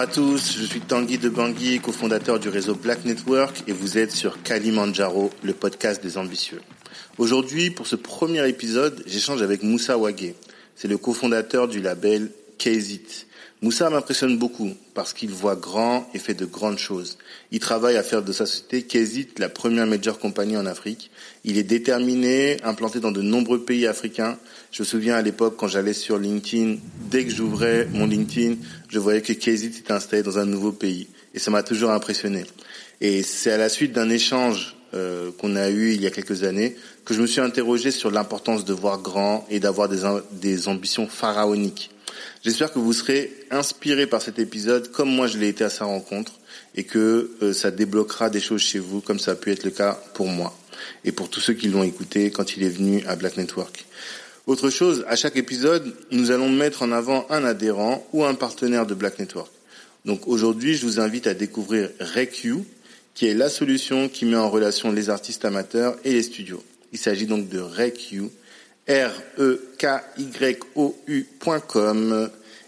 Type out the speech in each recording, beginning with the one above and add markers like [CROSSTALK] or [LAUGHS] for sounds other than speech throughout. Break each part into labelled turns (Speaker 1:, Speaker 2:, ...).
Speaker 1: à tous, je suis Tanguy de Bangui, cofondateur du réseau Black Network et vous êtes sur Kalimandjaro, le podcast des ambitieux. Aujourd'hui, pour ce premier épisode, j'échange avec Moussa Wagé. C'est le cofondateur du label Kzit. Moussa m'impressionne beaucoup parce qu'il voit grand et fait de grandes choses. Il travaille à faire de sa société Kzit la première major compagnie en Afrique. Il est déterminé, implanté dans de nombreux pays africains. Je me souviens à l'époque quand j'allais sur LinkedIn, dès que j'ouvrais mon LinkedIn, je voyais que Kzit était installé dans un nouveau pays. Et ça m'a toujours impressionné. Et c'est à la suite d'un échange euh, qu'on a eu il y a quelques années que je me suis interrogé sur l'importance de voir grand et d'avoir des, des ambitions pharaoniques. J'espère que vous serez inspiré par cet épisode comme moi je l'ai été à sa rencontre et que euh, ça débloquera des choses chez vous comme ça a pu être le cas pour moi et pour tous ceux qui l'ont écouté quand il est venu à Black Network. Autre chose, à chaque épisode, nous allons mettre en avant un adhérent ou un partenaire de Black Network. Donc aujourd'hui, je vous invite à découvrir RECU, qui est la solution qui met en relation les artistes amateurs et les studios. Il s'agit donc de RECU, R-E-K-Y-O-U.com.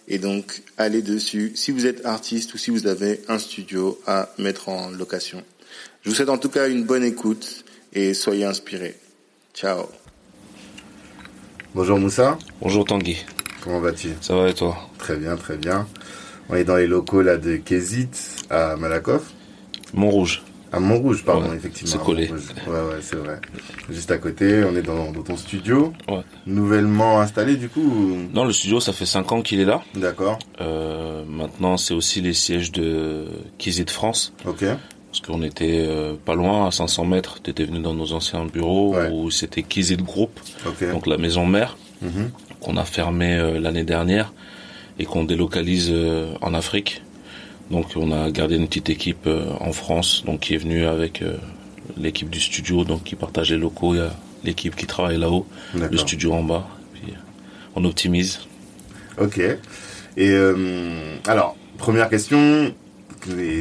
Speaker 1: Et donc, allez dessus si vous êtes artiste ou si vous avez un studio à mettre en location. Je vous souhaite en tout cas une bonne écoute et soyez inspirés. Ciao. Bonjour Moussa.
Speaker 2: Bonjour Tanguy.
Speaker 1: Comment vas-tu?
Speaker 2: Ça va et toi?
Speaker 1: Très bien, très bien. On est dans les locaux là de Kézit à Malakoff.
Speaker 2: Montrouge.
Speaker 1: À Montrouge, pardon, effectivement.
Speaker 2: C'est collé.
Speaker 1: Ouais, ouais, c'est vrai. Juste à côté, on est dans, ton studio. Ouais. Nouvellement installé, du coup
Speaker 2: Non, le studio, ça fait 5 ans qu'il est là.
Speaker 1: D'accord.
Speaker 2: Euh, maintenant, c'est aussi les sièges de Kizit France.
Speaker 1: Ok.
Speaker 2: Parce qu'on était euh, pas loin, à 500 mètres. Tu étais venu dans nos anciens bureaux où c'était Kizit Group, donc la maison mère, mhm. qu'on a fermé euh, l'année dernière et qu'on délocalise en Afrique. Donc on a gardé une petite équipe euh, en France, donc qui est venue avec euh, l'équipe du studio, donc qui partage les locaux. Il y a l'équipe qui travaille là-haut, le studio en bas. Puis on optimise.
Speaker 1: Ok. Et alors, première question,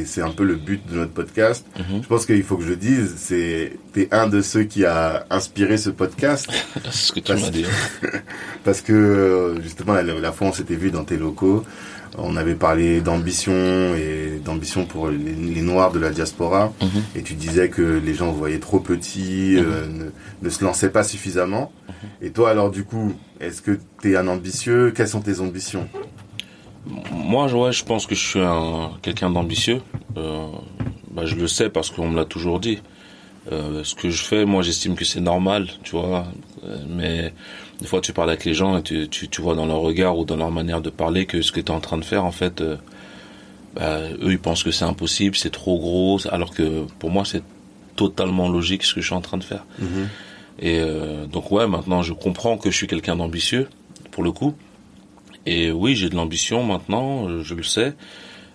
Speaker 1: c'est un peu le but de notre podcast. Mhm. Je pense qu'il faut que je dise, c'est t'es un de ceux qui a inspiré ce podcast? [LAUGHS]
Speaker 2: c'est ce que tu m'as dit. [LAUGHS]
Speaker 1: parce que justement la, la fois on s'était vu dans tes locaux, on avait parlé d'ambition et d'ambition pour les, Noirs de la diaspora. Mhm. Et tu disais que les gens voyaient trop petit, mhm. euh, ne, se lançaient pas suffisamment. Mhm. Et toi, alors du coup, est-ce que tu es un ambitieux? Quelles sont tes ambitions?
Speaker 2: Moi, ouais, je pense que je suis un, quelqu'un d'ambitieux. Euh, bah, je le sais parce qu'on me l'a toujours dit. Euh, ce que je fais, moi, j'estime que c'est normal, tu vois. mais des fois, tu parles avec les gens et tu, tu, vois dans leur regard ou dans leur manière de parler que ce que tu es en train de faire, en fait, euh, bah, eux, ils pensent que c'est impossible, c'est trop gros, alors que pour moi, c'est totalement logique ce que je suis en train de faire. Mhm. Et euh, donc, ouais, maintenant, je comprends que je suis quelqu'un d'ambitieux, pour le coup. Et oui, j'ai de l'ambition maintenant, je le sais.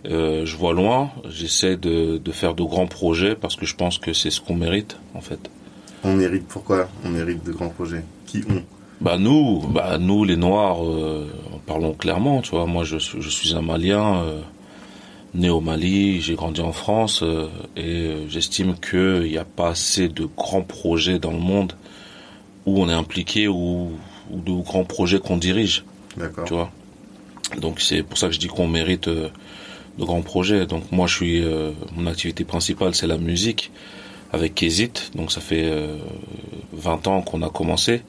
Speaker 2: Euh, je vois loin, j'essaie de, de faire de grands projets parce que je pense que c'est ce qu'on mérite, en fait.
Speaker 1: On mérite pourquoi On mérite de grands projets? Qui ont?
Speaker 2: Bah nous, bah nous les Noirs, euh, parlons clairement, tu vois. Moi, je, je suis un Malien, euh, né au Mali, j'ai grandi en France, et j'estime qu'il n'y a pas assez de grands projets dans le monde où on est impliqué ou, ou de grands projets qu'on dirige.
Speaker 1: D'accord.
Speaker 2: Tu vois. Donc c'est pour ça que je dis qu'on mérite de grands projets. Donc moi, je suis mon activité principale, c'est la musique avec Kézit. Donc ça fait 20 ans qu'on a commencé.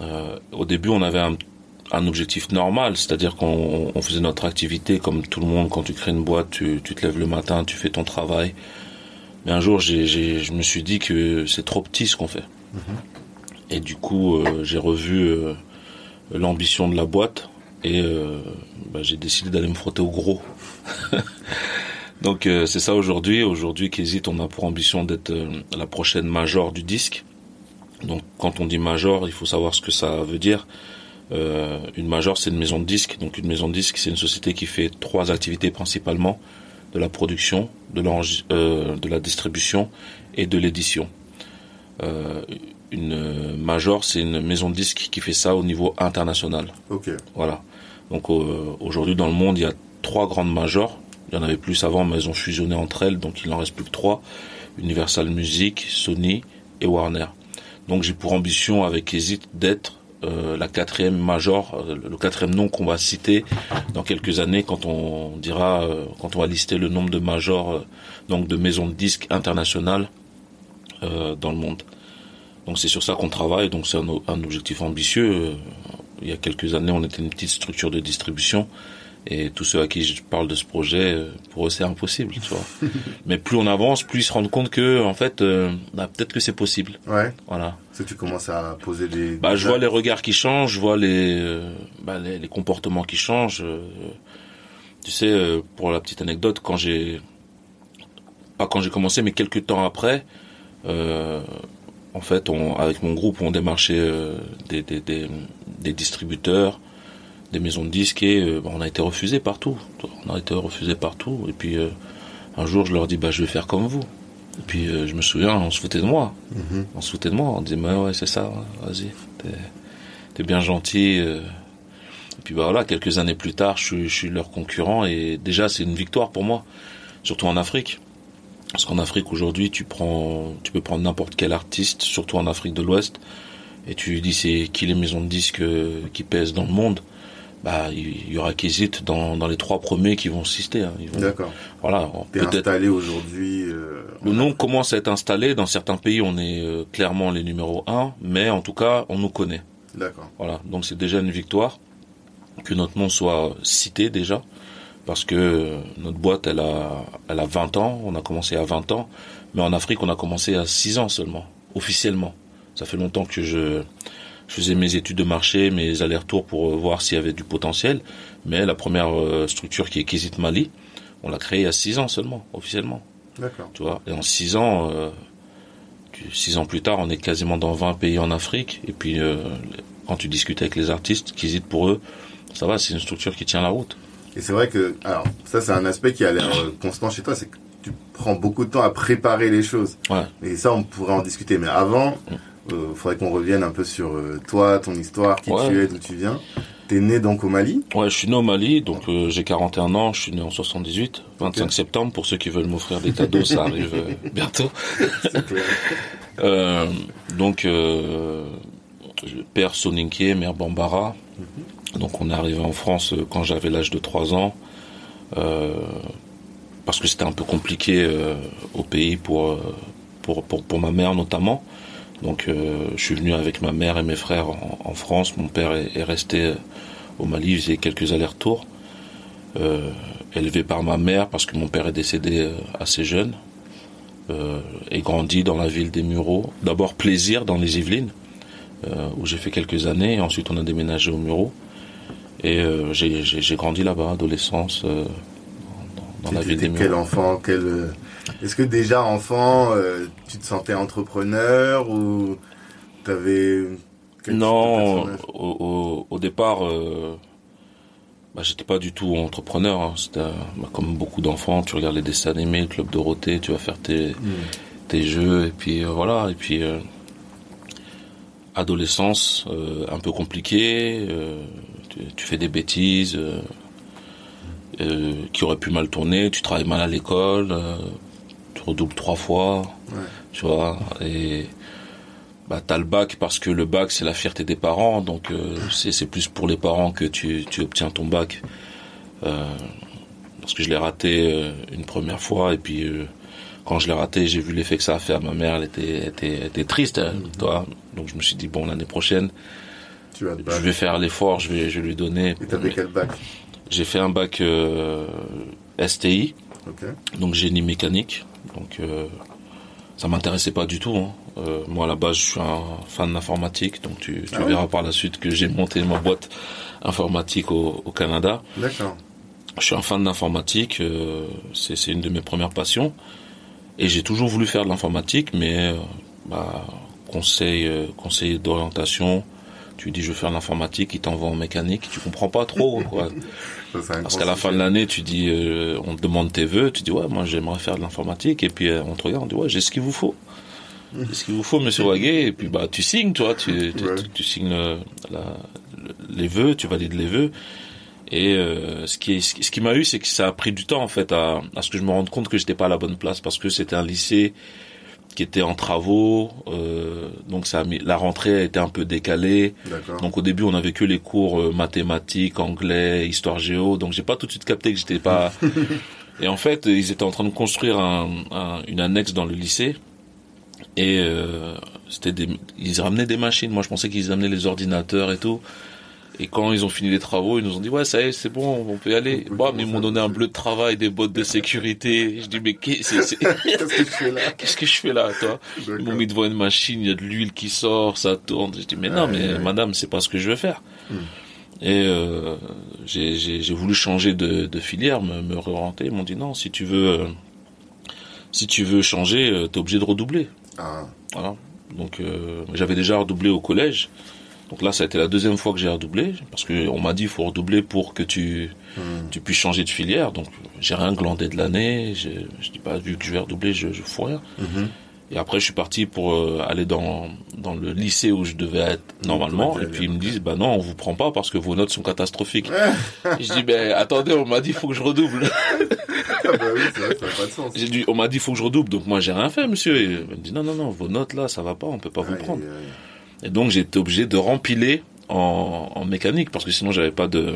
Speaker 2: Euh, au début, on avait un, un objectif normal, c'est-à-dire qu'on on faisait notre activité comme tout le monde. Quand tu crées une boîte, tu, tu te lèves le matin, tu fais ton travail. Mais un jour, j'ai, j'ai, je me suis dit que c'est trop petit ce qu'on fait. Mm-hmm. Et du coup, euh, j'ai revu euh, l'ambition de la boîte et euh, bah, j'ai décidé d'aller me frotter au gros. [LAUGHS] Donc c'est ça aujourd'hui. Aujourd'hui, qu'hésite, on a pour ambition d'être la prochaine major du disque. Donc quand on dit major, il faut savoir ce que ça veut dire. Euh, une major, c'est une maison de disques. Donc une maison de disques, c'est une société qui fait trois activités principalement de la production, de, euh, de la distribution et de l'édition. Euh, une major, c'est une maison de disques qui fait ça au niveau international.
Speaker 1: Ok.
Speaker 2: Voilà. Donc euh, aujourd'hui dans le monde, il y a trois grandes majors. Il y en avait plus avant, mais elles ont fusionné entre elles, donc il n'en reste plus que trois. Universal Music, Sony et Warner. Donc j'ai pour ambition avec Exit d'être euh, la quatrième major, euh, le quatrième nom qu'on va citer dans quelques années quand on dira, euh, quand on va lister le nombre de majors, donc de maisons de disques internationales dans le monde. Donc c'est sur ça qu'on travaille. Donc c'est un, un, objectif ambitieux. Il y a quelques années, on était une petite structure de distribution. Et tous ceux à qui je parle de ce projet, euh, pour eux, c'est impossible, tu vois. [LAUGHS] Mais plus on avance, plus ils se rendent compte que, en fait, euh, bah, peut-être que c'est possible.
Speaker 1: Ouais.
Speaker 2: Voilà.
Speaker 1: C'est que tu commences à poser des.
Speaker 2: Bah, je vois les regards qui changent, je vois les, euh, bah, les, les, comportements qui changent. tu sais, pour la petite anecdote, quand j'ai, pas quand j'ai commencé, mais quelques temps après, en fait, on, avec mon groupe, on démarchait des, des, des, des distributeurs des maisons de disques et euh, on a été refusé partout. On a été refusé partout. Et puis euh, un jour, je leur dis bah je vais faire comme vous. Et puis euh, je me souviens, on se foutait de moi. Mm-hmm. On se foutait de moi. On disait bah ouais c'est ça, vas-y, t'es, bien gentil. Et puis bah voilà, quelques années plus tard, je, suis leur concurrent et déjà c'est une victoire pour moi, surtout en Afrique. Parce qu'en Afrique aujourd'hui, tu prends, tu peux prendre n'importe quel artiste, surtout en Afrique de l'Ouest, et tu lui dis c'est qui les maisons de disques qui pèsent dans le monde? Bah, il y aura Kizit dans, dans les trois premiers qui vont assister. Hein.
Speaker 1: D'accord.
Speaker 2: Voilà.
Speaker 1: T'es installé aujourd'hui. Euh,
Speaker 2: le nom commence à être installé. Dans certains pays, on est euh, clairement les numéros un, mais en tout cas, on nous connaît.
Speaker 1: D'accord.
Speaker 2: Voilà. Donc c'est déjà une victoire que notre nom soit cité déjà, parce que euh, notre boîte, elle a, elle a 20 ans. On a commencé à 20 ans, mais en Afrique, on a commencé à 6 ans seulement, officiellement. Ça fait longtemps que je je faisais mes études de marché, mes allers-retours pour euh, voir s'il y avait du potentiel. Mais la première euh, structure qui est Kizit Mali, on l'a créée il y a six ans seulement, officiellement.
Speaker 1: D'accord.
Speaker 2: Tu vois, et en six ans, euh, six ans plus tard, on est quasiment dans 20 pays en Afrique. Et puis, quand tu discutes avec les artistes, Kizit pour eux, ça va, c'est une structure qui tient la route.
Speaker 1: Et c'est vrai que, alors, ça c'est un aspect qui a l'air constant chez toi, c'est que tu prends beaucoup de temps à préparer les choses.
Speaker 2: Ouais.
Speaker 1: Et ça, on pourrait en discuter. Mais avant. Il euh, faudrait qu'on revienne un peu sur euh, toi, ton histoire, qui tu es, d'où tu viens. T'es né donc au Mali
Speaker 2: Ouais, je suis né au Mali, donc euh, j'ai 41 ans, je suis né en 78, 25 septembre, pour ceux qui veulent m'offrir des cadeaux, ça arrive [LAUGHS] bientôt. Donc, père Soninké, mère Bambara. Mhm. Donc on est arrivé en France quand j'avais l'âge de 3 ans, parce que c'était un peu compliqué au pays pour, ma mère notamment. Donc euh, je suis venu avec ma mère et mes frères en, France. Mon père est, resté euh, au Mali, il faisait quelques allers-retours. Euh, élevé par ma mère parce que mon père est décédé assez jeune. et grandi dans la ville des Mureaux. D'abord plaisir dans les Yvelines, où j'ai fait quelques années. Ensuite on a déménagé aux Mureaux. Et j'ai grandi là-bas, adolescence,
Speaker 1: dans, la ville des. Quel enfant, quel est-ce que déjà enfant, euh, tu te sentais entrepreneur ou t'avais
Speaker 2: Non, au, au, départ, euh, bah, j'étais pas du tout entrepreneur. Hein. C'était bah, comme beaucoup d'enfants, tu regardes les dessins animés, le club Dorothée, tu vas faire tes hmm. tes jeux et puis euh, voilà et puis euh, adolescence un peu compliquée. Tu, fais des bêtises. qui auraient pu mal tourner, tu travailles mal à l'école, redouble trois fois, tu vois, et bah t'as le bac parce que le bac c'est la fierté des parents, donc euh, c'est plus pour les parents que tu, tu obtiens ton bac. Euh, parce que je l'ai raté euh, une première fois et puis euh, quand je l'ai raté, j'ai vu l'effet que ça a fait à ma mère. Elle était, était, était triste, mm-hmm. toi. Donc je me suis dit bon l'année prochaine, je vais faire l'effort, je vais, je vais lui donner.
Speaker 1: Et t'avais quel bac?
Speaker 2: J'ai fait un bac STI, donc génie mécanique. Donc euh, ça m'intéressait pas du tout. Hein. Euh, moi à la base je suis un fan d'informatique, donc tu, tu ah verras par la suite que j'ai monté ma boîte informatique au, au Canada.
Speaker 1: D'accord.
Speaker 2: Je suis un fan d'informatique, euh, c'est une de mes premières passions. Et j'ai toujours voulu faire de l'informatique, mais euh, bah, conseil, euh, conseil d'orientation, tu dis je veux faire l'informatique, il t'envoie en mécanique, tu comprends pas trop [LAUGHS] quoi. Parce qu'à la fin de l'année, tu dis, euh, on te demande tes vœux, tu dis ouais, moi j'aimerais faire de l'informatique, et puis euh, on te regarde, on dit ouais, j'ai ce qu'il vous faut, j'ai ce qu'il vous faut, Monsieur Waguet, et puis bah tu signes, toi, tu, tu, tu, signes la, les vœux, tu valides les vœux. Et euh, ce qui ce qui m'a eu, c'est que ça a pris du temps en fait à, à ce que je me rende compte que j'étais pas à la bonne place parce que c'était un lycée qui était en travaux. Euh, donc ça a mis, la rentrée a été un peu décalée. Donc au début, on avait que les cours euh, mathématiques, anglais, histoire géo. Donc j'ai pas tout de suite capté que j'étais pas. [LAUGHS] et en fait, ils étaient en train de construire un, un- une annexe dans le lycée. Et euh, c'était des, ils ramenaient des machines. Moi, je pensais qu'ils amenaient les ordinateurs et tout. Et quand ils ont fini les travaux, ils nous ont dit ouais ça y est c'est bon on peut y aller. Mais ils m'ont donné un bleu de travail, des bottes de sécurité. Je dis mais
Speaker 1: Qu'est-ce que je [LAUGHS] fais là? [LAUGHS]
Speaker 2: Qu'est-ce que je fais là toi? Ils m'ont mis devant une machine, il y a de l'huile qui sort, ça tourne. Je dis mais non, mais madame, c'est pas ce que je veux faire.
Speaker 1: Hmm.
Speaker 2: Et euh, j'ai voulu changer de, de filière, me, me réorienter. Ils m'ont dit non, si tu veux, euh, si tu veux changer, euh, t'es obligé de redoubler.
Speaker 1: Ah,
Speaker 2: Voilà. Donc euh, j'avais déjà redoublé au collège. Donc là, ça a été la deuxième fois que j'ai redoublé parce que on m'a dit il faut redoubler pour que tu
Speaker 1: hmm.
Speaker 2: tu puisses changer de filière. Donc j'ai rien glandé de l'année. Je dis pas vu que je vais redoubler, je, je fous rien.
Speaker 1: Mhm.
Speaker 2: Et après, je suis parti pour euh, aller dans dans le lycée où je devais être normalement. Et puis ils me disent, bah non, on vous prend pas parce que vos notes sont catastrophiques.
Speaker 1: Ah, [LAUGHS]
Speaker 2: je dis, ben attendez, on m'a dit il faut que je redouble. [LAUGHS]
Speaker 1: bah oui, ça pas de sens.
Speaker 2: J'ai dit, on m'a dit il faut que je redouble. Donc moi j'ai rien fait, monsieur. Et il me dit non non non, vos notes là, ça va pas, on peut pas vous prendre. Et donc été obligé de rempiler en, en mécanique parce que sinon j'avais pas de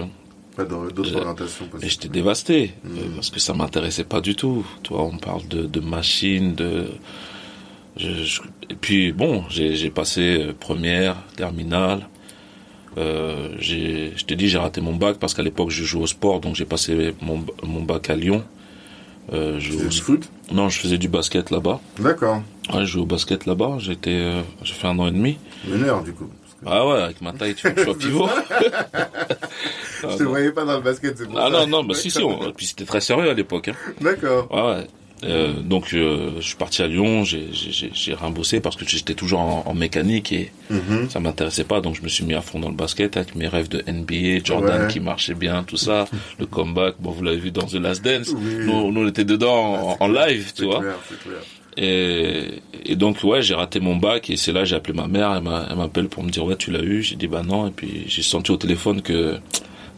Speaker 1: Pas d'autres orientations
Speaker 2: et j'étais dévasté euh, parce que ça m'intéressait pas du tout. Tu vois, on parle de, de machines, de je- je- et puis bon, j'ai passé euh, première, terminale. Euh, j'ai, je t'ai dit, j'ai raté mon bac parce qu'à l'époque je jouais au sport, donc j'ai passé mon, mon bac à Lyon. Euh, je
Speaker 1: faisais du foot
Speaker 2: Non, je faisais du basket là-bas.
Speaker 1: D'accord.
Speaker 2: Ouais, je jouais au basket là-bas. J'étais, euh, j'ai fait un an et demi.
Speaker 1: Meneur, du coup. Que
Speaker 2: Ah ouais, avec ma taille, tu [LAUGHS] veux que [LAUGHS] je sois pivot. Ah,
Speaker 1: Je te voyais pas dans le basket, c'est pour
Speaker 2: Ah
Speaker 1: ça.
Speaker 2: non, non, bah si, si, on- puis c'était très sérieux à l'époque. Hein.
Speaker 1: D'accord.
Speaker 2: Ouais, ouais. Euh, donc euh, je suis parti à Lyon, j'ai j'ai- j'ai- j'ai rembossé parce que j'étais toujours en, en mécanique et
Speaker 1: Mhm.
Speaker 2: ça m'intéressait pas, donc je me suis mis à fond dans le basket avec mes rêves de NBA, Jordan
Speaker 1: Ouais.
Speaker 2: qui marchait bien, tout ça, [LAUGHS] le comeback, bon vous l'avez vu dans The Last Dance,
Speaker 1: Oui.
Speaker 2: nous, nous on était dedans en, en live, tu vois.
Speaker 1: clair.
Speaker 2: Et, et donc ouais, j'ai raté mon bac et c'est là j'ai appelé ma mère, elle m'appelle pour me dire ouais tu l'as eu, j'ai dit bah non et puis j'ai senti au téléphone que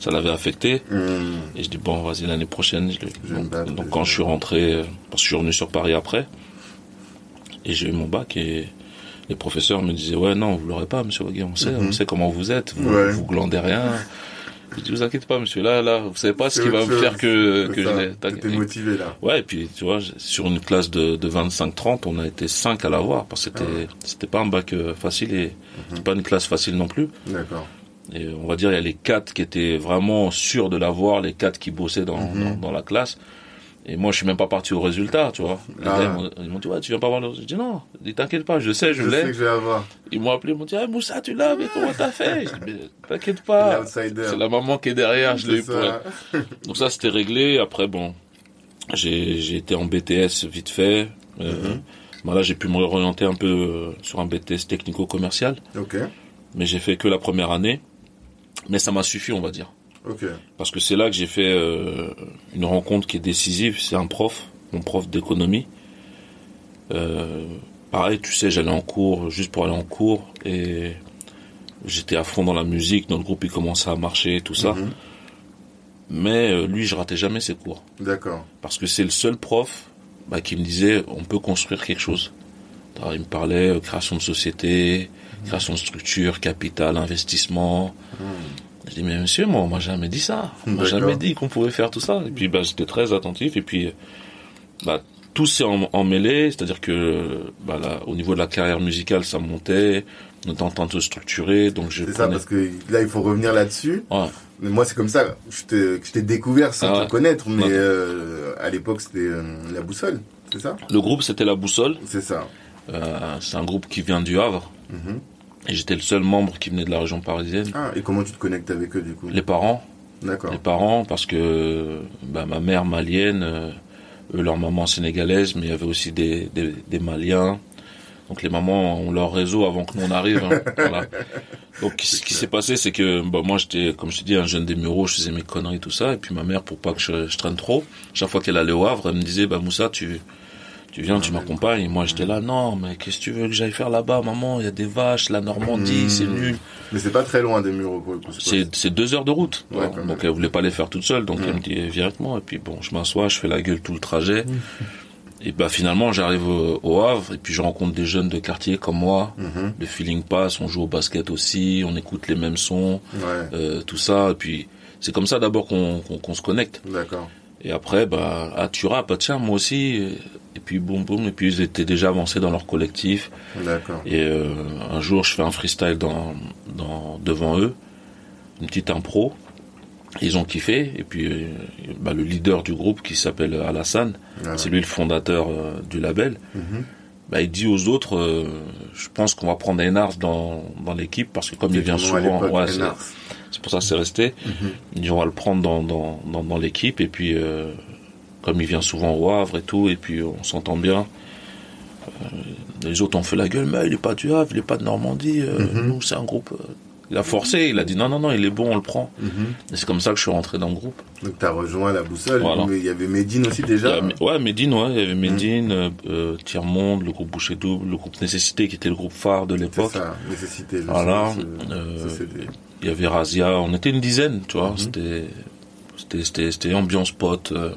Speaker 2: ça l'avait affecté
Speaker 1: Hmm.
Speaker 2: et je dis bon vas-y l'année prochaine. Je l'ai-
Speaker 1: Je
Speaker 2: donc,
Speaker 1: je
Speaker 2: quand je suis rentré, euh, parce que je suis revenu sur Paris après et j'ai eu mon bac et les professeurs me disaient ouais non vous l'aurez pas monsieur Wagé, on sait, on sait comment vous êtes, vous.
Speaker 1: Ouais.
Speaker 2: vous glandez rien. Je dis vous inquiétez pas monsieur là là vous savez pas ce qui va me faire que que je
Speaker 1: ça.
Speaker 2: l'ai.
Speaker 1: T'étais motivé, là.
Speaker 2: Ouais, et puis tu vois, sur une classe de, de 25-30, on a été 5 à l'avoir, parce que c'était
Speaker 1: Ah ouais.
Speaker 2: c'était pas un bac euh, facile et c'était pas une classe facile non plus.
Speaker 1: D'accord.
Speaker 2: Et on va dire, il y a les 4 qui étaient vraiment sûrs de l'avoir, les 4 qui bossaient dans,
Speaker 1: Mhm.
Speaker 2: dans, dans la classe. Et moi, je suis même pas parti au résultat, tu vois. Les
Speaker 1: Ah.
Speaker 2: gars, ils m'ont- dit, ouais, tu viens pas voir le résultat. J'ai dit, non, t'inquiète pas, je sais, je,
Speaker 1: Je sais
Speaker 2: l'ai.
Speaker 1: que je vais avoir.
Speaker 2: Ils m'ont appelé, ils m'ont dit, ah, Moussa, tu l'as, mais comment t'as fait? Je dis, mais t'inquiète pas. C'est la maman qui est derrière, je l'ai eu pour elle. Donc ça, c'était réglé. Après, bon, j'ai j'ai été en BTS vite fait. Euh,
Speaker 1: Mhm.
Speaker 2: bah là, j'ai pu me réorienter un peu euh, sur un BTS technico-commercial,
Speaker 1: Ok.
Speaker 2: mais j'ai fait que la première année. Mais ça m'a suffi, on va dire. Parce que c'est là que j'ai fait euh, une rencontre qui est décisive. C'est un prof, mon prof d'économie. Euh, pareil, tu sais, j'allais en cours juste pour aller en cours et j'étais à fond dans la musique. Notre groupe, il commençait à marcher, tout ça.
Speaker 1: Mhm.
Speaker 2: Mais euh, lui, je ratais jamais ses cours.
Speaker 1: D'accord.
Speaker 2: Parce que c'est le seul prof bah, qui me disait on peut construire quelque chose. Alors, il me parlait création de société, création de structure, capital, investissement. Je dis mais monsieur, moi on m'a jamais dit ça. On m'a jamais dit qu'on pouvait faire tout ça. Et puis bah, j'étais très attentif et puis bah, tout s'est emmêlé, c'est-à-dire que bah, là, au niveau de la carrière musicale ça montait, on était en train de se structurer, donc je
Speaker 1: C'est ça, parce que là, il faut revenir là-dessus.
Speaker 2: Ouais.
Speaker 1: Mais moi, c'est comme ça que je t'ai- découvert sans
Speaker 2: Ah
Speaker 1: te connaître, mais euh, à l'époque, c'était euh, la boussole, c'est ça?
Speaker 2: Le groupe c'était La Boussole,
Speaker 1: C'est ça.
Speaker 2: Euh, c'est un groupe qui vient du Havre.
Speaker 1: Mhm.
Speaker 2: J'étais le seul membre qui venait de la région parisienne.
Speaker 1: Ah, et comment tu te connectes avec eux, du coup
Speaker 2: Les parents,
Speaker 1: D'accord.
Speaker 2: les parents, parce que bah, ma mère malienne, euh, eux leur maman sénégalaise, mais il y avait aussi des, des, des Maliens. Donc les mamans ont leur réseau avant que nous on arrive. hein. [LAUGHS] Voilà. Donc ce qui s'est passé, c'est que bah, moi j'étais, comme je te dis, un jeune des Mureaux, je faisais mes conneries tout ça, et puis ma mère, pour pas que je, je traîne trop, chaque fois qu'elle allait au Havre, elle me disait, bah Moussa, tu tu viens, tu m'accompagnes. Et moi j'étais là, non, mais qu'est-ce que tu veux que j'aille faire là-bas, maman? Il y a des vaches, la Normandie,
Speaker 1: Mmh.
Speaker 2: c'est nul.
Speaker 1: Mais c'est pas très loin des murs pour le.
Speaker 2: C'est c'est deux heures de route.
Speaker 1: Ouais,
Speaker 2: Bon, donc elle voulait pas les faire toute seule, donc elle me dit viens avec moi. Et puis bon, je m'assois, je fais la gueule tout le trajet. Et bah finalement j'arrive au, au Havre et puis je rencontre des jeunes de quartier comme moi. Le feeling passe, on joue au basket aussi, on écoute les mêmes sons,
Speaker 1: Ouais.
Speaker 2: euh, tout ça. Et puis c'est comme ça d'abord qu'on qu'on qu'on se connecte.
Speaker 1: D'accord.
Speaker 2: Et après bah ah tu rappes, ah, tiens moi aussi. Et puis boum boum. Et puis ils étaient déjà avancés dans leur collectif.
Speaker 1: D'accord.
Speaker 2: Et euh, un jour je fais un freestyle dans dans devant eux, une petite impro. Ils ont kiffé et puis euh, bah, le leader du groupe qui s'appelle Alassane,
Speaker 1: Voilà.
Speaker 2: c'est lui le fondateur euh, du label.
Speaker 1: Mhm.
Speaker 2: Bah, il dit aux autres, euh, je pense qu'on va prendre Enars dans, dans l'équipe parce que comme il vient souvent, ouais, c'est, c'est pour ça que c'est resté.
Speaker 1: Mhm.
Speaker 2: Il dit on va le prendre dans, dans, dans, dans l'équipe et puis euh, comme il vient souvent au Havre et tout et puis on s'entend bien. euh, les autres ont fait la gueule, mais il est pas du Havre, il est pas de Normandie. euh,
Speaker 1: Mhm.
Speaker 2: Nous c'est un groupe. Il a forcé, il a dit non non non, il est bon, on le prend.
Speaker 1: Mhm.
Speaker 2: Et c'est comme ça que je suis rentré dans le groupe.
Speaker 1: Donc t'as rejoint la boussole.
Speaker 2: Voilà.
Speaker 1: Mais il y avait Medine aussi déjà.
Speaker 2: a- ouais, Medine, ouais, il y avait Medine, euh, euh, Tiers Monde, le groupe Boucher Double, le groupe Nécessité qui était le groupe phare de
Speaker 1: C'est
Speaker 2: l'époque.
Speaker 1: ça, nécessité. je
Speaker 2: Voilà, Il y avait Razia, on était une dizaine, tu vois.
Speaker 1: Mhm.
Speaker 2: C'était, c'était, c'était, c'était ambiance pote, euh,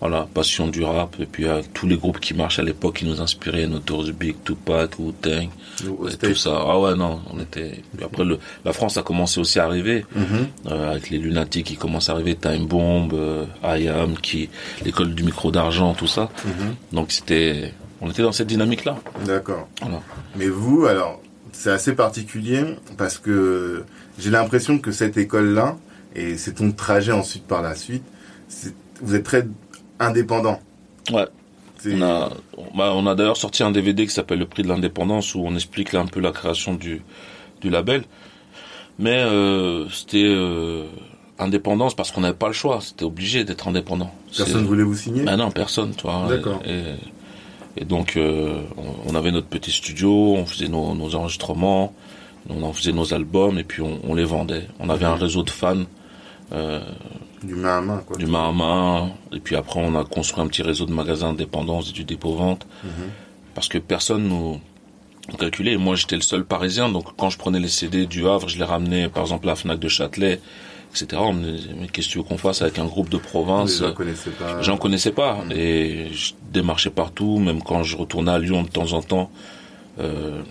Speaker 2: voilà, passion du rap. Et puis euh, tous les groupes qui marchent à l'époque qui nous inspiraient, Notorious Big, Tupac,
Speaker 1: au
Speaker 2: et tout ça. Ah ouais, non, on était. Puis après, le, la France a commencé aussi à arriver
Speaker 1: Mhm.
Speaker 2: euh, avec les lunatiques qui commencent à arriver, Time Bomb, euh, I Am, qui, l'école du micro d'argent, tout ça.
Speaker 1: Mhm.
Speaker 2: Donc c'était, on était dans cette dynamique-là.
Speaker 1: D'accord.
Speaker 2: Voilà.
Speaker 1: Mais vous, alors, c'est assez particulier parce que j'ai l'impression que cette école-là, et c'est ton trajet ensuite par la suite, vous êtes très indépendant.
Speaker 2: Ouais.
Speaker 1: C'est-
Speaker 2: On a, bah, on a d'ailleurs sorti un DVD qui s'appelle Le Prix de l'indépendance où on explique là un peu la création du, du label. Mais euh, c'était euh, indépendance parce qu'on n'avait pas le choix. C'était obligé d'être indépendant.
Speaker 1: Personne ne voulait vous signer?
Speaker 2: Bah non, personne, tu vois.
Speaker 1: D'accord.
Speaker 2: Et, et donc, euh, on, on avait notre petit studio, on faisait nos, nos enregistrements, on en faisait nos albums et puis on, on les vendait. On avait un réseau de fans euh,
Speaker 1: Du main à main, quoi.
Speaker 2: du main à main. Et puis après, on a construit un petit réseau de magasins indépendants et du dépôt-vente.
Speaker 1: Mhm.
Speaker 2: Parce que personne nous, nous calculait. Et Moi, j'étais le seul parisien. Donc, quand je prenais les CD du Havre, je les ramenais, par exemple, à la FNAC de Châtelet, etc. On me disait, mais qu'est-ce que tu veux qu'on fasse avec un groupe de
Speaker 1: Vous
Speaker 2: province
Speaker 1: ne connaissez pas.
Speaker 2: J'en connaissais pas. Et je démarchais partout. Même quand je retournais à Lyon de temps en temps, euh,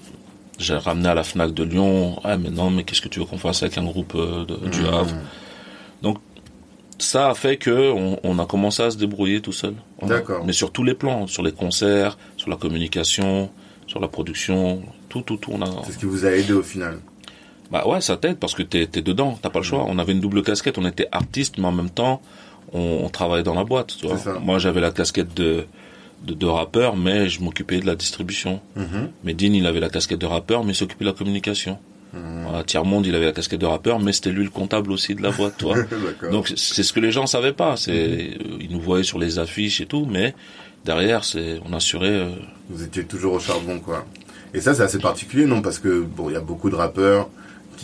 Speaker 2: j'ai ramené à la FNAC de Lyon. Ah, mais non, mais qu'est-ce que tu veux qu'on fasse avec un groupe euh, de- du
Speaker 1: Mhm.
Speaker 2: Havre? Ça a fait que on, on a commencé à se débrouiller tout seul.
Speaker 1: D'accord.
Speaker 2: Mais sur tous les plans, sur les concerts, sur la communication, sur la production, tout, tout, tout. On a.
Speaker 1: C'est ce qui vous a aidé au final.
Speaker 2: Bah ouais, ça t'aide parce que t'es es dedans, t'as pas le choix. On avait une double casquette, on était artiste, mais en même temps, on, on travaillait dans la boîte. Tu vois.
Speaker 1: C'est ça.
Speaker 2: Moi, j'avais la casquette de, de de rappeur, mais je m'occupais de la distribution.
Speaker 1: Mhm.
Speaker 2: Medine, il avait la casquette de rappeur, mais il s'occupait de la communication. Voilà, Tiers Monde, il avait la casquette de rappeur, mais c'était lui le comptable aussi de la boîte, toi. [LAUGHS] Donc c'est ce que les gens savaient pas. C'est euh, ils nous voyaient sur les affiches et tout, mais derrière c'est on assurait. euh,
Speaker 1: Vous étiez toujours au charbon, quoi. Et ça, c'est assez particulier, non? Parce que, bon, il y a beaucoup de rappeurs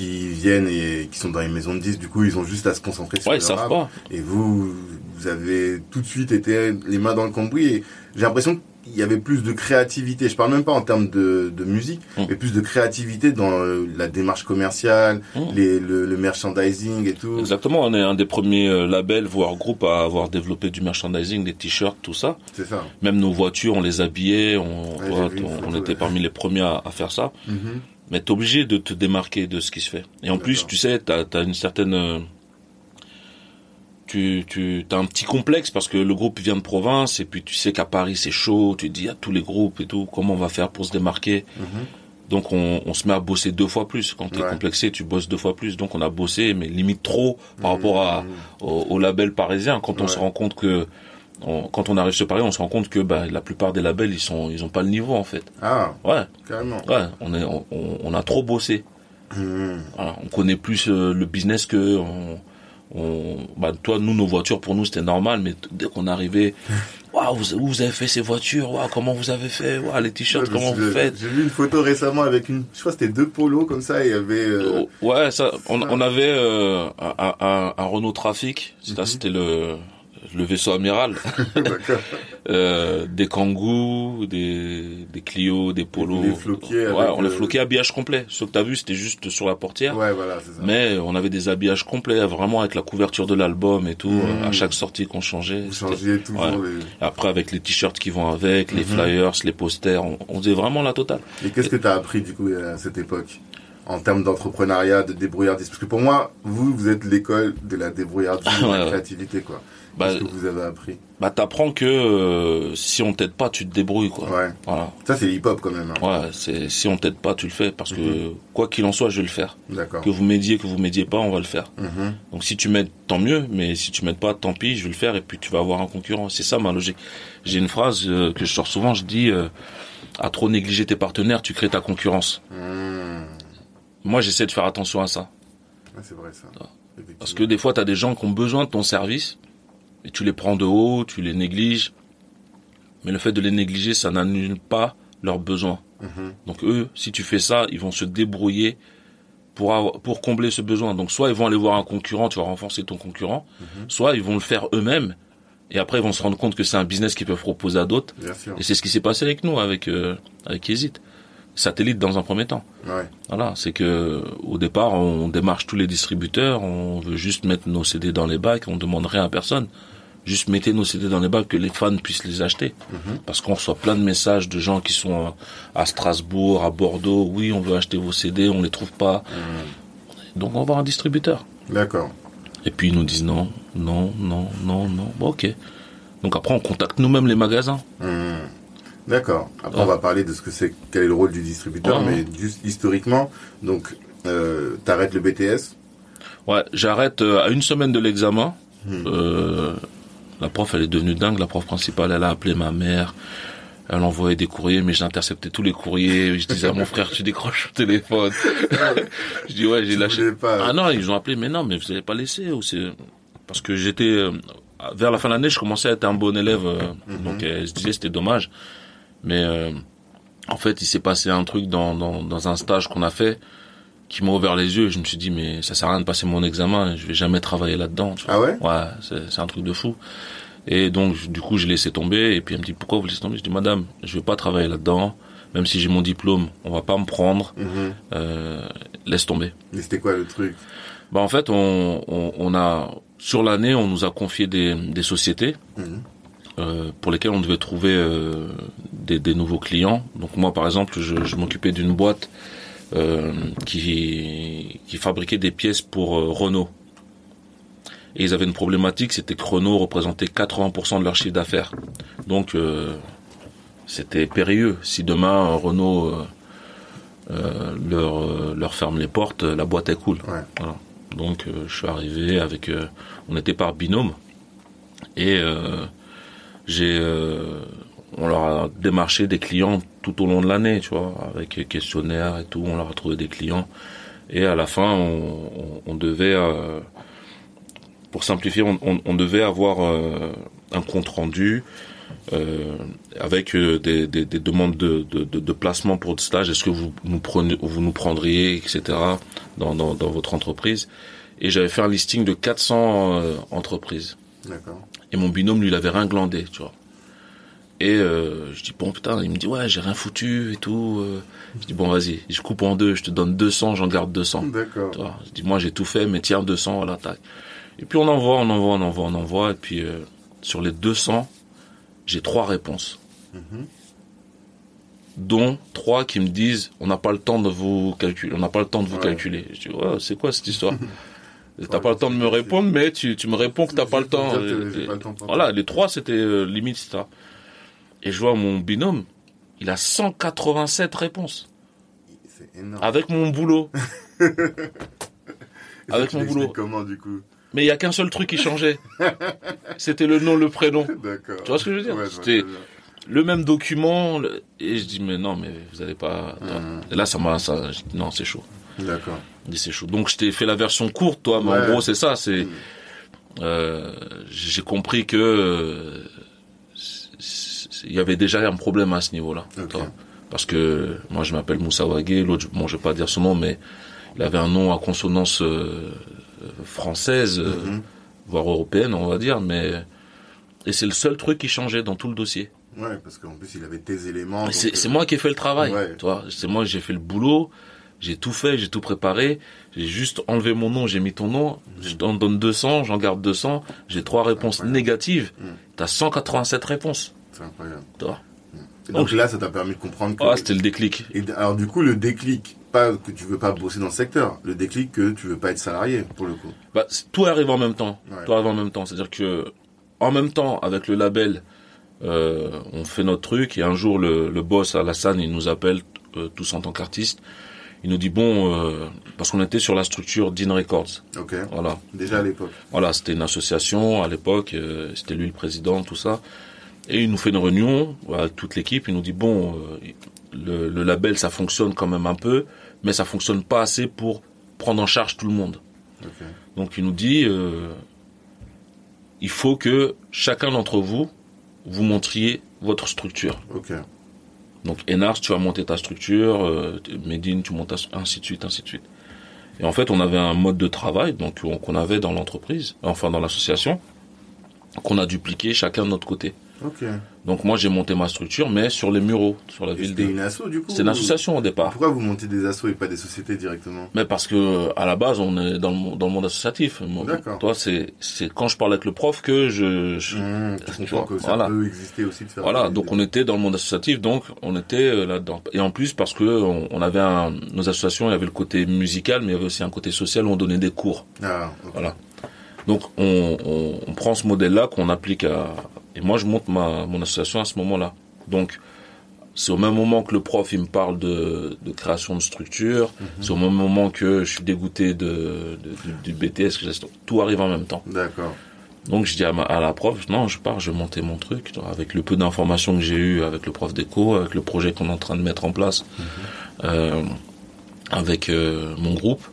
Speaker 1: qui viennent et qui sont dans les maisons de disques, du coup, ils ont juste à se concentrer sur
Speaker 2: ouais,
Speaker 1: le
Speaker 2: ils savent
Speaker 1: rap.
Speaker 2: pas.
Speaker 1: Et vous, vous avez tout de suite été les mains dans le cambouis. Et j'ai l'impression qu'il y avait plus de créativité. Je parle même pas en termes de, de musique,
Speaker 2: Mm.
Speaker 1: mais plus de créativité dans euh, la démarche commerciale,
Speaker 2: Mm.
Speaker 1: les, le, le merchandising et tout.
Speaker 2: Exactement, on est un des premiers euh, labels, voire groupes à avoir développé du merchandising, des t-shirts, tout ça.
Speaker 1: C'est ça.
Speaker 2: Même nos voitures, on les habillait, on,
Speaker 1: Ouais,
Speaker 2: on, était parmi les premiers à, à faire ça.
Speaker 1: Mhm.
Speaker 2: Mais t'es obligé de te démarquer de ce qui se fait. Et en plus, tu sais, t'as as une certaine... euh, Tu, tu as un petit complexe parce que le groupe vient de province et puis tu sais qu'à Paris c'est chaud, tu te dis à tous les groupes et tout, comment on va faire pour se démarquer
Speaker 1: Mhm.
Speaker 2: Donc on, on se met à bosser deux fois plus. Quand t'es
Speaker 1: Ouais.
Speaker 2: complexé, tu bosses deux fois plus. Donc on a bossé, mais limite trop par rapport à,
Speaker 1: Mhm.
Speaker 2: au, au label parisien. Quand on se rend compte que... on- quand on arrive sur Paris, on se rend compte que bah, la plupart des labels, ils sont, ils ont pas le niveau en fait.
Speaker 1: Ah,
Speaker 2: Ouais,
Speaker 1: carrément.
Speaker 2: ouais, on est, on, on- on a trop bossé. Voilà, on connaît plus euh, le business que on, on- bah, toi nous nos voitures pour nous c'était normal mais dès qu'on arrivait [LAUGHS] waouh vous, avez fait ces voitures waouh comment vous avez fait waouh les t-shirts
Speaker 1: Ouais,
Speaker 2: comment vous faites?
Speaker 1: J'ai vu une photo récemment avec une, je crois que c'était deux polos comme ça, et il y avait, euh,
Speaker 2: Oh, ouais ça on,
Speaker 1: ça.
Speaker 2: on avait euh, un, un, un Renault Trafic
Speaker 1: Mhm.
Speaker 2: c'était le le vaisseau amiral, [LAUGHS] euh, des Kangoo, des, des Clio, des Polo.
Speaker 1: Les floqués
Speaker 2: Ouais, on les
Speaker 1: euh,
Speaker 2: floquait habillage complet. Ce que t'as vu, c'était juste sur la portière.
Speaker 1: Ouais, voilà, c'est ça.
Speaker 2: Mais on avait des habillages complets, vraiment avec la couverture de l'album et tout, euh, à chaque sortie qu'on changeait.
Speaker 1: Vous
Speaker 2: C'était-
Speaker 1: changiez toujours
Speaker 2: Ouais.
Speaker 1: les...
Speaker 2: Après, avec les t-shirts qui vont avec, les
Speaker 1: Mhm.
Speaker 2: flyers, les posters, on, on faisait vraiment la totale.
Speaker 1: Et qu'est-ce que tu as appris du coup à cette époque en termes d'entrepreneuriat, de débrouillardise? Parce que pour moi, vous, vous êtes l'école de la débrouillardise, de la [LAUGHS] créativité, quoi.
Speaker 2: Bah,
Speaker 1: Qu'est-ce que vous avez appris
Speaker 2: bah t'apprends que euh, si on t'aide pas, tu te débrouilles, quoi.
Speaker 1: Ouais.
Speaker 2: Voilà.
Speaker 1: Ça, c'est hip-hop quand même. hein.
Speaker 2: Ouais, c'est si on t'aide pas, tu le fais parce que
Speaker 1: Mhm.
Speaker 2: quoi qu'il en soit, je vais le faire.
Speaker 1: D'accord.
Speaker 2: Que vous m'aidiez, que vous m'aidiez pas, on va le faire.
Speaker 1: Mhm.
Speaker 2: Donc si tu m'aides, tant mieux, mais si tu m'aides pas, tant pis, je vais le faire et puis tu vas avoir un concurrent. C'est ça ma logique. J'ai une phrase euh, que je sors souvent, je dis euh, à trop négliger tes partenaires, tu crées ta concurrence.
Speaker 1: Mmh.
Speaker 2: Moi, j'essaie de faire attention à ça
Speaker 1: Ouais, c'est vrai ça.
Speaker 2: Ah. Parce que des fois, tu as des gens qui ont besoin de ton service et tu les prends de haut, tu les négliges. Mais le fait de les négliger, ça n'annule pas leurs besoins.
Speaker 1: Mhm.
Speaker 2: Donc eux, si tu fais ça, ils vont se débrouiller pour avoir- pour combler ce besoin. Donc soit ils vont aller voir un concurrent, tu vas renforcer ton concurrent,
Speaker 1: Mhm.
Speaker 2: soit ils vont le faire eux-mêmes et après ils vont se rendre compte que c'est un business qu'ils peuvent proposer à d'autres. Et c'est ce qui s'est passé avec nous, avec euh, avec Yesit. Satellite dans un premier temps.
Speaker 1: Ouais.
Speaker 2: Voilà, c'est que au départ, on démarche tous les distributeurs, on veut juste mettre nos CD dans les bacs, on demande rien à personne. Juste mettez nos CD dans les bacs que les fans puissent les acheter.
Speaker 1: Mhm.
Speaker 2: Parce qu'on reçoit plein de messages de gens qui sont à Strasbourg, à Bordeaux. Oui, on veut acheter vos CD, on les trouve pas. Donc on va voir un distributeur.
Speaker 1: D'accord.
Speaker 2: Et puis ils nous disent non, non, non, non, non. Bon, ok. Donc après on contacte nous-mêmes les magasins.
Speaker 1: Mhm. D'accord. Après,
Speaker 2: Ouais.
Speaker 1: on va parler de ce que c'est, quel est le rôle du distributeur,
Speaker 2: Ouais,
Speaker 1: mais juste historiquement, donc, euh, t'arrêtes le BTS.
Speaker 2: Ouais, j'arrête euh, à une semaine de l'examen. Euh, la prof, elle est devenue dingue. La prof principale, elle a appelé ma mère. Elle envoyait des courriers, mais j'interceptais tous les courriers. Je disais à mon frère, tu décroches le téléphone. [LAUGHS] je dis ouais, j'ai lâché.
Speaker 1: pas.
Speaker 2: Ah non, ils ont appelé, mais non, mais vous n'avez pas laissé. Ou c'est parce que j'étais euh, vers la fin de l'année, je commençais à être un bon élève. euh,
Speaker 1: Mhm.
Speaker 2: Donc elle se disait c'était dommage, mais euh, en fait, il s'est passé un truc dans dans, dans un stage qu'on a fait qui m'a ouvert les yeux. Je me suis dit mais ça sert à rien de passer mon examen. Je vais jamais travailler là-dedans. tu vois.
Speaker 1: Ah ouais?
Speaker 2: Ouais, c'est c'est un truc de fou. Et donc, je- du coup, j'ai laissé tomber. Et puis, elle me dit, pourquoi vous laissez tomber? Je dis, madame, je vais pas travailler là-dedans. Même si j'ai mon diplôme, on va pas me prendre.
Speaker 1: Mhm.
Speaker 2: Euh, laisse tomber.
Speaker 1: Mais c'était quoi le truc?
Speaker 2: Bah, en fait, on, on, on a, sur l'année, on nous a confié des, des sociétés
Speaker 1: Mhm.
Speaker 2: euh, pour lesquelles on devait trouver euh, des, des nouveaux clients. Donc, moi, par exemple, je, je m'occupais d'une boîte qui, qui fabriquait des pièces pour euh, Renault. Et ils avaient une problématique, c'était que Renault représentait 80% de leur chiffre d'affaires. Donc euh, c'était périlleux. Si demain euh, Renault euh, euh, leur, euh, leur ferme les portes, la boîte est cool.
Speaker 1: Ouais.
Speaker 2: Voilà. Donc euh, je suis arrivé avec, euh, on était par binôme et euh, j'ai, euh, on leur a démarché des clients tout au long de l'année, tu vois, avec questionnaire et tout. On leur a trouvé des clients et à la fin on, on, on devait euh, pour simplifier, on, on- on devait avoir euh, un compte rendu euh, avec euh, des, des- des demandes de, de, de- de placement pour le stage. Est-ce que vous nous prenez, vous nous prendriez, etc. dans, dans, dans votre entreprise. Et j'avais fait un listing de 400 euh, entreprises.
Speaker 1: D'accord.
Speaker 2: Et mon binôme, lui, il avait rien glandé, tu vois. Et euh, je dis, bon, putain, il me dit, ouais, j'ai rien foutu et tout. euh. Je dis, bon, vas-y, je coupe en deux, je te donne 200, j'en garde 200.
Speaker 1: D'accord.
Speaker 2: Je dis, moi, j'ai tout fait, mais tiens, 200, voilà, tac. Et puis, on envoie, on envoie, on envoie, on envoie. Et puis, euh, sur les 200, j'ai trois réponses.
Speaker 1: Mhm.
Speaker 2: Dont trois qui me disent, on n'a pas le temps de vous calculer, on n'a pas le temps de vous
Speaker 1: Ouais.
Speaker 2: calculer. Je dis, ouais, c'est quoi cette histoire? [LAUGHS] T'as pas le temps de me répondre, mais tu, tu me réponds que t'as pas le temps.
Speaker 1: dire
Speaker 2: Et-
Speaker 1: pas le temps
Speaker 2: voilà, les trois, c'était euh, limite ça. Et je vois mon binôme, il a 187 réponses.
Speaker 1: C'est énorme.
Speaker 2: Avec mon boulot. [LAUGHS] Avec mon boulot.
Speaker 1: Comment du coup?
Speaker 2: Mais il y a qu'un seul truc qui changeait. [LAUGHS] C'était le nom, le prénom.
Speaker 1: D'accord.
Speaker 2: Tu vois ce que je veux dire?
Speaker 1: Ouais,
Speaker 2: C'était-. Le même document. le- Et je dis, mais non, mais vous allez pas.
Speaker 1: Mhm.
Speaker 2: Et là, ça m'a. Ça... Non, c'est chaud.
Speaker 1: D'accord.
Speaker 2: Je dis, c'est chaud. Donc, je t'ai fait la version courte, toi, mais
Speaker 1: Ouais.
Speaker 2: en gros, c'est ça. C'est.
Speaker 1: Mhm.
Speaker 2: Euh, j'ai compris que. Il y avait déjà un problème à ce niveau-là. Parce que moi, je m'appelle Moussa Wagé. L'autre, bon, je vais pas dire son nom, mais il avait un nom à consonance euh, euh, française, euh,
Speaker 1: Mhm.
Speaker 2: voire européenne, on va dire. Mais Et c'est le seul truc qui changeait dans tout le dossier.
Speaker 1: Ouais, parce qu'en plus, il avait tes éléments.
Speaker 2: C'est
Speaker 1: euh,
Speaker 2: moi qui ai fait le travail.
Speaker 1: Ouais.
Speaker 2: Vois, c'est moi j'ai fait le boulot. J'ai tout fait, j'ai tout préparé. J'ai juste enlevé mon nom, j'ai mis ton nom. Je t'en donne 200, j'en garde 200. J'ai trois réponses
Speaker 1: incroyable.
Speaker 2: négatives.
Speaker 1: Mm.
Speaker 2: T'as 187 réponses.
Speaker 1: C'est incroyable. Et donc là, ça t'a permis de comprendre que.
Speaker 2: Ah, c'était le déclic.
Speaker 1: Et alors du coup, le déclic, pas que tu veux pas bosser dans le secteur, le déclic que tu veux pas être salarié pour le coup.
Speaker 2: Bah, tout arrive en même temps.
Speaker 1: Ouais.
Speaker 2: Tout arrive en même temps. C'est-à-dire que, en même temps, avec le label, euh, on fait notre truc et un jour le, le boss Alassane, il nous appelle euh, tous en tant qu'artistes. Il nous dit bon, euh, parce qu'on était sur la structure Dean Records.
Speaker 1: Ok.
Speaker 2: Voilà.
Speaker 1: Déjà à l'époque.
Speaker 2: Voilà, c'était une association à l'époque, c'était lui le président, tout ça. Et il nous fait une réunion, voilà, toute l'équipe, il nous dit, bon, euh, le, le label, ça fonctionne quand même un peu, mais ça fonctionne pas assez pour prendre en charge tout le monde. Donc il nous dit, euh, il faut que chacun d'entre vous, vous montriez votre structure. Donc Enars, tu vas monter ta structure, euh, Medine, tu montes ta, ainsi de suite, ainsi de suite. Et en fait, on avait un mode de travail donc qu'on qu'on avait dans l'entreprise, enfin dans l'association, qu'on a dupliqué chacun de notre côté. Donc moi, j'ai monté ma structure, mais sur les mureaux, sur la
Speaker 1: Et
Speaker 2: ville
Speaker 1: C'était
Speaker 2: de.
Speaker 1: une asso du coup
Speaker 2: C'est une association au départ.
Speaker 1: Pourquoi vous montez des assos et pas des sociétés directement?
Speaker 2: Mais parce que à la base, on est dans le, dans le monde associatif.
Speaker 1: D'accord.
Speaker 2: Toi, c'est c'est quand je parle avec le prof que je, je-
Speaker 1: Mmh, tu
Speaker 2: tu
Speaker 1: comprends
Speaker 2: vois,
Speaker 1: que ça
Speaker 2: voilà.
Speaker 1: peut exister aussi de faire.
Speaker 2: Voilà, donc on était dans le monde associatif, donc on était euh, là-dedans. Et en plus parce que on, on avait un, nos associations, il y avait le côté musical, mais il y avait aussi un côté social où on donnait des cours.
Speaker 1: Ah, ok.
Speaker 2: Voilà. Donc on, on, on prend ce modèle-là qu'on applique à et moi je monte ma mon association à ce moment-là. Donc c'est au même moment que le prof il me parle de, de création de structure, c'est au même moment que je suis dégoûté de, du, BTS, que tout arrive en même temps.
Speaker 1: D'accord.
Speaker 2: Donc je dis à, ma- à la prof, non, je pars, je vais monter mon truc, avec le peu d'informations que j'ai eu avec le prof d'éco, avec le projet qu'on est en train de mettre en place, euh, avec euh, mon groupe.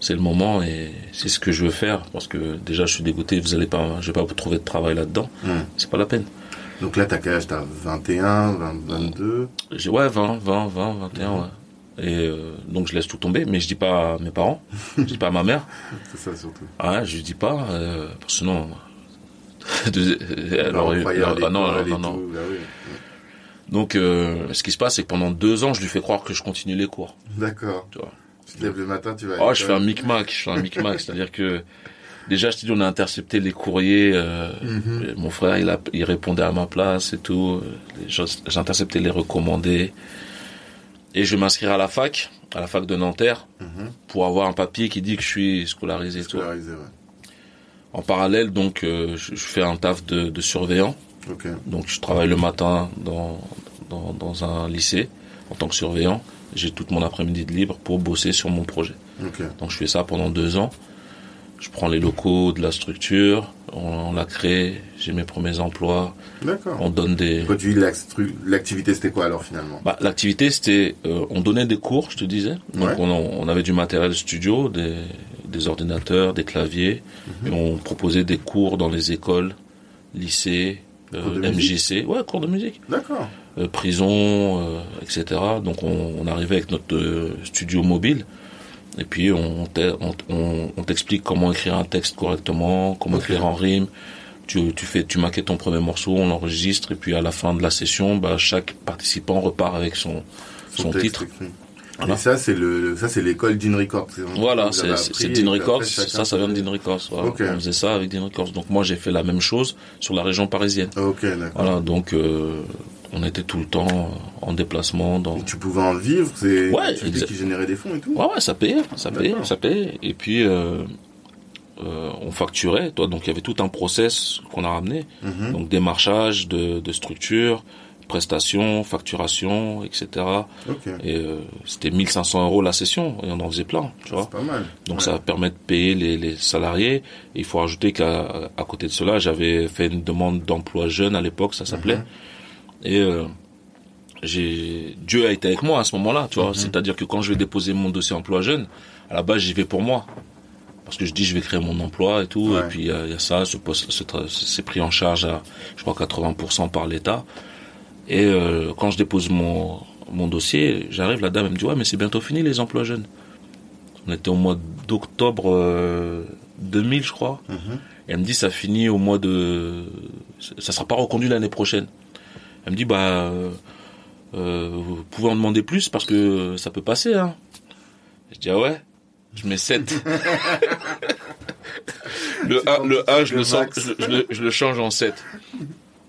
Speaker 2: C'est le moment et c'est ce que je veux faire parce que déjà je suis dégoûté, vous allez pas, je vais pas vous trouver de travail là-dedans,
Speaker 1: Hmm.
Speaker 2: c'est pas la peine.
Speaker 1: Donc là, t'as quel âge? T'as 21, 20, 22
Speaker 2: J'ai ouais 20, 20, 20, 21, ouais. Et euh, donc je laisse tout tomber, mais je dis pas à mes parents, je dis pas à ma mère. [LAUGHS]
Speaker 1: C'est ça surtout.
Speaker 2: Ah, je dis pas, euh, parce que sinon. [LAUGHS] alors,
Speaker 1: on croyait à
Speaker 2: ah non, non, non.
Speaker 1: bah.
Speaker 2: Donc, euh, ce qui se passe, c'est que pendant deux ans, je lui fais croire que je continue les cours.
Speaker 1: D'accord.
Speaker 2: Tu vois.
Speaker 1: Tu te lèves le matin, tu vas.
Speaker 2: Oh, je fais un micmac, je fais un micmac, [LAUGHS] c'est-à-dire que déjà, je te dis, on a intercepté les courriers. euh,
Speaker 1: Mhm.
Speaker 2: Mon frère, il, a, il répondait à ma place et tout. euh, les intercepté les recommandés. Et je vais m'inscrire à la fac, à la fac de Nanterre,
Speaker 1: Mhm.
Speaker 2: pour avoir un papier qui dit que je suis scolarisé. et tout.
Speaker 1: Scolarisé, ouais.
Speaker 2: En parallèle, donc, euh, je, je fais un taf de, de surveillant.
Speaker 1: Ok.
Speaker 2: Donc je travaille le matin dans, dans, dans un lycée en tant que surveillant. J'ai toute mon après-midi de libre pour bosser sur mon projet. Donc je fais ça pendant deux ans. Je prends les locaux de la structure, on, on la crée, j'ai mes premiers emplois,
Speaker 1: D'accord.
Speaker 2: on donne des...
Speaker 1: L'actu- l'activité, c'était quoi alors finalement?
Speaker 2: Bah, L'activité c'était, euh, on donnait des cours, je te disais. Donc
Speaker 1: Ouais.
Speaker 2: on, on avait du matériel studio, des, des ordinateurs, des claviers,
Speaker 1: Mhm.
Speaker 2: et on proposait des cours dans les écoles, lycées, euh, MJC, ouais, cours de musique.
Speaker 1: D'accord.
Speaker 2: Euh, prison, euh, etc. Donc on, on arrivait avec notre euh, studio mobile et puis on, t'explique comment écrire un texte correctement, comment écrire en rime. Tu, tu fais, tu maquettes ton premier morceau, on l'enregistre et puis à la fin de la session, bah, chaque participant repart avec son, son, titre.
Speaker 1: écrit.
Speaker 2: Voilà.
Speaker 1: Et ça, c'est le, ça, c'est l'école Dean Records.
Speaker 2: Voilà, c'est Dean Records, ça, ça vient de Dean Records. voilà. On faisait ça avec Dean Records. Donc moi j'ai fait la même chose sur la région parisienne.
Speaker 1: Ok, d'accord.
Speaker 2: Voilà, donc euh, on était tout le temps en déplacement dans,
Speaker 1: Et Tu pouvais en vivre, c'est
Speaker 2: Ouais,
Speaker 1: tu qui générait des fonds et tout.
Speaker 2: Ouais, ouais, ça payait, ça payait, ça payait. Et puis, euh, euh, on facturait, toi. Donc, il y avait tout un process qu'on a ramené.
Speaker 1: Mhm.
Speaker 2: Donc, démarchage de, de structure, prestations, facturation, etc. Et euh, c'était 1500 euros la session, et on en faisait plein, tu vois.
Speaker 1: Pas mal.
Speaker 2: Donc,
Speaker 1: Ouais.
Speaker 2: ça permet de payer les, les salariés. Et il faut ajouter qu'à à côté de cela, j'avais fait une demande d'emploi jeune à l'époque, ça s'appelait.
Speaker 1: Mhm.
Speaker 2: Et euh, j'ai Dieu a été avec moi à ce moment-là, tu vois.
Speaker 1: Mhm.
Speaker 2: C'est-à-dire que quand je vais déposer mon dossier emploi jeune, à la base j'y vais pour moi, parce que je dis je vais créer mon emploi et tout.
Speaker 1: Ouais.
Speaker 2: Et puis il y, a il y a ça, ce poste, c'est pris en charge à, je crois 80% par l'État. Et euh, quand je dépose mon mon dossier, j'arrive, la dame elle me dit ouais mais c'est bientôt fini les emplois jeunes. On était au mois d'octobre euh, 2000, je crois.
Speaker 1: Mhm.
Speaker 2: Et elle me dit, ça finit au mois de, ça sera pas reconduit l'année prochaine. Elle me dit, bah, euh, euh, vous pouvez en demander plus parce que ça peut passer, hein. Je dis, ah ouais? Je mets 7. [LAUGHS] le
Speaker 1: Tu
Speaker 2: 1,
Speaker 1: penses
Speaker 2: le
Speaker 1: que c'est
Speaker 2: 1, je
Speaker 1: le
Speaker 2: le, sens,
Speaker 1: max.
Speaker 2: je, je le, je le change en 7.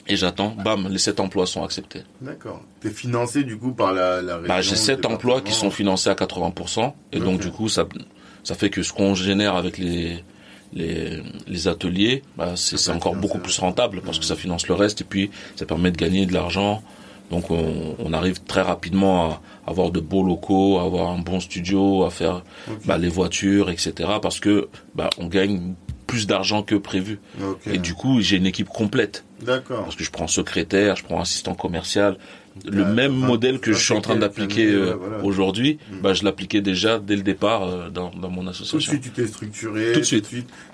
Speaker 2: Et j'attends, bam, les 7 emplois sont acceptés.
Speaker 1: D'accord. T'es financé du coup par la, la région.
Speaker 2: Bah, j'ai
Speaker 1: le
Speaker 2: 7 emplois qui sont financés à 80%. Et donc, du coup, ça, ça fait que ce qu'on génère avec les, les, les ateliers, bah, c'est encore beaucoup plus rentable parce que ça finance le reste et puis ça permet de gagner de l'argent. Donc, on, on arrive très rapidement à avoir de beaux locaux, à avoir un bon studio, à faire bah, les voitures, etc. Parce que bah, on gagne plus d'argent que prévu. Et du coup, j'ai une équipe complète.
Speaker 1: D'accord.
Speaker 2: Parce que je prends secrétaire, je prends assistant commercial. Le
Speaker 1: Ah,
Speaker 2: même modèle que je suis en train d'appliquer euh,
Speaker 1: voilà.
Speaker 2: aujourd'hui,
Speaker 1: Mm.
Speaker 2: bah, je l'appliquais déjà dès le départ euh, dans, dans mon
Speaker 1: Tout de
Speaker 2: association.
Speaker 1: suite, tu t'es structuré.
Speaker 2: Tout de suite.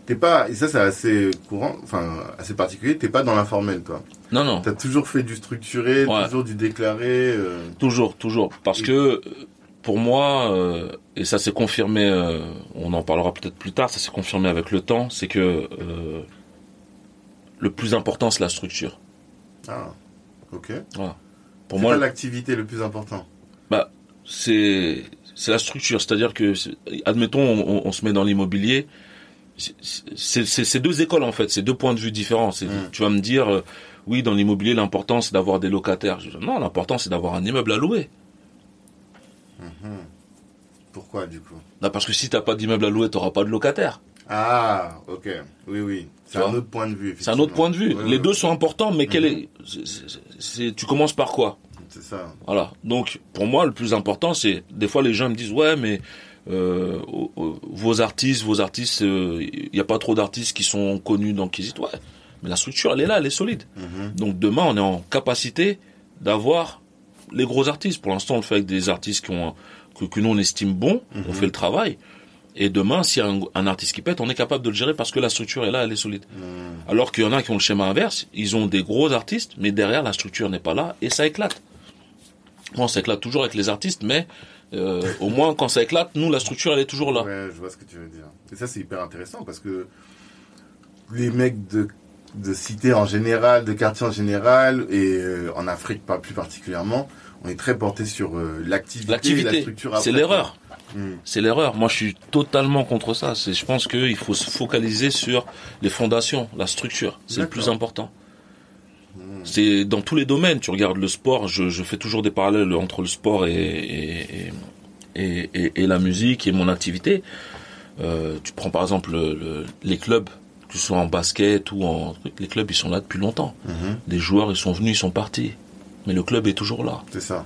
Speaker 1: T'es pas, et ça, c'est assez courant, enfin, assez particulier. T'es pas dans l'informel, toi.
Speaker 2: Non, non,
Speaker 1: T'as toujours fait du structuré,
Speaker 2: Ouais.
Speaker 1: toujours du déclaré. euh,
Speaker 2: toujours, toujours. Parce
Speaker 1: Et-
Speaker 2: que euh, pour moi, euh, et ça s'est confirmé, euh, on en parlera peut-être plus tard, ça s'est confirmé avec le temps, c'est que euh, le plus important, c'est la structure.
Speaker 1: Ah, ok.
Speaker 2: Pour moi,
Speaker 1: l'activité le plus important.
Speaker 2: c'est c'est la structure. C'est-à-dire que, admettons, on, on- on se met dans l'immobilier. c'est- deux écoles en fait, c'est deux points de vue différents. Tu vas me dire, euh, oui, dans l'immobilier, l'important c'est d'avoir des locataires. Je dis, non, l'important c'est d'avoir un immeuble à louer.
Speaker 1: Mhm. Pourquoi, du coup?
Speaker 2: Non, parce que si t'as pas d'immeuble à louer, t'auras pas de locataire.
Speaker 1: Ah, ok. Oui, oui. C'est un autre point de vue.
Speaker 2: C'est un autre point de vue.
Speaker 1: Ouais,
Speaker 2: Les
Speaker 1: ouais,
Speaker 2: deux sont importants, mais quel
Speaker 1: Mhm.
Speaker 2: est, tu commences par quoi
Speaker 1: C'est ça.
Speaker 2: Voilà. Donc pour moi, le plus important, c'est des fois les gens me disent ouais, mais euh, vos artistes, vos artistes, il n'y a pas trop d'artistes qui sont connus dans Kizit. Ouais, mais la structure, elle est là, elle est solide.
Speaker 1: Mhm.
Speaker 2: Donc demain, on est en capacité d'avoir les gros artistes. Pour l'instant, on le fait avec des artistes qui ont que, que nous on estime bons,
Speaker 1: Mhm.
Speaker 2: on fait le travail. Et demain, s'il y a un, un artiste qui pète, on est capable de le gérer parce que la structure est là, elle est solide.
Speaker 1: Mhm.
Speaker 2: Alors qu'il y en a qui ont le schéma inverse, ils ont des gros artistes, mais derrière la structure n'est pas là et ça éclate. Bon, ça éclate toujours avec les artistes, mais euh, au moins quand ça éclate, nous la structure elle est toujours là.
Speaker 1: Ouais, je vois ce que tu veux dire. Et ça, c'est hyper intéressant parce que les mecs de, de cité en général, de quartier en général, et euh, en Afrique pas plus particulièrement, on est très porté sur euh, l'activité, la structure
Speaker 2: c'est l'erreur.
Speaker 1: Mhm.
Speaker 2: C'est l'erreur. Moi, je suis totalement contre ça. C'est, je pense qu'il faut se focaliser sur les fondations, la structure. C'est le plus important. C'est dans tous les domaines. Tu regardes le sport. Je, je fais toujours des parallèles entre le sport et et, et, et- et la musique et mon activité. Euh, tu prends par exemple le- le- les clubs, que ce soit en basket ou en truc, les clubs ils sont là depuis longtemps.
Speaker 1: Mhm.
Speaker 2: Les joueurs ils sont venus, ils sont partis, mais le club est toujours là.
Speaker 1: C'est ça.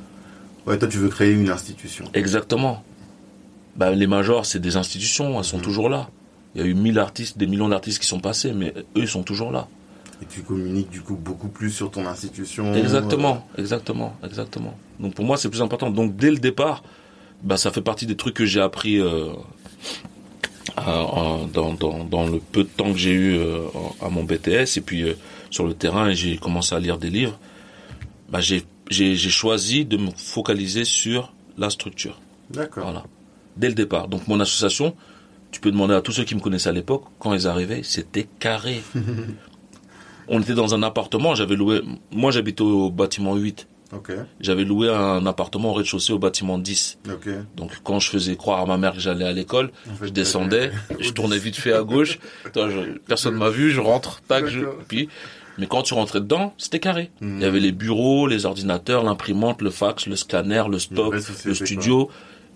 Speaker 1: Ouais, toi, tu veux créer une institution.
Speaker 2: Exactement. Bah, les majors, c'est des institutions, elles sont
Speaker 1: Mhm.
Speaker 2: toujours là. Il y a eu 1000 artistes, des millions d'artistes qui sont passés, mais eux, ils sont toujours là.
Speaker 1: Et tu communiques du coup beaucoup plus sur ton institution.
Speaker 2: Exactement, exactement, exactement. Donc pour moi, c'est plus important. Donc dès le départ, bah, ça fait partie des trucs que j'ai appris euh, à- à- dans, dans, dans le peu de temps que j'ai eu euh, à mon BTS. Et puis euh, sur le terrain, j'ai commencé à lire des livres. Bah, j'ai choisi de me focaliser sur la structure.
Speaker 1: D'accord.
Speaker 2: Voilà. Dès le départ. Donc mon association, tu peux demander à tous ceux qui me connaissaient à l'époque, quand ils arrivaient, c'était carré. [LAUGHS] On était dans un appartement, j'avais loué, moi j'habitais au bâtiment 8,
Speaker 1: Ok.
Speaker 2: j'avais loué un appartement au rez-de-chaussée au bâtiment 10.
Speaker 1: Ok.
Speaker 2: Donc quand je faisais croire à ma mère que j'allais à l'école,
Speaker 1: En fait,
Speaker 2: je descendais, [LAUGHS] [LAUGHS] je tournais vite fait à gauche, Attends, je- personne m'a vu, je rentre, tac, je, puis, mais quand tu rentrais dedans, c'était carré.
Speaker 1: Mhm.
Speaker 2: Il y avait les bureaux, les ordinateurs, l'imprimante, le fax, le scanner, le stock, le studio.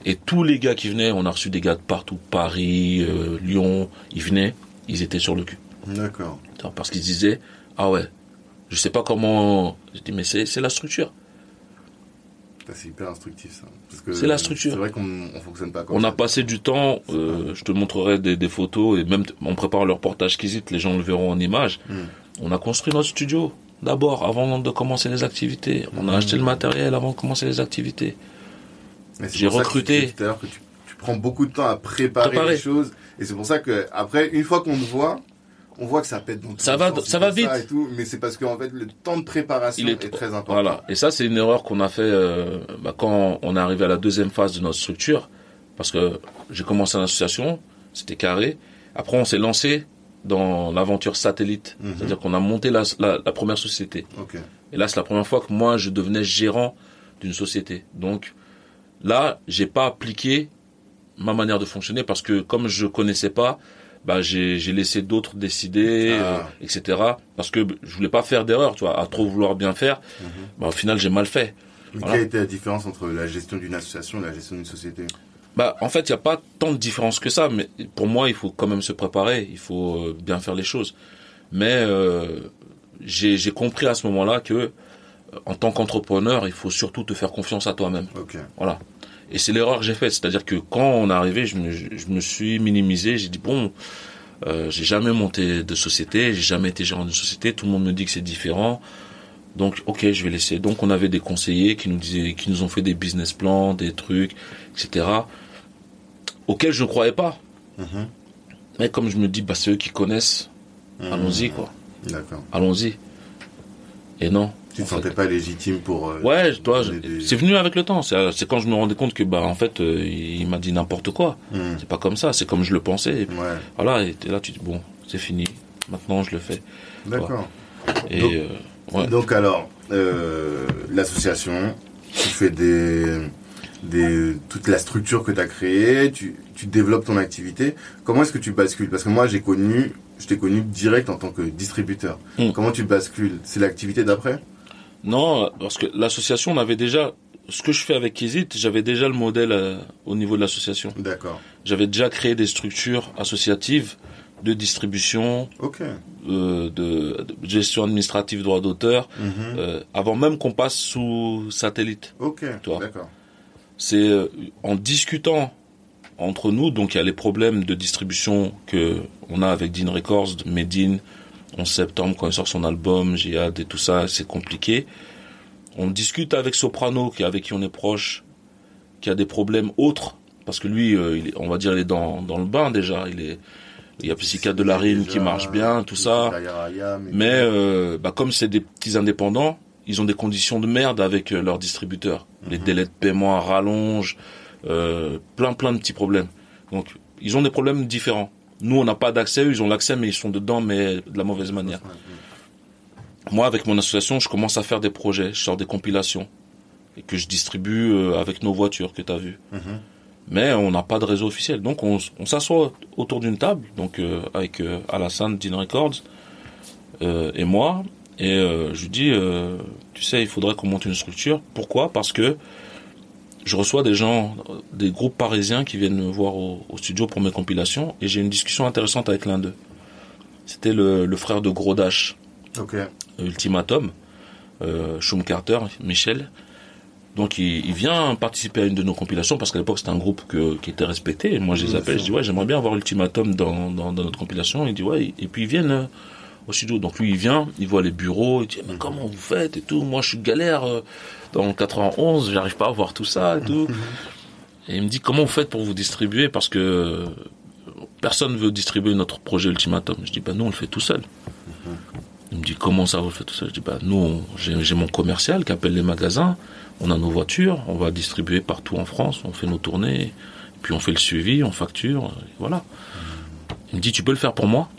Speaker 2: Et tous les gars qui venaient, on a reçu des gars de partout, Paris, euh, Lyon, ils venaient, ils étaient sur le cul.
Speaker 1: D'accord.
Speaker 2: Parce qu'ils disaient, ah ouais, je sais pas comment, je dis, mais c'est, la structure.
Speaker 1: C'est hyper instructif ça.
Speaker 2: C'est la structure.
Speaker 1: C'est vrai qu'on on fonctionne pas comme
Speaker 2: On
Speaker 1: ça.
Speaker 2: a passé du temps, euh, je te montrerai des, des photos et même on prépare le reportage Kizit, les gens le verront en image.
Speaker 1: Mm.
Speaker 2: On a construit notre studio d'abord avant de commencer les activités. On a
Speaker 1: Mm.
Speaker 2: acheté le matériel avant de commencer les activités.
Speaker 1: C'est
Speaker 2: J'ai recruté.
Speaker 1: tout à l'heure que tu, tu prends beaucoup de temps à préparer,
Speaker 2: Préparer.
Speaker 1: les choses. Et c'est pour ça que après, une fois qu'on te voit, on voit que ça pète dans tous
Speaker 2: Ça va-
Speaker 1: sens,
Speaker 2: ça va vite.
Speaker 1: et tout, mais c'est parce qu'en fait, le temps de préparation
Speaker 2: Il
Speaker 1: est,
Speaker 2: est-
Speaker 1: très important.
Speaker 2: Voilà. Et ça, c'est une erreur qu'on a fait euh, bah, quand on est arrivé à la deuxième phase de notre structure. Parce que j'ai commencé en association, c'était carré. Après, on s'est lancé dans l'aventure satellite.
Speaker 1: Mhm.
Speaker 2: C'est-à-dire qu'on a monté la, la, la première société. Et là, c'est la première fois que moi, je devenais gérant d'une société. Donc, là, j'ai pas appliqué ma manière de fonctionner parce que comme je connaissais pas, bah, j'ai laissé d'autres décider,
Speaker 1: Ah.
Speaker 2: euh, etc. Parce que je voulais pas faire d'erreur, tu vois, à trop vouloir bien faire. Bah, au final, j'ai mal fait.
Speaker 1: Mais
Speaker 2: Voilà.
Speaker 1: quelle était la différence entre la gestion d'une association et la gestion d'une société?
Speaker 2: Bah, en fait, il n'y a pas tant de différence que ça, mais pour moi, il faut quand même se préparer, il faut euh, bien faire les choses. Mais euh, j'ai compris à ce moment-là que, en tant qu'entrepreneur, il faut surtout te faire confiance à toi-même.
Speaker 1: Ok.
Speaker 2: Voilà. Et c'est l'erreur que j'ai faite, c'est-à-dire que quand on est arrivé, je me, je me suis minimisé, j'ai dit bon, euh, j'ai jamais monté de société, j'ai jamais été gérant d'une société, tout le monde me dit que c'est différent. Donc, ok, je vais laisser. Donc, on avait des conseillers qui nous disaient, qui nous ont fait des business plans, des trucs, etc. auxquels je ne croyais pas.
Speaker 1: Mhm.
Speaker 2: Mais comme je me dis, bah, c'est eux qui connaissent, allons-y, quoi.
Speaker 1: D'accord.
Speaker 2: Allons-y. Et non.
Speaker 1: Tu
Speaker 2: en
Speaker 1: te
Speaker 2: fait.
Speaker 1: sentais pas légitime pour. euh,
Speaker 2: Ouais,
Speaker 1: donner des-
Speaker 2: C'est venu avec le temps. C'est quand je me rendais compte que bah en fait euh, il m'a dit n'importe quoi.
Speaker 1: Mhm.
Speaker 2: C'est pas comme ça. C'est comme je le pensais. Et puis,
Speaker 1: Ouais.
Speaker 2: voilà. Et là, tu dis bon, c'est fini. Maintenant je le fais.
Speaker 1: D'accord.
Speaker 2: Et
Speaker 1: Donc-
Speaker 2: euh, ouais.
Speaker 1: Donc alors, l'association, tu fais des, des, toute la structure que tu as créée, tu, tu développes ton activité. Comment est-ce que tu bascules? Parce que moi, j'ai connu, je t'ai connu direct en tant que distributeur.
Speaker 2: Mm.
Speaker 1: Comment tu bascules? C'est l'activité d'après?
Speaker 2: Non, parce que l'association, on avait déjà. Ce que je fais avec Kizit, j'avais déjà le modèle euh, au niveau de l'association.
Speaker 1: D'accord.
Speaker 2: J'avais déjà créé des structures associatives de distribution,
Speaker 1: Ok.
Speaker 2: euh, de, de gestion administrative, droit d'auteur,
Speaker 1: Mhm.
Speaker 2: euh, avant même qu'on passe sous satellite.
Speaker 1: Ok. D'accord.
Speaker 2: c'est euh, en discutant entre nous, donc il y a les problèmes de distribution que on a avec Dean Records, Medine, 11 septembre quand il sort son album, Jihad et tout ça, c'est compliqué. On discute avec Soprano, qui avec qui on est proche, qui a des problèmes autres, parce que lui, euh, il est- on va dire, il est dans, dans le bain déjà, il est, il y a Psychiatre de la rime qui marche bien, tout ça.
Speaker 1: Ayam
Speaker 2: Mais euh, bah, comme c'est des petits indépendants, ils ont des conditions de merde avec euh, leurs distributeurs. Les délais de paiement à rallonge, euh, plein plein de petits problèmes. Donc ils ont des problèmes différents. Nous on n'a pas d'accès, eux ils ont l'accès mais ils sont dedans mais de la mauvaise manière. Moi avec mon association je commence à faire des projets, je sors des compilations et que je distribue euh, avec nos voitures que tu as vu.
Speaker 1: Mhm.
Speaker 2: Mais on n'a pas de réseau officiel. Donc on, s'assoit autour d'une table, donc euh, avec euh, Alassane Dean Records euh, et moi, et je lui dis, tu sais, il faudrait qu'on monte une structure. Pourquoi? Parce que je reçois des gens, des groupes parisiens qui viennent me voir au, au studio pour mes compilations, et j'ai une discussion intéressante avec l'un d'eux. C'était le, le frère de Gros Dash. Ultimatum, euh, Shum Carter, Michel. Donc il, il vient participer à une de nos compilations parce qu'à l'époque c'était un groupe que, qui était respecté. Et moi je les appelle, je dis ouais j'aimerais bien avoir Ultimatum dans, dans, dans notre compilation. Il dit ouais et puis ils viennent au studio. Donc lui il vient, il voit les bureaux, il dit mais comment vous faites et tout. Moi je suis galère euh, dans le 91, j'arrive pas à voir tout ça et tout. et il me dit comment vous faites pour vous distribuer? Parce que euh, personne veut distribuer notre projet Ultimatum. Je dis bah nous on le fait tout seul. Il me dit comment ça vous le faites tout seul? Je dis bah nous j'ai j'ai mon commercial qui appelle les magasins, on a nos voitures, on va distribuer partout en France, on fait nos tournées, puis on fait le suivi, on facture, et voilà. Il me dit tu peux le faire pour moi?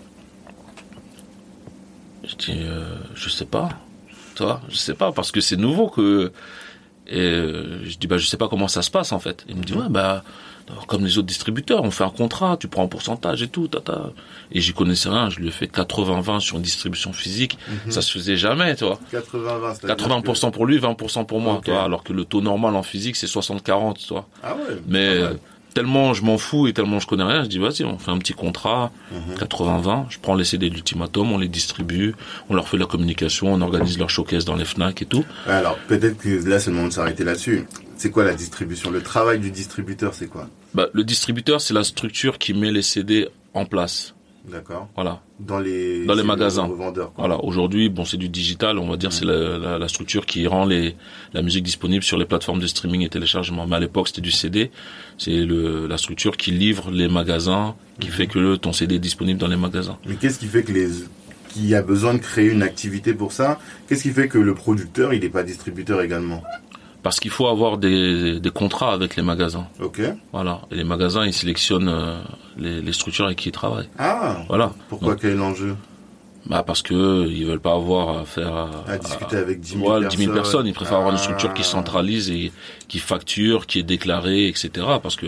Speaker 2: Je dis euh, je sais pas, toi je sais pas parce que c'est nouveau que et euh, je dis bah je sais pas comment ça se passe en fait. Il me dit ouais bah comme les autres distributeurs, on fait un contrat, tu prends un pourcentage et tout, tata. Et j'y connaissais rien, je lui ai fait 80-20 sur une distribution physique, ça se faisait jamais, tu vois.
Speaker 1: 80-20, c'est-à-dire
Speaker 2: 80% pour lui, 20% pour moi, vois, alors que le taux normal en physique c'est 60-40, tu vois.
Speaker 1: que- Ah ouais.
Speaker 2: Mais
Speaker 1: pas mal.
Speaker 2: Tellement je m'en fous et tellement je connais rien, je dis vas-y, on fait un petit contrat,
Speaker 1: Mhm.
Speaker 2: 80-20, je prends les CD de l'ultimatum, on les distribue, on leur fait la communication, on organise leur showcase dans les FNAC et tout.
Speaker 1: Alors, peut-être que là, c'est le moment de s'arrêter là-dessus. C'est quoi la distribution? Le travail du distributeur, c'est quoi?
Speaker 2: Bah, le distributeur, c'est la structure qui met les CD en place.
Speaker 1: D'accord.
Speaker 2: Voilà.
Speaker 1: Dans les,
Speaker 2: Dans les magasins. Voilà. Aujourd'hui, bon, c'est du digital. On va dire, c'est la, la, la structure qui rend les, la musique disponible sur les plateformes de streaming et téléchargement. Mais à l'époque, c'était du CD. C'est le, la structure qui livre les magasins, qui fait que le, ton CD est disponible dans les magasins.
Speaker 1: Mais qu'est-ce qui fait que les qu'il y a besoin de créer une activité pour ça? Qu'est-ce qui fait que le producteur, il n'est pas distributeur également?
Speaker 2: Parce qu'il faut avoir des, des contrats avec les magasins.
Speaker 1: Ok.
Speaker 2: Voilà. Et les magasins, ils sélectionnent euh, les, les structures avec qui ils travaillent.
Speaker 1: Ah.
Speaker 2: Voilà.
Speaker 1: Pourquoi
Speaker 2: Donc,
Speaker 1: quel est l'enjeu?
Speaker 2: bah parce que euh, ils veulent pas avoir à faire à,
Speaker 1: À discuter avec 10 000
Speaker 2: ouais,
Speaker 1: personnes.
Speaker 2: 10 000 personnes. Ils préfèrent avoir une
Speaker 1: Ah.
Speaker 2: structure qui centralise et qui facture, qui est déclarée, etc. Parce que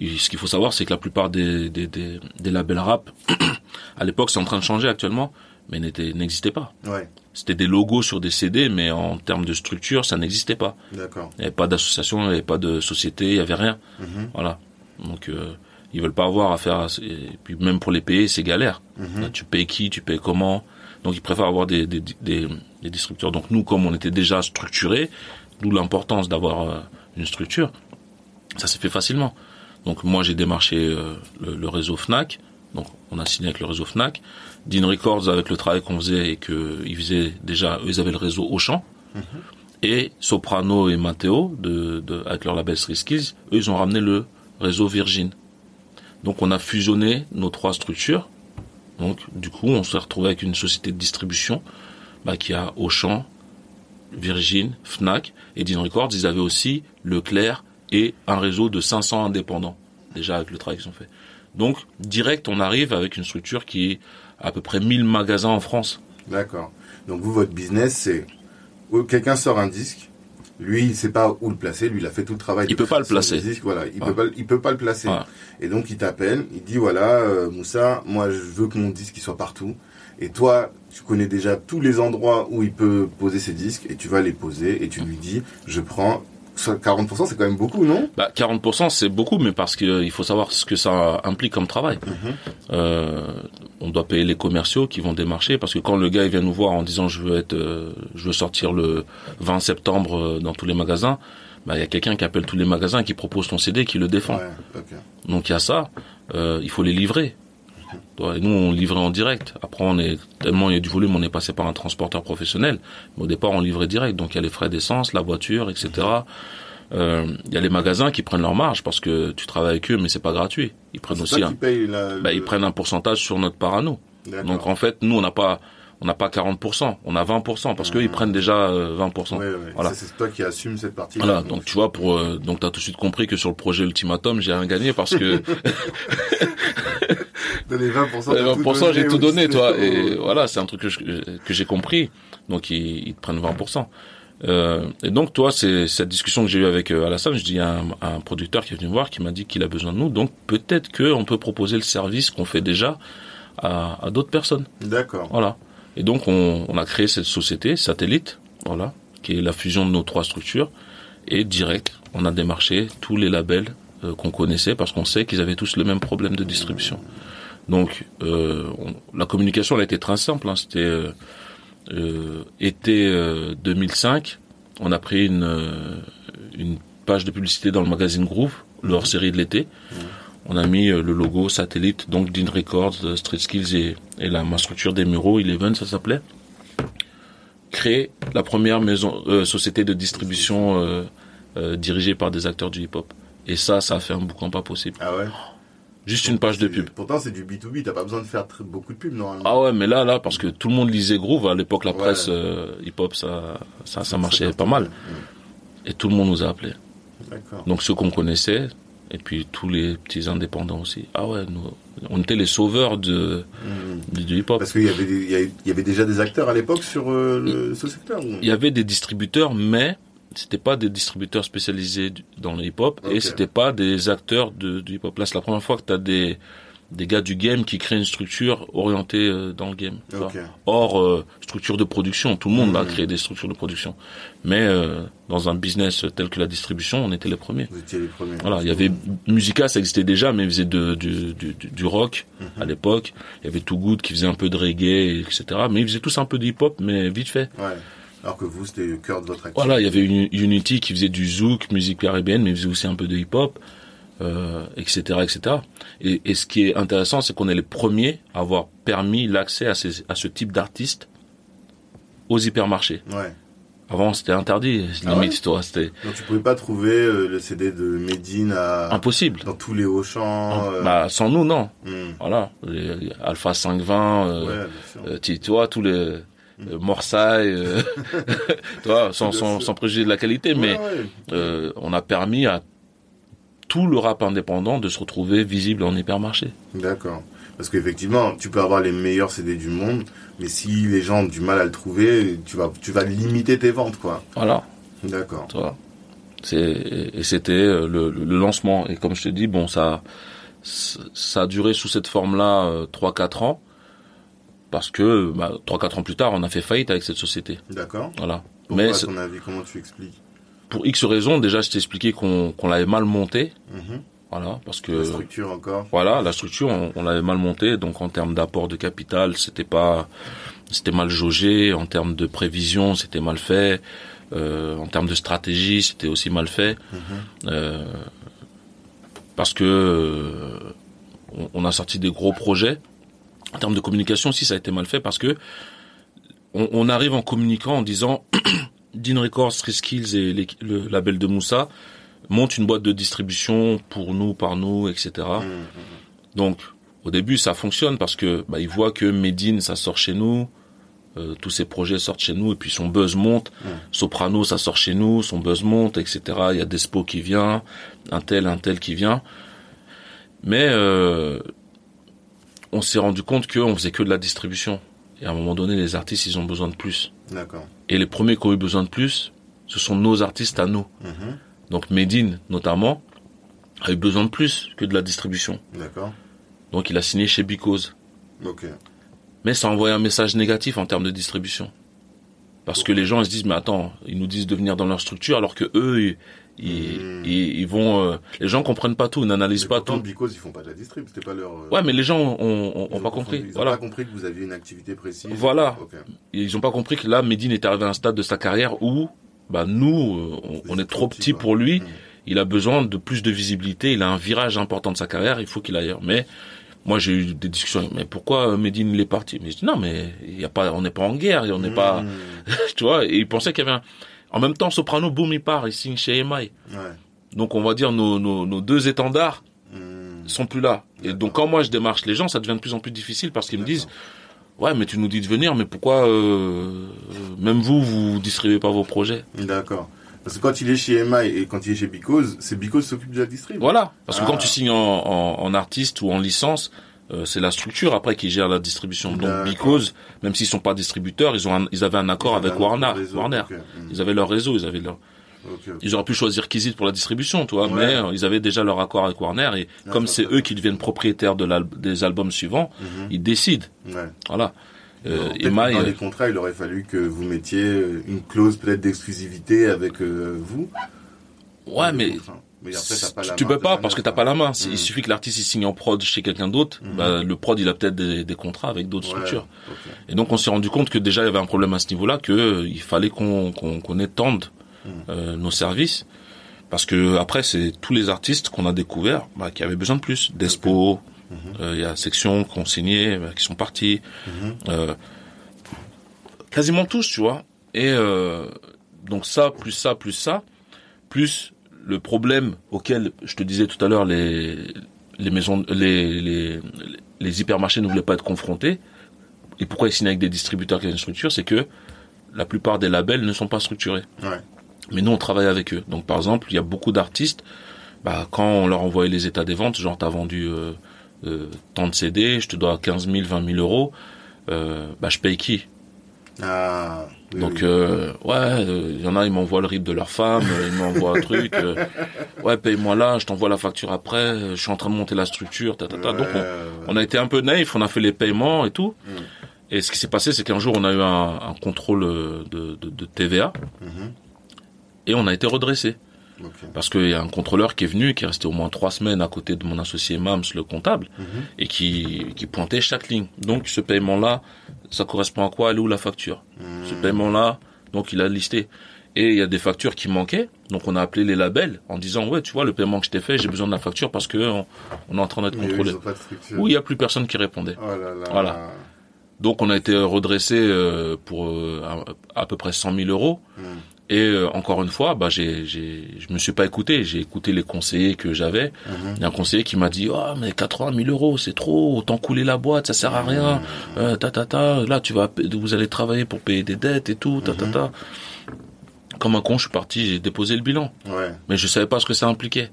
Speaker 2: ce qu'il faut savoir, c'est que la plupart des, des, des, des labels rap, [COUGHS] à l'époque, c'est en train de changer actuellement, mais n'était- n'existaient pas.
Speaker 1: Ouais.
Speaker 2: C'était des logos sur des CD, mais en termes de structure, ça n'existait pas.
Speaker 1: D'accord.
Speaker 2: Il n'y avait pas d'association, il n'y avait pas de société, il n'y avait rien.
Speaker 1: Mhm.
Speaker 2: Voilà. Donc, euh, ils veulent pas avoir à faire. Et puis même pour les payer, c'est galère.
Speaker 1: Mhm.
Speaker 2: Là, tu payes qui, tu payes comment? Donc, ils préfèrent avoir des, des, des, des distributeurs. Donc, nous, comme on était déjà structurés, d'où l'importance d'avoir euh, une structure, ça s'est fait facilement. Donc, moi, j'ai démarché euh, le, le réseau Fnac. Donc, on a signé avec le réseau Fnac. Dean Records, avec le travail qu'on faisait et que ils faisaient déjà, eux, ils avaient le réseau Auchan. Et Soprano et Matteo, de, de, avec leur label Street Skills, eux, ils ont ramené le réseau Virgin. Donc, on a fusionné nos trois structures. Donc, du coup, on s'est retrouvé avec une société de distribution bah, qui a Auchan, Virgin, Fnac et Dean Records. Ils avaient aussi Leclerc et un réseau de 500 indépendants, déjà avec le travail qu'ils ont fait. Donc, direct, on arrive avec une structure qui est à peu près 1000 magasins en France.
Speaker 1: D'accord. Donc vous, votre business, c'est oh, quelqu'un sort un disque. Lui, il sait pas où le placer. Lui, il a fait tout le travail.
Speaker 2: Il peut pas le placer.
Speaker 1: du Disque, voilà, il
Speaker 2: Ouais.
Speaker 1: peut pas, il peut pas le placer. Et donc il t'appelle, il dit voilà, euh, Moussa, moi je veux que mon disque il soit partout. Et toi, tu connais déjà tous les endroits où il peut poser ses disques et tu vas les poser et tu lui dis je prends 40%, c'est quand même beaucoup, non?
Speaker 2: Bah, 40% c'est beaucoup, mais parce qu'il faut savoir ce que ça implique comme travail.
Speaker 1: Mhm.
Speaker 2: Euh, on doit payer les commerciaux qui vont démarcher, parce que quand le gars il vient nous voir en disant je veux être, euh, je veux sortir le 20 septembre euh, dans tous les magasins, bah il y a quelqu'un qui appelle tous les magasins, qui propose ton CD, qui le défend.
Speaker 1: Ouais.
Speaker 2: Donc il y a ça, euh, il faut les livrer. Et nous, on livrait en direct. Après, on est tellement il y a du volume, on est passé par un transporteur professionnel. Mais au départ, on livrait direct. Donc il y a les frais d'essence, la voiture, etc. Euh, Il y a les magasins qui prennent leur marge parce que tu travailles avec eux, mais c'est pas gratuit. Ils prennent aussi un,
Speaker 1: la.
Speaker 2: bah, ils prennent un pourcentage sur notre part à nous.
Speaker 1: D'accord.
Speaker 2: Donc en fait, nous, on n'a pas, on n'a pas 40%, on a 20% parce qu'eux, ils
Speaker 1: Mhm.
Speaker 2: prennent déjà euh, 20%.
Speaker 1: Ouais, ouais.
Speaker 2: Voilà.
Speaker 1: C'est toi qui assume cette partie.
Speaker 2: Voilà, donc tu vois, pour euh, donc t'as tout de suite compris que sur le projet Ultimatum, j'ai rien gagné parce que [LAUGHS]
Speaker 1: les 20%,
Speaker 2: Euh,
Speaker 1: t'as
Speaker 2: 20%, j'ai
Speaker 1: donné
Speaker 2: tout donné, toi. Et voilà, c'est un truc que je- que j'ai compris. Donc ils, ils te prennent 20%. Euh, et donc toi, c'est cette discussion que j'ai eue avec euh, Alassane. Je dis il y a un, un producteur qui est venu me voir, qui m'a dit qu'il a besoin de nous. Donc peut-être que on peut proposer le service qu'on fait déjà à, à d'autres personnes.
Speaker 1: D'accord.
Speaker 2: Voilà. Et donc on, on a créé cette société satellite, voilà, qui est la fusion de nos trois structures. Et direct, on a démarché tous les labels euh, qu'on connaissait parce qu'on sait qu'ils avaient tous le même problème de distribution. Donc euh, on- la communication elle a été très simple. hein. C'était euh, euh, été euh, 2005, on a pris une euh, une page de publicité dans le magazine Groove, leur série de l'été. On a mis euh, le logo satellite, donc Dean Records, euh, Street Skills et, et la, ma structure des Mureaux, Eleven, ça s'appelait. Créer la première maison, euh, société de distribution euh, euh, dirigée par des acteurs du hip-hop. Et ça, ça a fait un boucan pas possible.
Speaker 1: Ah ouais?
Speaker 2: Juste une page de pub.
Speaker 1: Pourtant, c'est du B2B, t'as pas besoin de faire très- beaucoup de pub normalement.
Speaker 2: Ah ouais, mais là, là, parce que tout le monde lisait Groove, à l'époque, la
Speaker 1: Ouais.
Speaker 2: presse euh, hip-hop, ça, ça, ça marchait pas mal. Et tout le monde nous a appelés.
Speaker 1: D'accord.
Speaker 2: Donc ceux qu'on connaissait, et puis tous les petits indépendants aussi. Ah ouais, nous, on était les sauveurs de,
Speaker 1: Mmh.
Speaker 2: du, du hip-hop.
Speaker 1: Parce qu'il y avait, des- il y avait déjà des acteurs à l'époque sur euh, le- ce secteur.
Speaker 2: Il y avait des distributeurs, mais c'était pas des distributeurs spécialisés dans le hip-hop
Speaker 1: Ok.
Speaker 2: et c'était pas des acteurs de, du hip-hop. Là, c'est la première fois que tu as des des gars du game qui créent une structure orientée euh, dans le game. Hors euh, structure de production, tout le monde a
Speaker 1: Mhm.
Speaker 2: créé des structures de production. Mais euh, dans un business tel que la distribution, on était les premiers.
Speaker 1: Vous étiez les premiers.
Speaker 2: Voilà, il y avait Musica, ça existait déjà, mais ils faisaient de, du, du, du- du rock
Speaker 1: Mhm.
Speaker 2: à l'époque. Il y avait Too Good qui faisait un peu de reggae, etc. Mais ils faisaient tous un peu de hip-hop, mais vite fait.
Speaker 1: Ouais. Alors que vous, c'était le cœur de votre activité.
Speaker 2: Voilà, il y avait Uni- Unity qui faisait du zouk, musique caribéenne, mais faisait aussi un peu de hip-hop, euh, etc., etc. Et, et ce qui est intéressant, c'est qu'on est les premiers à avoir permis l'accès à, ces, à ce type d'artistes aux hypermarchés.
Speaker 1: Ouais.
Speaker 2: Avant, c'était interdit,
Speaker 1: Ah
Speaker 2: limite,
Speaker 1: ouais
Speaker 2: toi, c'était
Speaker 1: Donc tu pouvais pas trouver euh, le CD de Medine à...
Speaker 2: impossible.
Speaker 1: dans tous les Auchan. euh,
Speaker 2: Bah, sans nous, non.
Speaker 1: hmm.
Speaker 2: Voilà, les Alpha 520, euh,
Speaker 1: Ouais,
Speaker 2: tu vois, tous les, euh, Morsaille, euh, [LAUGHS] tu vois, sans, sans, sans préjuger de la qualité, mais
Speaker 1: Ouais,
Speaker 2: euh, on a permis à tout le rap indépendant de se retrouver visible en hypermarché.
Speaker 1: D'accord. Parce qu'effectivement, tu peux avoir les meilleurs CD du monde, mais si les gens ont du mal à le trouver, tu vas, tu vas limiter tes ventes, quoi.
Speaker 2: Voilà,
Speaker 1: D'accord.
Speaker 2: tu vois. C'est et c'était euh, le, le lancement et comme je te dis, bon ça ça a duré sous cette forme-là euh, trois quatre ans parce que bah, trois quatre ans plus tard, on a fait faillite avec cette société.
Speaker 1: D'accord.
Speaker 2: Voilà.
Speaker 1: Pourquoi,
Speaker 2: Mais
Speaker 1: à
Speaker 2: c'est-
Speaker 1: ton avis, comment tu expliques
Speaker 2: pour X raisons, déjà je t'ai expliqué qu'on l'avait mal monté,
Speaker 1: Mhm.
Speaker 2: voilà, parce que
Speaker 1: La structure encore
Speaker 2: Voilà, la structure, on, on l'avait mal montée, donc en termes d'apport de capital, c'était pas, c'était mal jaugé. En termes de prévision, c'était mal fait. Euh, en termes de stratégie, c'était aussi mal fait. Euh, parce que euh, on, on a sorti des gros projets. En termes de communication aussi, ça a été mal fait parce que on, on arrive en communiquant en disant [CLEARS THROAT] Dean Records, Street Skills et les- le label de Moussa montent une boîte de distribution pour nous, par nous, etc.
Speaker 1: Mhm.
Speaker 2: Donc, au début, ça fonctionne parce que bah, ils voient que Medine, ça sort chez nous, euh, tous ces projets sortent chez nous, et puis son buzz monte. Soprano, ça sort chez nous, son buzz monte, etc. Il y a Despo qui vient, un tel, un tel qui vient. Mais euh, on s'est rendu compte qu'on faisait que de la distribution. Et à un moment donné, les artistes, ils ont besoin de plus.
Speaker 1: D'accord.
Speaker 2: Et les premiers qui ont eu besoin de plus, ce sont nos artistes à nous.
Speaker 1: Mhm.
Speaker 2: Donc Medine, notamment, a eu besoin de plus que de la distribution.
Speaker 1: D'accord.
Speaker 2: Donc il a signé chez Because.
Speaker 1: Ok.
Speaker 2: Mais ça envoie un message négatif en termes de distribution. Parce que les gens ils se disent mais attends, ils nous disent de venir dans leur structure alors que eux ils, ils,
Speaker 1: Hmm.
Speaker 2: ils- ils vont euh, les gens comprennent pas tout, n'analysent pas
Speaker 1: pourtant,
Speaker 2: tout.
Speaker 1: Because, ils font pas de la distrib, c'était pas leur. euh,
Speaker 2: Ouais, mais les gens ont, ont, ont pas compris.
Speaker 1: Ils ont
Speaker 2: Voilà.
Speaker 1: pas compris que vous aviez une activité précise.
Speaker 2: Voilà. Ils ont pas compris que là Medine est arrivé à un stade de sa carrière où bah nous euh, on, on est trop petit
Speaker 1: quoi.
Speaker 2: pour lui.
Speaker 1: Mhm.
Speaker 2: Il a besoin de plus de visibilité, il a un virage important de sa carrière, il faut qu'il aille. Mais moi j'ai eu des discussions, mais pourquoi euh, Medine il est parti Mais je dis non mais il y a pas on n'est pas en guerre, on n'est pas
Speaker 1: Mhm. [LAUGHS]
Speaker 2: tu vois, et il pensait qu'il y avait un... En même temps, Soprano, boum, il part, il signe chez EMI.
Speaker 1: Ouais.
Speaker 2: Donc, on va dire, nos, nos, nos deux étendards
Speaker 1: Mhm.
Speaker 2: sont plus là. Et donc, quand moi, je démarche les gens, ça devient de plus en plus difficile parce qu'ils me disent, ouais, mais tu nous dis de venir, mais pourquoi, euh, même vous, vous distribuez pas vos projets?
Speaker 1: D'accord. Parce que quand il est chez MI et quand il est chez Because, c'est Because qui s'occupe de la distrib.
Speaker 2: Voilà. Parce que
Speaker 1: Ah.
Speaker 2: quand tu signes en, en, en artiste ou en licence, euh, c'est la structure après qui gère la distribution. Donc. Because, même s'ils sont pas distributeurs, ils ont un- ils avaient un accord avec
Speaker 1: un
Speaker 2: Warner.
Speaker 1: réseau,
Speaker 2: Warner.
Speaker 1: Mhm.
Speaker 2: Ils avaient leur réseau, ils avaient leur. Ils auraient pu choisir Kizit pour la distribution, tu vois,
Speaker 1: Ouais.
Speaker 2: mais euh, ils avaient déjà leur accord avec Warner et
Speaker 1: Ah,
Speaker 2: comme c'est eux qui deviennent propriétaires de des albums suivants,
Speaker 1: Mhm.
Speaker 2: ils décident.
Speaker 1: Ouais.
Speaker 2: Voilà. Euh, Maï,
Speaker 1: dans
Speaker 2: euh,
Speaker 1: les contrats, il aurait fallu que vous mettiez une clause peut-être d'exclusivité avec euh, vous.
Speaker 2: ouais, mais
Speaker 1: mais après, t'as pas
Speaker 2: tu,
Speaker 1: la
Speaker 2: tu
Speaker 1: main,
Speaker 2: peux pas parce que t'as pas la main. Il suffit que l'artiste il signe en prod chez quelqu'un d'autre, bah, le prod il a peut-être des, des contrats avec d'autres
Speaker 1: Ouais,
Speaker 2: structures. Et donc on s'est rendu compte que déjà il y avait un problème à ce niveau-là, que euh, il fallait qu'on qu'on qu'on étende
Speaker 1: Mhm.
Speaker 2: euh, nos services. Parce que après c'est tous les artistes qu'on a découverts bah, qui avaient besoin de plus. Despo, euh, il y a section qui ont signé, bah, qui sont partis.
Speaker 1: Mhm.
Speaker 2: Euh, quasiment tous, tu vois. Et euh, donc ça, plus ça, plus ça, plus le problème auquel je te disais tout à l'heure, les les maisons, les les les hypermarchés ne voulaient pas être confrontés. Et pourquoi ils signent avec des distributeurs qui ont une structure, c'est que la plupart des labels ne sont pas structurés.
Speaker 1: Ouais.
Speaker 2: Mais nous, on travaille avec eux. Donc, par exemple, il y a beaucoup d'artistes, bah, quand on leur envoyait les états des ventes, genre, t'as vendu euh, euh, tant de CD, je te dois 15 000, 20 000 euros, euh, bah, je paye qui?
Speaker 1: Ah. oui,
Speaker 2: Donc, euh, ouais, euh, il y en a, ils m'envoient le RIP de leur femme, euh, ils m'envoient un truc, euh, [LAUGHS] ouais, paye-moi là, je t'envoie la facture après, je suis en train de monter la structure, ta, ta, ta. Donc, on, a été un peu naïf, on a fait les paiements et tout.
Speaker 1: Mm.
Speaker 2: Et ce qui s'est passé, c'est qu'un jour, on a eu un, un contrôle de, de, de TVA
Speaker 1: Mhm.
Speaker 2: et on a été redressé. Parce qu'il y a un contrôleur qui est venu, qui est resté au moins trois semaines à côté de mon associé Mams, le comptable,
Speaker 1: Mhm.
Speaker 2: et qui, qui pointait chaque ligne. Donc ce paiement-là, ça correspond à quoi Elle est où la facture Ce
Speaker 1: Mhm.
Speaker 2: paiement-là, donc il a listé. Et il y a des factures qui manquaient, donc on a appelé les labels en disant ouais tu vois le paiement que je t'ai fait, j'ai besoin de la facture parce que on, on est en train d'être contrôlé. Oui, il y a plus personne qui répondait.
Speaker 1: Oh là là.
Speaker 2: Voilà. Donc on a été redressé euh, pour euh, à, peu près 100 000 euros.
Speaker 1: Mhm.
Speaker 2: Et euh, encore une fois, bah j'ai, j'ai, je me suis pas écouté. J'ai écouté les conseillers que j'avais.
Speaker 1: Mhm.
Speaker 2: Il y a un conseiller qui m'a dit, oh mais 80 000 euros, c'est trop. Autant couler la boîte, ça sert à rien.
Speaker 1: Mhm.
Speaker 2: Euh, ta ta ta. Là, tu vas, vous allez travailler pour payer des dettes et tout. Ta ta
Speaker 1: Mhm.
Speaker 2: ta. Comme un con, je suis parti, j'ai déposé le bilan,
Speaker 1: Ouais.
Speaker 2: mais je savais pas ce que ça impliquait.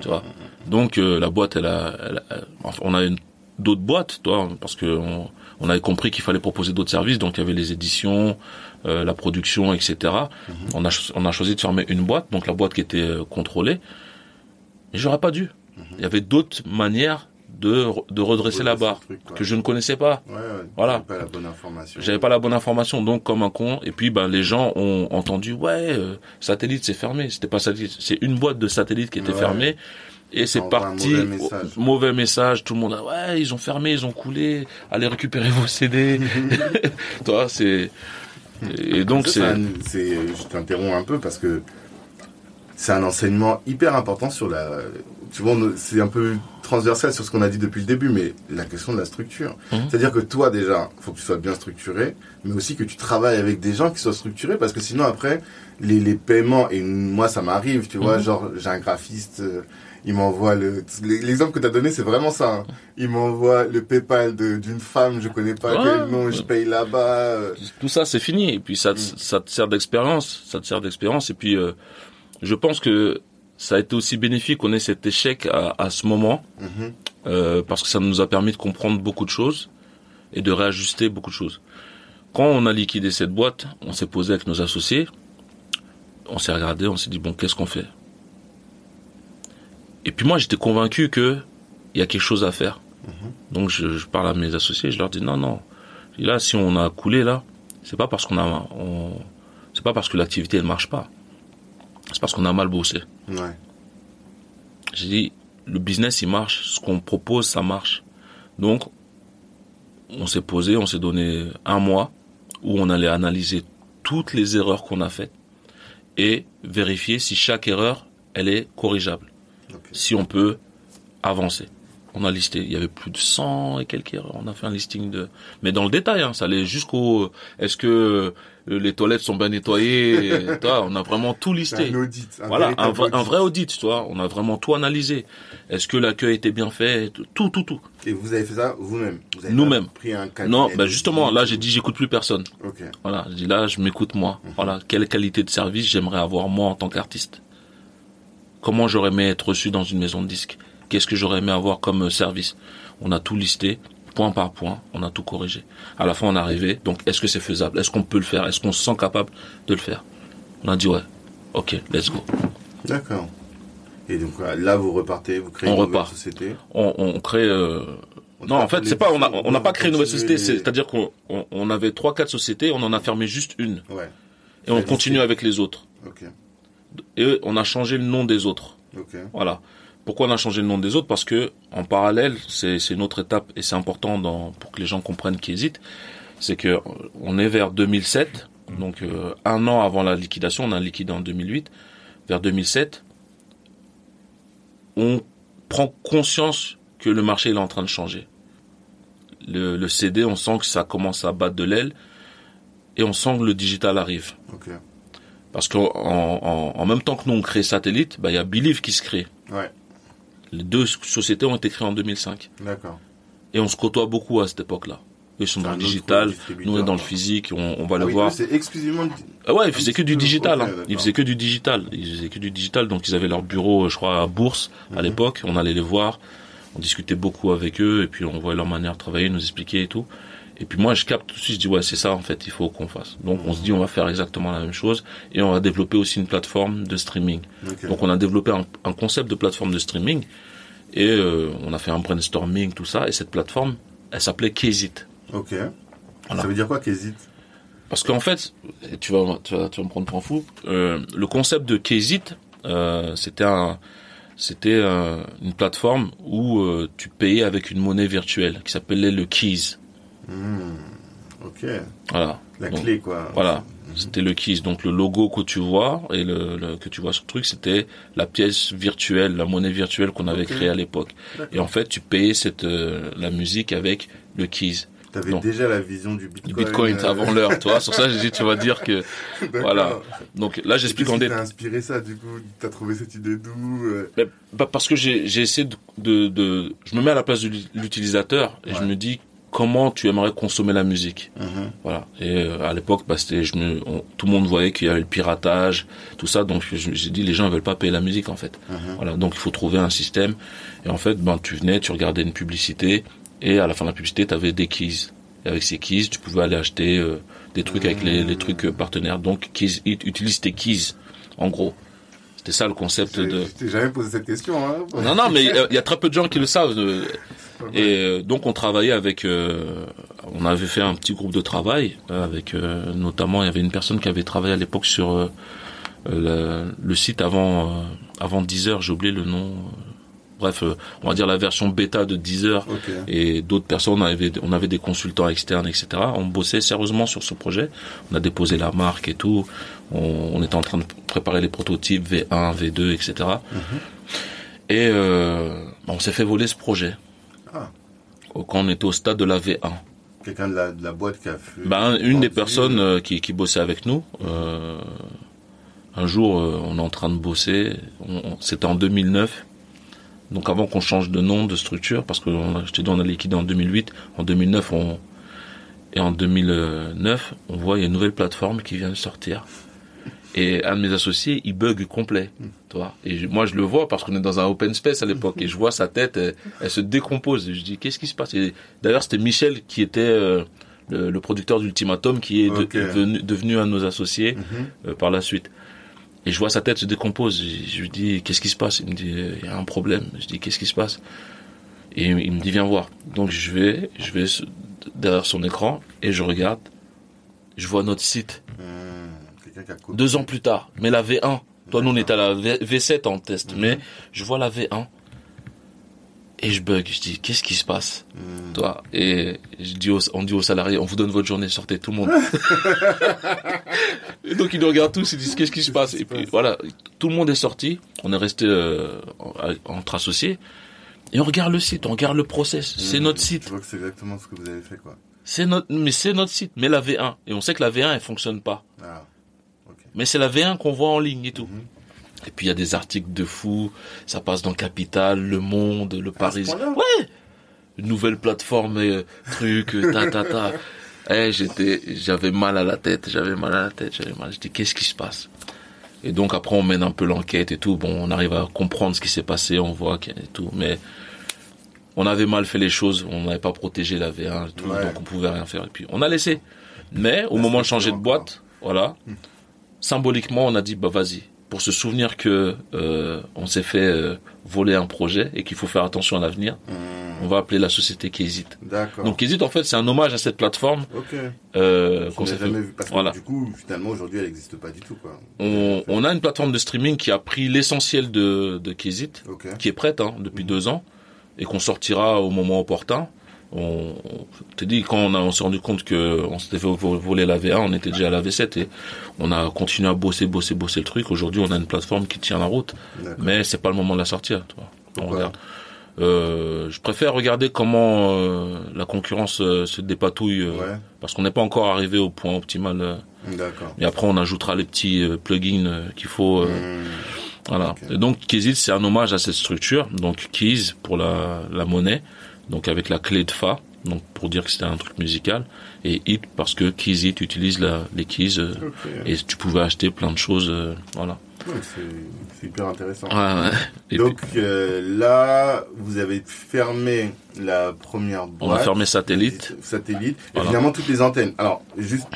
Speaker 2: Tu vois. Donc euh, la boîte, elle a, elle a- enfin, on a une- d'autres boîtes, toi, parce que on, on avait compris qu'il fallait proposer d'autres services. Donc il y avait les éditions, euh, la production, etc. On a on a choisi de fermer une boîte, donc la boîte qui était euh, contrôlée. Mais j'aurais pas dû. Il y avait d'autres manières de de redresser la barre
Speaker 1: truc,
Speaker 2: que je ne connaissais pas.
Speaker 1: Ouais, ouais.
Speaker 2: Voilà.
Speaker 1: T'avais Pas la bonne information.
Speaker 2: J'avais pas la bonne information, donc comme un con. Et puis, ben, les gens ont entendu, ouais, euh, satellite, c'est fermé. C'était pas satellite, c'est une boîte de satellite qui était
Speaker 1: Ouais.
Speaker 2: fermée. Et c'est parti,
Speaker 1: mauvais message.
Speaker 2: au- mauvais message. Tout le monde a, ouais, ils ont fermé, ils ont coulé. Allez récupérer vos CD. [LAUGHS] Toi, c'est et donc
Speaker 1: Ça,
Speaker 2: c'est
Speaker 1: je t'interromps un peu parce que c'est un enseignement hyper important sur la. Tu vois, c'est un peu transversal sur ce qu'on a dit depuis le début, mais la question de la structure.
Speaker 2: Mhm.
Speaker 1: C'est-à-dire que toi, déjà, faut que tu sois bien structuré, mais aussi que tu travailles avec des gens qui soient structurés, parce que sinon, après, les, les paiements, et moi, ça m'arrive, tu vois,
Speaker 2: Mhm.
Speaker 1: genre, j'ai un graphiste, euh, il m'envoie le. L'exemple que tu as donné, c'est vraiment ça. hein. Il m'envoie le PayPal de- d'une femme, je connais pas
Speaker 2: Ouais.
Speaker 1: quel nom, je paye là-bas. euh,
Speaker 2: tout ça, c'est fini. Et puis ça, te- ça te sert d'expérience, ça te sert d'expérience. Et puis, euh, je pense que ça a été aussi bénéfique qu'on ait cet échec à, à ce moment.
Speaker 1: mhm.
Speaker 2: euh, parce que ça nous a permis de comprendre beaucoup de choses et de réajuster beaucoup de choses. Quand on a liquidé cette boîte, on s'est posé avec nos associés, on s'est regardé, on s'est dit bon, qu'est-ce qu'on fait? Et puis moi, j'étais convaincu que il y a quelque chose à faire. Donc je, je parle à mes associés, je leur dis non, non. Et là, si on a coulé là, c'est pas parce qu'on a, on, c'est pas parce que l'activité elle marche pas. C'est parce qu'on a mal bossé.
Speaker 1: Ouais.
Speaker 2: J'ai dit, le business, il marche. Ce qu'on propose, ça marche. Donc, on s'est posé, on s'est donné un mois où on allait analyser toutes les erreurs qu'on a faites et vérifier si chaque erreur, elle est corrigeable. Si on peut avancer. On a listé, il y avait plus de 100 et quelques erreurs. On a fait un listing de, mais dans le détail, hein, ça allait jusqu'au, est-ce que euh, les toilettes sont bien nettoyées, et, [LAUGHS] toi, on a vraiment tout listé.
Speaker 1: Un audit.
Speaker 2: Voilà, un vrai, un
Speaker 1: audit.
Speaker 2: vrai audit, tu vois. On a vraiment tout analysé. Est-ce que l'accueil était bien fait Tout, tout, tout.
Speaker 1: Et vous avez fait ça vous-même? Vous
Speaker 2: Nous-mêmes.
Speaker 1: pris un
Speaker 2: Non, bah justement, là, j'ai dit, j'écoute plus personne.
Speaker 1: Ok.
Speaker 2: Voilà, j'ai dit là, je m'écoute moi. Voilà, quelle qualité de service j'aimerais avoir moi en tant qu'artiste? Comment j'aurais aimé être reçu dans une maison de disques? Qu'est-ce que j'aurais aimé avoir comme euh, service? On a tout listé, point par point, on a tout corrigé. À la fin, on est arrivé. Donc, est-ce que c'est faisable? Est-ce qu'on peut le faire? Est-ce qu'on se sent capable de le faire? On a dit ouais. Ok, let's go.
Speaker 1: D'accord. Et donc voilà, là, vous repartez, vous créez
Speaker 2: On
Speaker 1: une nouvelle société?
Speaker 2: On, on crée. euh,
Speaker 1: On
Speaker 2: Non, en fait, c'est pas. On n'a pas créé une nouvelle société.
Speaker 1: les-
Speaker 2: C'est-à-dire qu'on on, on avait trois, quatre sociétés, on en a fermé juste une,
Speaker 1: Ouais.
Speaker 2: et on continue avec les autres.
Speaker 1: Ok.
Speaker 2: Et on a changé le nom des autres.
Speaker 1: Ok.
Speaker 2: Voilà. Pourquoi on a changé le nom des autres? Parce que en parallèle, c'est une autre étape et c'est important dans, pour que les gens comprennent qui hésitent. C'est que on est vers 2007, donc euh, un an avant la liquidation, on a liquidé en 2008. Vers 2007, on prend conscience que le marché il est en train de changer. Le, le CD, on sent que ça commence à battre de l'aile et on sent que le digital arrive.
Speaker 1: Ok.
Speaker 2: Parce qu'en en, en même temps que nous on crée Satellite, bah, il y a Believe qui se crée.
Speaker 1: Ouais.
Speaker 2: Les deux sociétés ont été créées en 2005.
Speaker 1: D'accord.
Speaker 2: Et on se côtoie beaucoup à cette époque-là. Eux sont dans le digital, nous on est dans le physique, on, on va
Speaker 1: Ah
Speaker 2: le
Speaker 1: oui,
Speaker 2: voir.
Speaker 1: C'est exclusivement.
Speaker 2: Ah ouais, ils faisaient que du digital. hein. Ils faisaient que du digital. Ils faisaient que du digital, donc ils avaient leur bureau, je crois, à Bourse à
Speaker 1: Mhm.
Speaker 2: l'époque. On allait les voir, on discutait beaucoup avec eux, et puis on voyait leur manière de travailler, nous expliquer et tout. Et puis moi, je capte tout de suite, je dis ouais, c'est ça en fait, il faut qu'on fasse. Donc on se dit on va faire exactement la même chose, et on va développer aussi une plateforme de streaming. Donc on a développé un, un concept de plateforme de streaming et euh, on a fait un brainstorming, tout ça. Et cette plateforme, elle s'appelait Kzit.
Speaker 1: Ok.
Speaker 2: Voilà.
Speaker 1: Ça veut dire quoi qu'hésite
Speaker 2: Parce qu'en fait, tu vas, tu vas, tu vas me prendre pour un fou. euh, le concept de Kzit, euh, c'était un, c'était euh, une plateforme où euh, tu payais avec une monnaie virtuelle qui s'appelait le Keys.
Speaker 1: Ok.
Speaker 2: Voilà.
Speaker 1: La
Speaker 2: Donc,
Speaker 1: clé, quoi.
Speaker 2: Voilà. C'était le Keys. Donc le logo que tu vois et le, le- que tu vois sur le truc, c'était la pièce virtuelle, la monnaie virtuelle qu'on avait créée à l'époque. Et en fait, tu payais cette euh, la musique avec le Keys.
Speaker 1: T'avais déjà la vision du Bitcoin.
Speaker 2: Du Bitcoin
Speaker 1: euh,
Speaker 2: avant l'heure, toi. Sur ça, j'ai dit, tu vas dire que, [LAUGHS] voilà. Donc là, j'explique en
Speaker 1: détail. T'as inspiré ça, du coup? T'as trouvé cette idée d'où euh?
Speaker 2: Bah, Parce que j'ai essayé de, de, de, je me mets à la place de l'utilisateur et je me dis comment tu aimerais consommer la musique.
Speaker 1: Mhm.
Speaker 2: Voilà. Et euh, à l'époque, bah, c'était, je me, tout le monde voyait qu'il y avait le piratage, tout ça. Donc j'ai dit, les gens ne veulent pas payer la musique en fait.
Speaker 1: Mhm.
Speaker 2: Voilà. Donc il faut trouver un système. Et en fait, ben tu venais, tu regardais une publicité et à la fin de la publicité, tu avais des keys. Et avec ces keys, tu pouvais aller acheter euh, des trucs avec les, les trucs euh, partenaires. Donc keys, utilise tes keys, en gros. C'était ça le concept de.
Speaker 1: Je t'ai jamais posé cette question. Hein
Speaker 2: non, non, mais il y a très peu de gens qui le savent. Et euh, donc on travaillait avec, euh, on avait fait un petit groupe de travail euh, avec, notamment il y avait une personne qui avait travaillé à l'époque sur le, le, site avant, avant Deezer, j'ai oublié le nom. Bref, on va dire la version bêta de Deezer
Speaker 1: okay.
Speaker 2: et d'autres personnes. On avait, on avait des consultants externes, etc. On bossait sérieusement sur ce projet. On a déposé la marque et tout. On, on était en train de préparer les prototypes V1, V2, etc.
Speaker 1: Mm -hmm.
Speaker 2: Et euh, on s'est fait voler ce projet. Quand on était au stade de la V1.
Speaker 1: Quelqu'un de la, de la boîte qui a fait.
Speaker 2: Ben, une des personnes euh, qui, qui bossait avec nous. Euh, un jour, euh, on est en train de bosser. C'était en 2009. Donc avant qu'on change de nom, de structure, parce que on a, je t'ai dit on a liquidé en 2008, en 2009 on et en 2009 on voit il y a une nouvelle plateforme qui vient de sortir. Et un de mes associés, il bug complet, toi. Et moi, je le vois parce qu'on est dans un open space à l'époque et je vois sa tête, elle, elle se décompose. Et je dis, qu'est-ce qui se passe? D'ailleurs, c'était Michel qui était euh, le, le, producteur d'Ultimatum, qui est
Speaker 1: okay.
Speaker 2: de, devenu, devenu, un de nos associés
Speaker 1: mm
Speaker 2: -hmm. euh, par la suite. Et je vois sa tête se décompose. Je, je lui dis, qu'est-ce qui se passe? Il me dit, il y a un problème. Je dis, qu'est-ce qui se passe? Et il me dit, viens voir. Donc je vais, je vais derrière son écran et je regarde. Je vois notre site.
Speaker 1: Mmh.
Speaker 2: Deux ans plus tard, mais la V1. Toi, nous, on était à la v 7 en test, mmh. mais je vois la V1 et je bug. Je dis, qu'est-ce qui se passe,
Speaker 1: mmh.
Speaker 2: toi? Et je dis, aux, on dit aux salariés, on vous donne votre journée, sortez tout le monde. [LAUGHS] et donc ils nous regardent tous, ils disent, qu'est-ce qui se passe? Et puis voilà, tout le monde est sorti. On est resté euh, entre associés. Et on regarde le site, on regarde le process. C'est notre site.
Speaker 1: Je vois que c'est exactement ce que vous avez fait, quoi.
Speaker 2: C'est notre, mais c'est notre site, mais la V1. Et on sait que la V1, elle fonctionne pas.
Speaker 1: Ah.
Speaker 2: Mais c'est la V1 qu'on voit en ligne et tout.
Speaker 1: Mm -hmm.
Speaker 2: Et puis il y a des articles de fou. Ça passe dans Capital, Le Monde, Le Parisien. Ouais. Une nouvelle plateforme, euh, truc, ta ta ta. [LAUGHS] Eh, j'étais, j'avais mal à la tête, j'avais mal à la tête, j'avais mal. Je dis qu'est-ce qui se passe? Et donc après on mène un peu l'enquête et tout. Bon, on arrive à comprendre ce qui s'est passé, on voit qu'il y a tout, mais on avait mal fait les choses, on n'avait pas protégé la V1 et tout,
Speaker 1: ouais.
Speaker 2: donc on pouvait rien faire. Et puis on a laissé. Mais au moment de changer de boîte, voilà,
Speaker 1: Hmm.
Speaker 2: Symboliquement on a dit bah vas-y, pour se souvenir que euh, on s'est fait euh, voler un projet et qu'il faut faire attention à l'avenir,
Speaker 1: mmh.
Speaker 2: on va appeler la société Kézit.
Speaker 1: D'accord.
Speaker 2: Donc Kézit en fait c'est un hommage à cette plateforme.
Speaker 1: Ok.
Speaker 2: Euh,
Speaker 1: qu'on s'est jamais vu. Parce
Speaker 2: voilà.
Speaker 1: du coup finalement aujourd'hui elle n'existe pas du tout quoi.
Speaker 2: On, on, a une plateforme de streaming qui a pris l'essentiel de, de Kézit,
Speaker 1: okay.
Speaker 2: qui est prête hein, depuis
Speaker 1: mmh.
Speaker 2: deux ans et qu'on sortira au moment opportun. On, te dit quand on, a, on s'est rendu compte que on s'était fait voler la V1, on était déjà à la V7 et on a continué à bosser, bosser, bosser le truc. Aujourd'hui, on a une plateforme qui tient la route, mais c'est pas le moment de la sortir. Toi. On regarde. Euh, je préfère regarder comment euh, la concurrence euh, se dépatouille
Speaker 1: ouais.
Speaker 2: parce qu'on n'est pas encore arrivé au point optimal.
Speaker 1: D'accord.
Speaker 2: Et après, on ajoutera les petits plugins qu'il faut.
Speaker 1: Mmh.
Speaker 2: Voilà.
Speaker 1: Okay.
Speaker 2: Et donc, Kizit, c'est un hommage à cette structure. Donc, Keys pour la, la monnaie donc avec la clé de fa, donc pour dire que c'était un truc musical, et it parce que Keys It utilise la, les keys euh,
Speaker 1: okay.
Speaker 2: et tu pouvais acheter plein de choses, euh, voilà.
Speaker 1: Ouais, c'est hyper intéressant.
Speaker 2: Ouais, ouais. Et
Speaker 1: donc euh, là, vous avez fermé la première boîte.
Speaker 2: On a fermé satellite.
Speaker 1: Satellite.
Speaker 2: Voilà.
Speaker 1: Évidemment toutes les antennes. Alors juste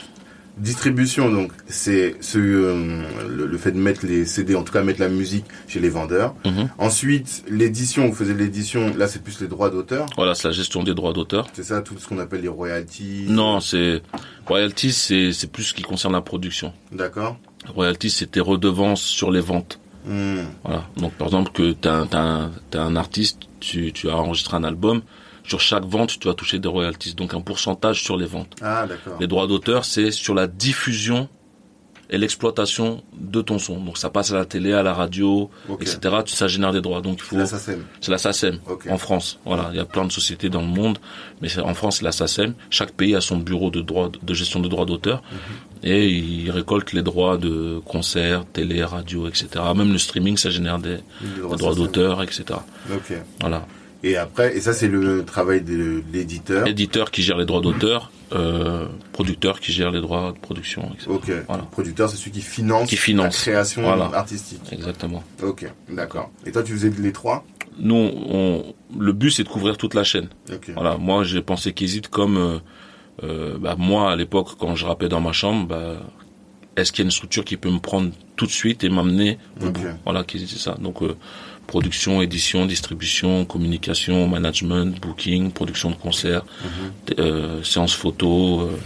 Speaker 1: distribution donc c'est ce euh, le, le, fait de mettre les CD en tout cas mettre la musique chez les vendeurs.
Speaker 2: -hmm.
Speaker 1: ensuite l'édition vous faisiez l'édition là c'est plus les droits d'auteur.
Speaker 2: Voilà c'est la gestion des droits d'auteur.
Speaker 1: C'est ça tout ce qu'on appelle les royalties.
Speaker 2: Non c'est royalties c'est c'est plus ce qui concerne la production.
Speaker 1: D'accord.
Speaker 2: Royalties c'est tes redevances sur les ventes.
Speaker 1: Mmh.
Speaker 2: voilà. Donc par exemple que t'as un, un, un artiste tu, tu as enregistré un album sur chaque vente, tu vas toucher des royalties, donc un pourcentage sur les ventes.
Speaker 1: Ah, d'accord.
Speaker 2: Les droits d'auteur, c'est sur la diffusion et l'exploitation de ton son. Donc ça passe à la télé, à la radio, etc. Ça génère des droits. Donc il faut.
Speaker 1: C'est la SACEM.
Speaker 2: C'est la SACEM en France. Voilà, il y a plein de sociétés dans le monde, mais en France c'est la SACEM. Chaque pays a son bureau de droit de gestion de droits d'auteur
Speaker 1: Mhm.
Speaker 2: et il récolte les droits de concerts, télé, radio, etc. Même le streaming, ça génère des,
Speaker 1: droits
Speaker 2: d'auteur, etc.
Speaker 1: Ok.
Speaker 2: Voilà.
Speaker 1: Et après, et ça c'est le travail de l'éditeur.
Speaker 2: Éditeur qui gère les droits d'auteur, euh, producteur qui gère les droits de production, etc.
Speaker 1: Ok.
Speaker 2: Voilà.
Speaker 1: Le producteur, c'est celui qui finance,
Speaker 2: Qui finance.
Speaker 1: la création
Speaker 2: Voilà.
Speaker 1: artistique.
Speaker 2: Exactement.
Speaker 1: Ok, d'accord. Et toi, tu faisais les trois?
Speaker 2: Nous, on, le but c'est de couvrir toute la chaîne.
Speaker 1: Ok.
Speaker 2: Voilà, moi j'ai pensé qu'hésite comme euh, euh, bah, moi à l'époque quand je rappais dans ma chambre, bah, est-ce qu'il y a une structure qui peut me prendre tout de suite et m'amener au
Speaker 1: Ok.
Speaker 2: bout? Voilà, c'est ça. Donc euh, production, édition, distribution, communication, management, booking, production de concerts, t- euh, séances photo, euh,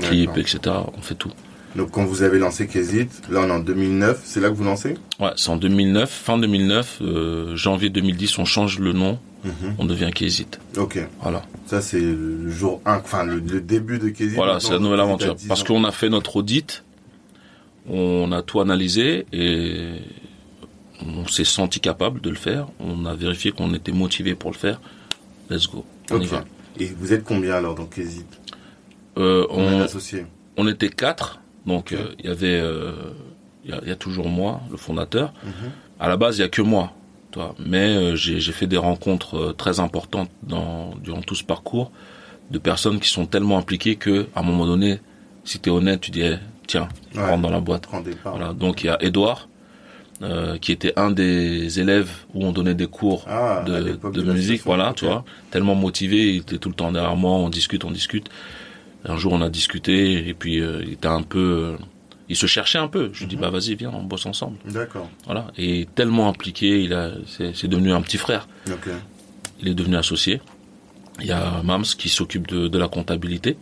Speaker 2: clips,
Speaker 1: Mhm.
Speaker 2: Etc. On fait tout.
Speaker 1: Donc quand vous avez lancé Kézit, là on est en 2009, c'est là que vous lancez?
Speaker 2: Ouais, c'est en 2009, fin 2009, euh, janvier 2010, on change le nom,
Speaker 1: Mhm.
Speaker 2: on devient Kézit.
Speaker 1: Ok.
Speaker 2: Voilà.
Speaker 1: Ça c'est le jour 1, enfin le, le début de Kézit.
Speaker 2: Voilà, c'est la nouvelle aventure.
Speaker 1: 10
Speaker 2: Parce qu'on a fait notre audit, on a tout analysé et on s'est senti capable de le faire. On a vérifié qu'on était motivé pour le faire. Let's go. On y
Speaker 1: Ok.
Speaker 2: va.
Speaker 1: Et vous êtes combien alors dans Kézit
Speaker 2: Euh, on, on était quatre, donc euh, il y avait, euh, il y, a, il y a toujours moi, le fondateur.
Speaker 1: Mhm.
Speaker 2: À la base, il y a que moi, toi. Mais euh, j'ai j'ai fait des rencontres très importantes dans, durant tout ce parcours de personnes qui sont tellement impliquées que, à un moment donné, si t'es honnête, tu dis, eh, tiens,
Speaker 1: Ouais.
Speaker 2: rentre dans la boîte. Voilà. Donc il y a Edouard, euh, qui était un des élèves où on donnait des cours
Speaker 1: Ah,
Speaker 2: de,
Speaker 1: l'époque
Speaker 2: de
Speaker 1: de
Speaker 2: musique, voilà, tu vois, tellement motivé, il était tout le temps derrière moi, on discute, on discute. Un jour, on a discuté et puis euh, il était un peu, euh, il se cherchait un peu. Je lui dis
Speaker 1: Mhm.
Speaker 2: bah vas-y, viens, on bosse ensemble,
Speaker 1: D'accord.
Speaker 2: voilà. Et tellement impliqué, il a, c'est devenu un petit frère.
Speaker 1: Ok.
Speaker 2: Il est devenu associé. Il y a Mams qui s'occupe de, de la comptabilité.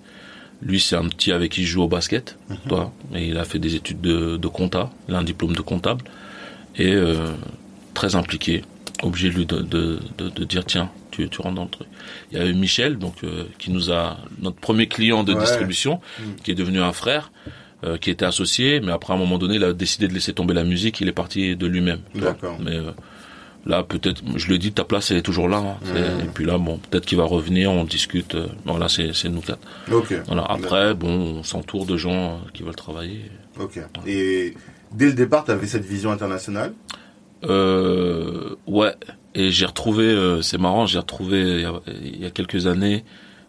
Speaker 2: Lui, c'est un petit avec qui je joue au basket,
Speaker 1: Mhm.
Speaker 2: toi. Et il a fait des études de, de compta. Il a un diplôme de comptable et euh, très impliqué. Obligé de lui de, de, de, de dire tiens, tu, tu rentres dans le truc. Il y a eu Michel, donc euh, qui nous a notre premier client de
Speaker 1: Ouais.
Speaker 2: distribution,
Speaker 1: Mm.
Speaker 2: qui est devenu un frère. euh, qui était associé, mais après à un moment donné, il a décidé de laisser tomber la musique. Il est parti de lui-même.
Speaker 1: D'accord.
Speaker 2: Mais là, peut-être, je le dis, ta place elle est toujours là. hein.
Speaker 1: Mhm.
Speaker 2: Et puis là, bon, peut-être qu'il va revenir, on discute. euh, Voilà, c'est c'est nous quatre. Voilà. Après, bon, on s'entoure de gens qui veulent travailler.
Speaker 1: Ok. Et dès le départ, tu avais cette vision internationale?
Speaker 2: Euh, ouais. Et j'ai retrouvé, euh, c'est marrant, j'ai retrouvé il y, a, il y a quelques années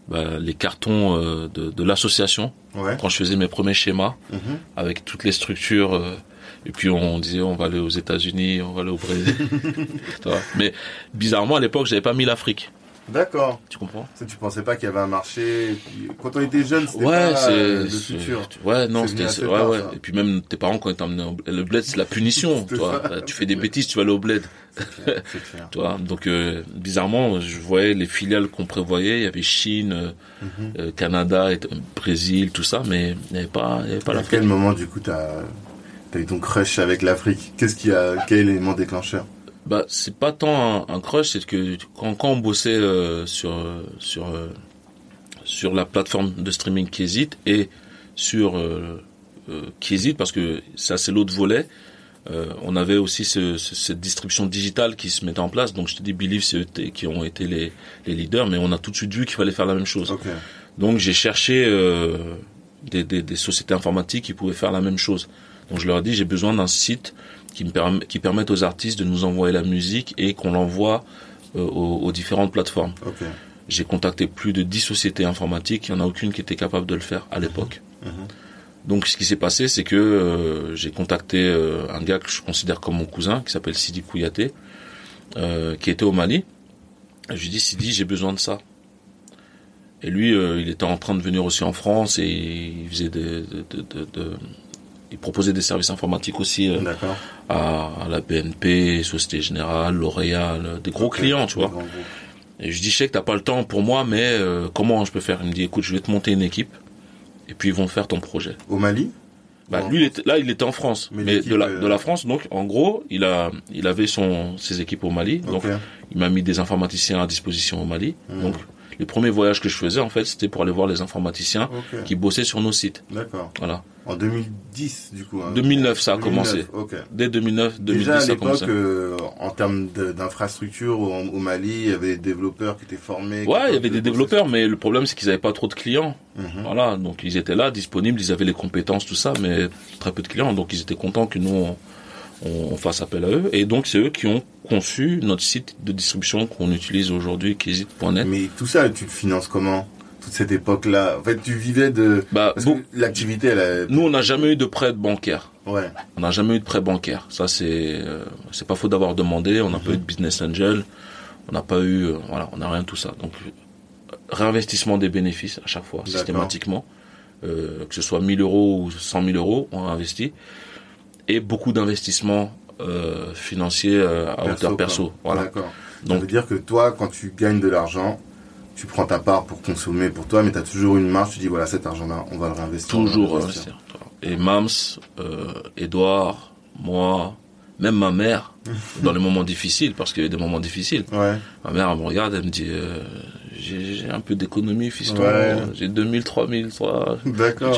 Speaker 2: bah, les cartons euh, de, de l'association
Speaker 1: Ouais.
Speaker 2: quand je faisais mes premiers schémas
Speaker 1: Mhm.
Speaker 2: avec toutes les structures. euh, et puis on disait on va aller aux États-Unis, on va aller au Brésil. [LAUGHS] Mais bizarrement à l'époque j'avais pas mis l'Afrique.
Speaker 1: D'accord.
Speaker 2: Tu comprends
Speaker 1: Ça, Tu pensais pas qu'il y avait un marché. Quand on était jeune, c'était
Speaker 2: Ouais,
Speaker 1: pas euh, le futur.
Speaker 2: Ouais, non, c'était ouais
Speaker 1: tard,
Speaker 2: ouais.
Speaker 1: ça.
Speaker 2: Et puis même tes parents quand ils t'emmenaient au le bled, c'est la punition, [LAUGHS]
Speaker 1: C'est
Speaker 2: tu vois.
Speaker 1: ça.
Speaker 2: Tu fais des bêtises, tu vas aller au bled.
Speaker 1: Clair, clair. [LAUGHS]
Speaker 2: Donc euh, bizarrement, je voyais les filiales qu'on prévoyait, il y avait Chine, euh,
Speaker 1: Mhm.
Speaker 2: Canada, et, Brésil, tout ça, mais il n'y avait pas, il y avait pas
Speaker 1: à quel moment, du coup, t'as as eu ton crush avec l'Afrique? Qu'est-ce qui a quel élément déclencheur?
Speaker 2: Bah, c'est pas tant un, un crush, c'est que quand, quand on bossait euh, sur sur euh, sur la plateforme de streaming Kizit et sur euh, euh, Kizit, parce que ça c'est l'autre volet. euh, on avait aussi ce, ce- cette distribution digitale qui se mettait en place. Donc je te dis, Believe, c'est eux qui ont été les, les leaders, mais on a tout de suite vu qu'il fallait faire la même chose. Donc j'ai cherché euh, des, des, des sociétés informatiques qui pouvaient faire la même chose. Donc je leur ai dit j'ai besoin d'un site qui me permet, qui permette aux artistes de nous envoyer la musique et qu'on l'envoie euh, aux, aux différentes plateformes. J'ai contacté plus de 10 sociétés informatiques, il n'y en a aucune qui était capable de le faire à l'époque.
Speaker 1: Mhm.
Speaker 2: Donc ce qui s'est passé, c'est que euh, j'ai contacté euh, un gars que je considère comme mon cousin, qui s'appelle Sidi Kouyaté, qui était au Mali. Et je lui ai dit, Sidi, j'ai besoin de ça. Et lui, il était en train de venir aussi en France et il faisait des, de, de, de- de- il proposait des services informatiques aussi euh, à, à la BNP, Société Générale, L'Oréal, euh, des gros clients, tu vois. Et je dis, je sais que t'as pas le temps pour moi, mais euh, comment je peux faire? Il me dit, écoute, je vais te monter une équipe et puis ils vont faire ton projet.
Speaker 1: Au Mali?
Speaker 2: Bah, lui, il était, là, il était en France,
Speaker 1: Mais
Speaker 2: de la, de la France. Donc, en gros, il a, il avait son, ses équipes au Mali. Donc, il m'a mis des informaticiens à disposition au Mali.
Speaker 1: Mhm.
Speaker 2: Donc, les premiers voyages que je faisais, en fait, c'était pour aller voir les informaticiens qui bossaient sur nos sites.
Speaker 1: D'accord.
Speaker 2: Voilà.
Speaker 1: En 2010, du coup. hein.
Speaker 2: 2009, ça a
Speaker 1: 2009,
Speaker 2: commencé. Dès 2009, 2010,
Speaker 1: Déjà à
Speaker 2: ça a
Speaker 1: l'époque,
Speaker 2: commencé.
Speaker 1: euh, en termes d'infrastructure au, au Mali, il y avait des développeurs qui étaient formés.
Speaker 2: Ouais, il y avait
Speaker 1: de
Speaker 2: des développeurs, mais le problème, c'est qu'ils n'avaient pas trop de clients.
Speaker 1: Mhm.
Speaker 2: Voilà, donc ils étaient là, disponibles, ils avaient les compétences, tout ça, mais très peu de clients. Donc ils étaient contents que nous, on, on- on fasse appel à eux. Et donc c'est eux qui ont conçu notre site de distribution qu'on utilise aujourd'hui, kizit.net.
Speaker 1: Mais tout ça, tu le finances comment? Toute cette époque-là. En fait, tu vivais de.
Speaker 2: Bah, bon,
Speaker 1: l'activité, elle a.
Speaker 2: nous, on n'a jamais eu de prêt bancaire.
Speaker 1: Ouais.
Speaker 2: On n'a jamais eu de prêt bancaire. Ça, c'est euh, c'est pas faux d'avoir demandé. On n'a pas eu de business angel. On n'a pas eu, euh, voilà, on n'a rien de tout ça. Donc, réinvestissement des bénéfices à chaque fois, systématiquement. Euh, que ce soit 1000 euros ou 100 000 euros, on investit. Et beaucoup d'investissements euh, financiers euh, à hauteur
Speaker 1: quoi.
Speaker 2: perso. Voilà.
Speaker 1: D'accord. Ça
Speaker 2: Donc-
Speaker 1: veut dire que toi, quand tu gagnes de l'argent, tu prends ta part pour consommer pour toi, mais tu as toujours une marge. Tu dis, voilà, cet argent-là, on va le réinvestir.
Speaker 2: Toujours investir. Et Mams, euh, Edouard, moi, même ma mère, [LAUGHS] dans les moments difficiles, parce qu'il y a eu des moments difficiles,
Speaker 1: Ouais.
Speaker 2: Ma mère, elle me regarde, elle me dit, euh, j'ai un peu d'économie, fiston.
Speaker 1: Ouais.
Speaker 2: J'ai 2000, 3000, toi.
Speaker 1: D'accord.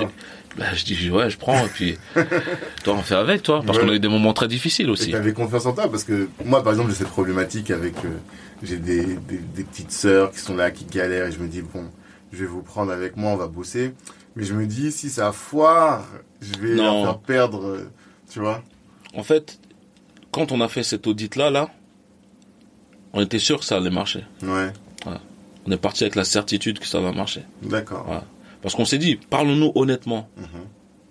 Speaker 2: Bah, je dis, ouais, je prends, et puis, [LAUGHS] toi, on fait avec, toi, parce
Speaker 1: Ouais.
Speaker 2: qu'on a eu des moments très difficiles aussi.
Speaker 1: tu avais confiance en toi parce que moi, par exemple, j'ai cette problématique avec. euh, j'ai des, des, des petites sœurs qui sont là, qui galèrent, et je me dis, bon, je vais vous prendre avec moi, on va bosser. Mais je me dis, si ça foire, je vais
Speaker 2: Non.
Speaker 1: leur faire perdre. Tu vois
Speaker 2: En fait, quand on a fait cet audit-là, là, on était sûr que ça allait marcher.
Speaker 1: Ouais.
Speaker 2: On est parti avec la certitude que ça va marcher.
Speaker 1: D'accord.
Speaker 2: Ouais. Parce qu'on s'est dit, parlons-nous honnêtement.
Speaker 1: Mhm.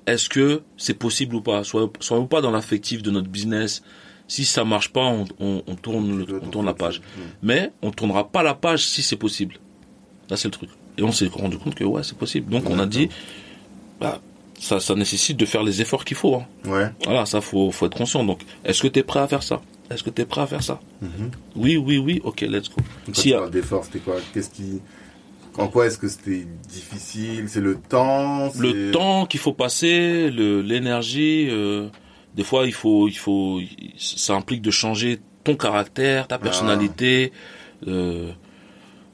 Speaker 2: Est-ce que c'est possible ou pas? Soyons soyons pas dans l'affectif de notre business. Si ça marche pas, on, on- on tourne, le- on la page.
Speaker 1: Mhm.
Speaker 2: Mais on tournera pas la page si c'est possible. Là, c'est le truc. Et on s'est rendu compte que ouais, c'est possible. Donc on a dit, bah, ça, ça nécessite de faire les efforts qu'il faut. hein.
Speaker 1: Ouais.
Speaker 2: Voilà, ça faut, faut être conscient. Donc, est-ce que tu es prêt à faire ça? Est-ce que tu es prêt à faire ça?
Speaker 1: Mhm.
Speaker 2: Oui, oui, oui. Ok, let's go.
Speaker 1: Quand
Speaker 2: Si,
Speaker 1: tu parles d'effort, c'était quoi? Qu'est-ce qui. En quoi est-ce que c'était difficile? C'est le temps
Speaker 2: le temps qu'il faut passer, l'énergie. euh, des fois, il faut, il faut, ça implique de changer ton caractère, ta personnalité, euh,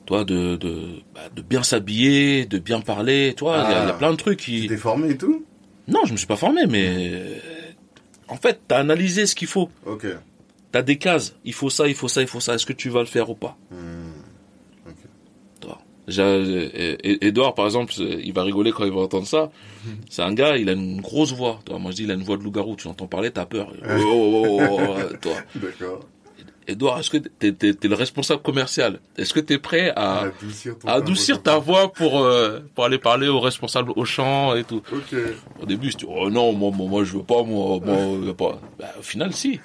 Speaker 2: toi, de, de, bah, de bien s'habiller, de bien parler. Toi, il y a- il y, a
Speaker 1: Ah.
Speaker 2: plein de trucs
Speaker 1: Tu
Speaker 2: qui.
Speaker 1: t'es formé et tout?
Speaker 2: Non, je me suis pas formé, mais euh, en fait, t'as analysé ce qu'il faut.
Speaker 1: Ok.
Speaker 2: T'as des cases. Il faut ça, il faut ça, il faut ça. Est-ce que tu vas le faire ou pas?
Speaker 1: Hmm.
Speaker 2: Toi. J'ai- et- et- Edouard, par exemple, il va rigoler quand il va entendre ça. C'est un gars, il a une grosse voix. Toi, moi je dis, il a une voix de loup-garou. Tu l'entends parler, t'as peur. Oh, oh, oh, oh, oh, toi. [LAUGHS]
Speaker 1: D'accord.
Speaker 2: Edouard, est-ce que t'es, t'es le responsable commercial? Est-ce que t'es prêt à,
Speaker 1: Adoucir, ton
Speaker 2: à adoucir ta voix pour pour pour aller parler au responsable au champ et tout?
Speaker 1: Ok.
Speaker 2: Au début, dis, oh non, moi, moi, moi, je veux pas, moi, moi, je veux pas. Bah, au final, si.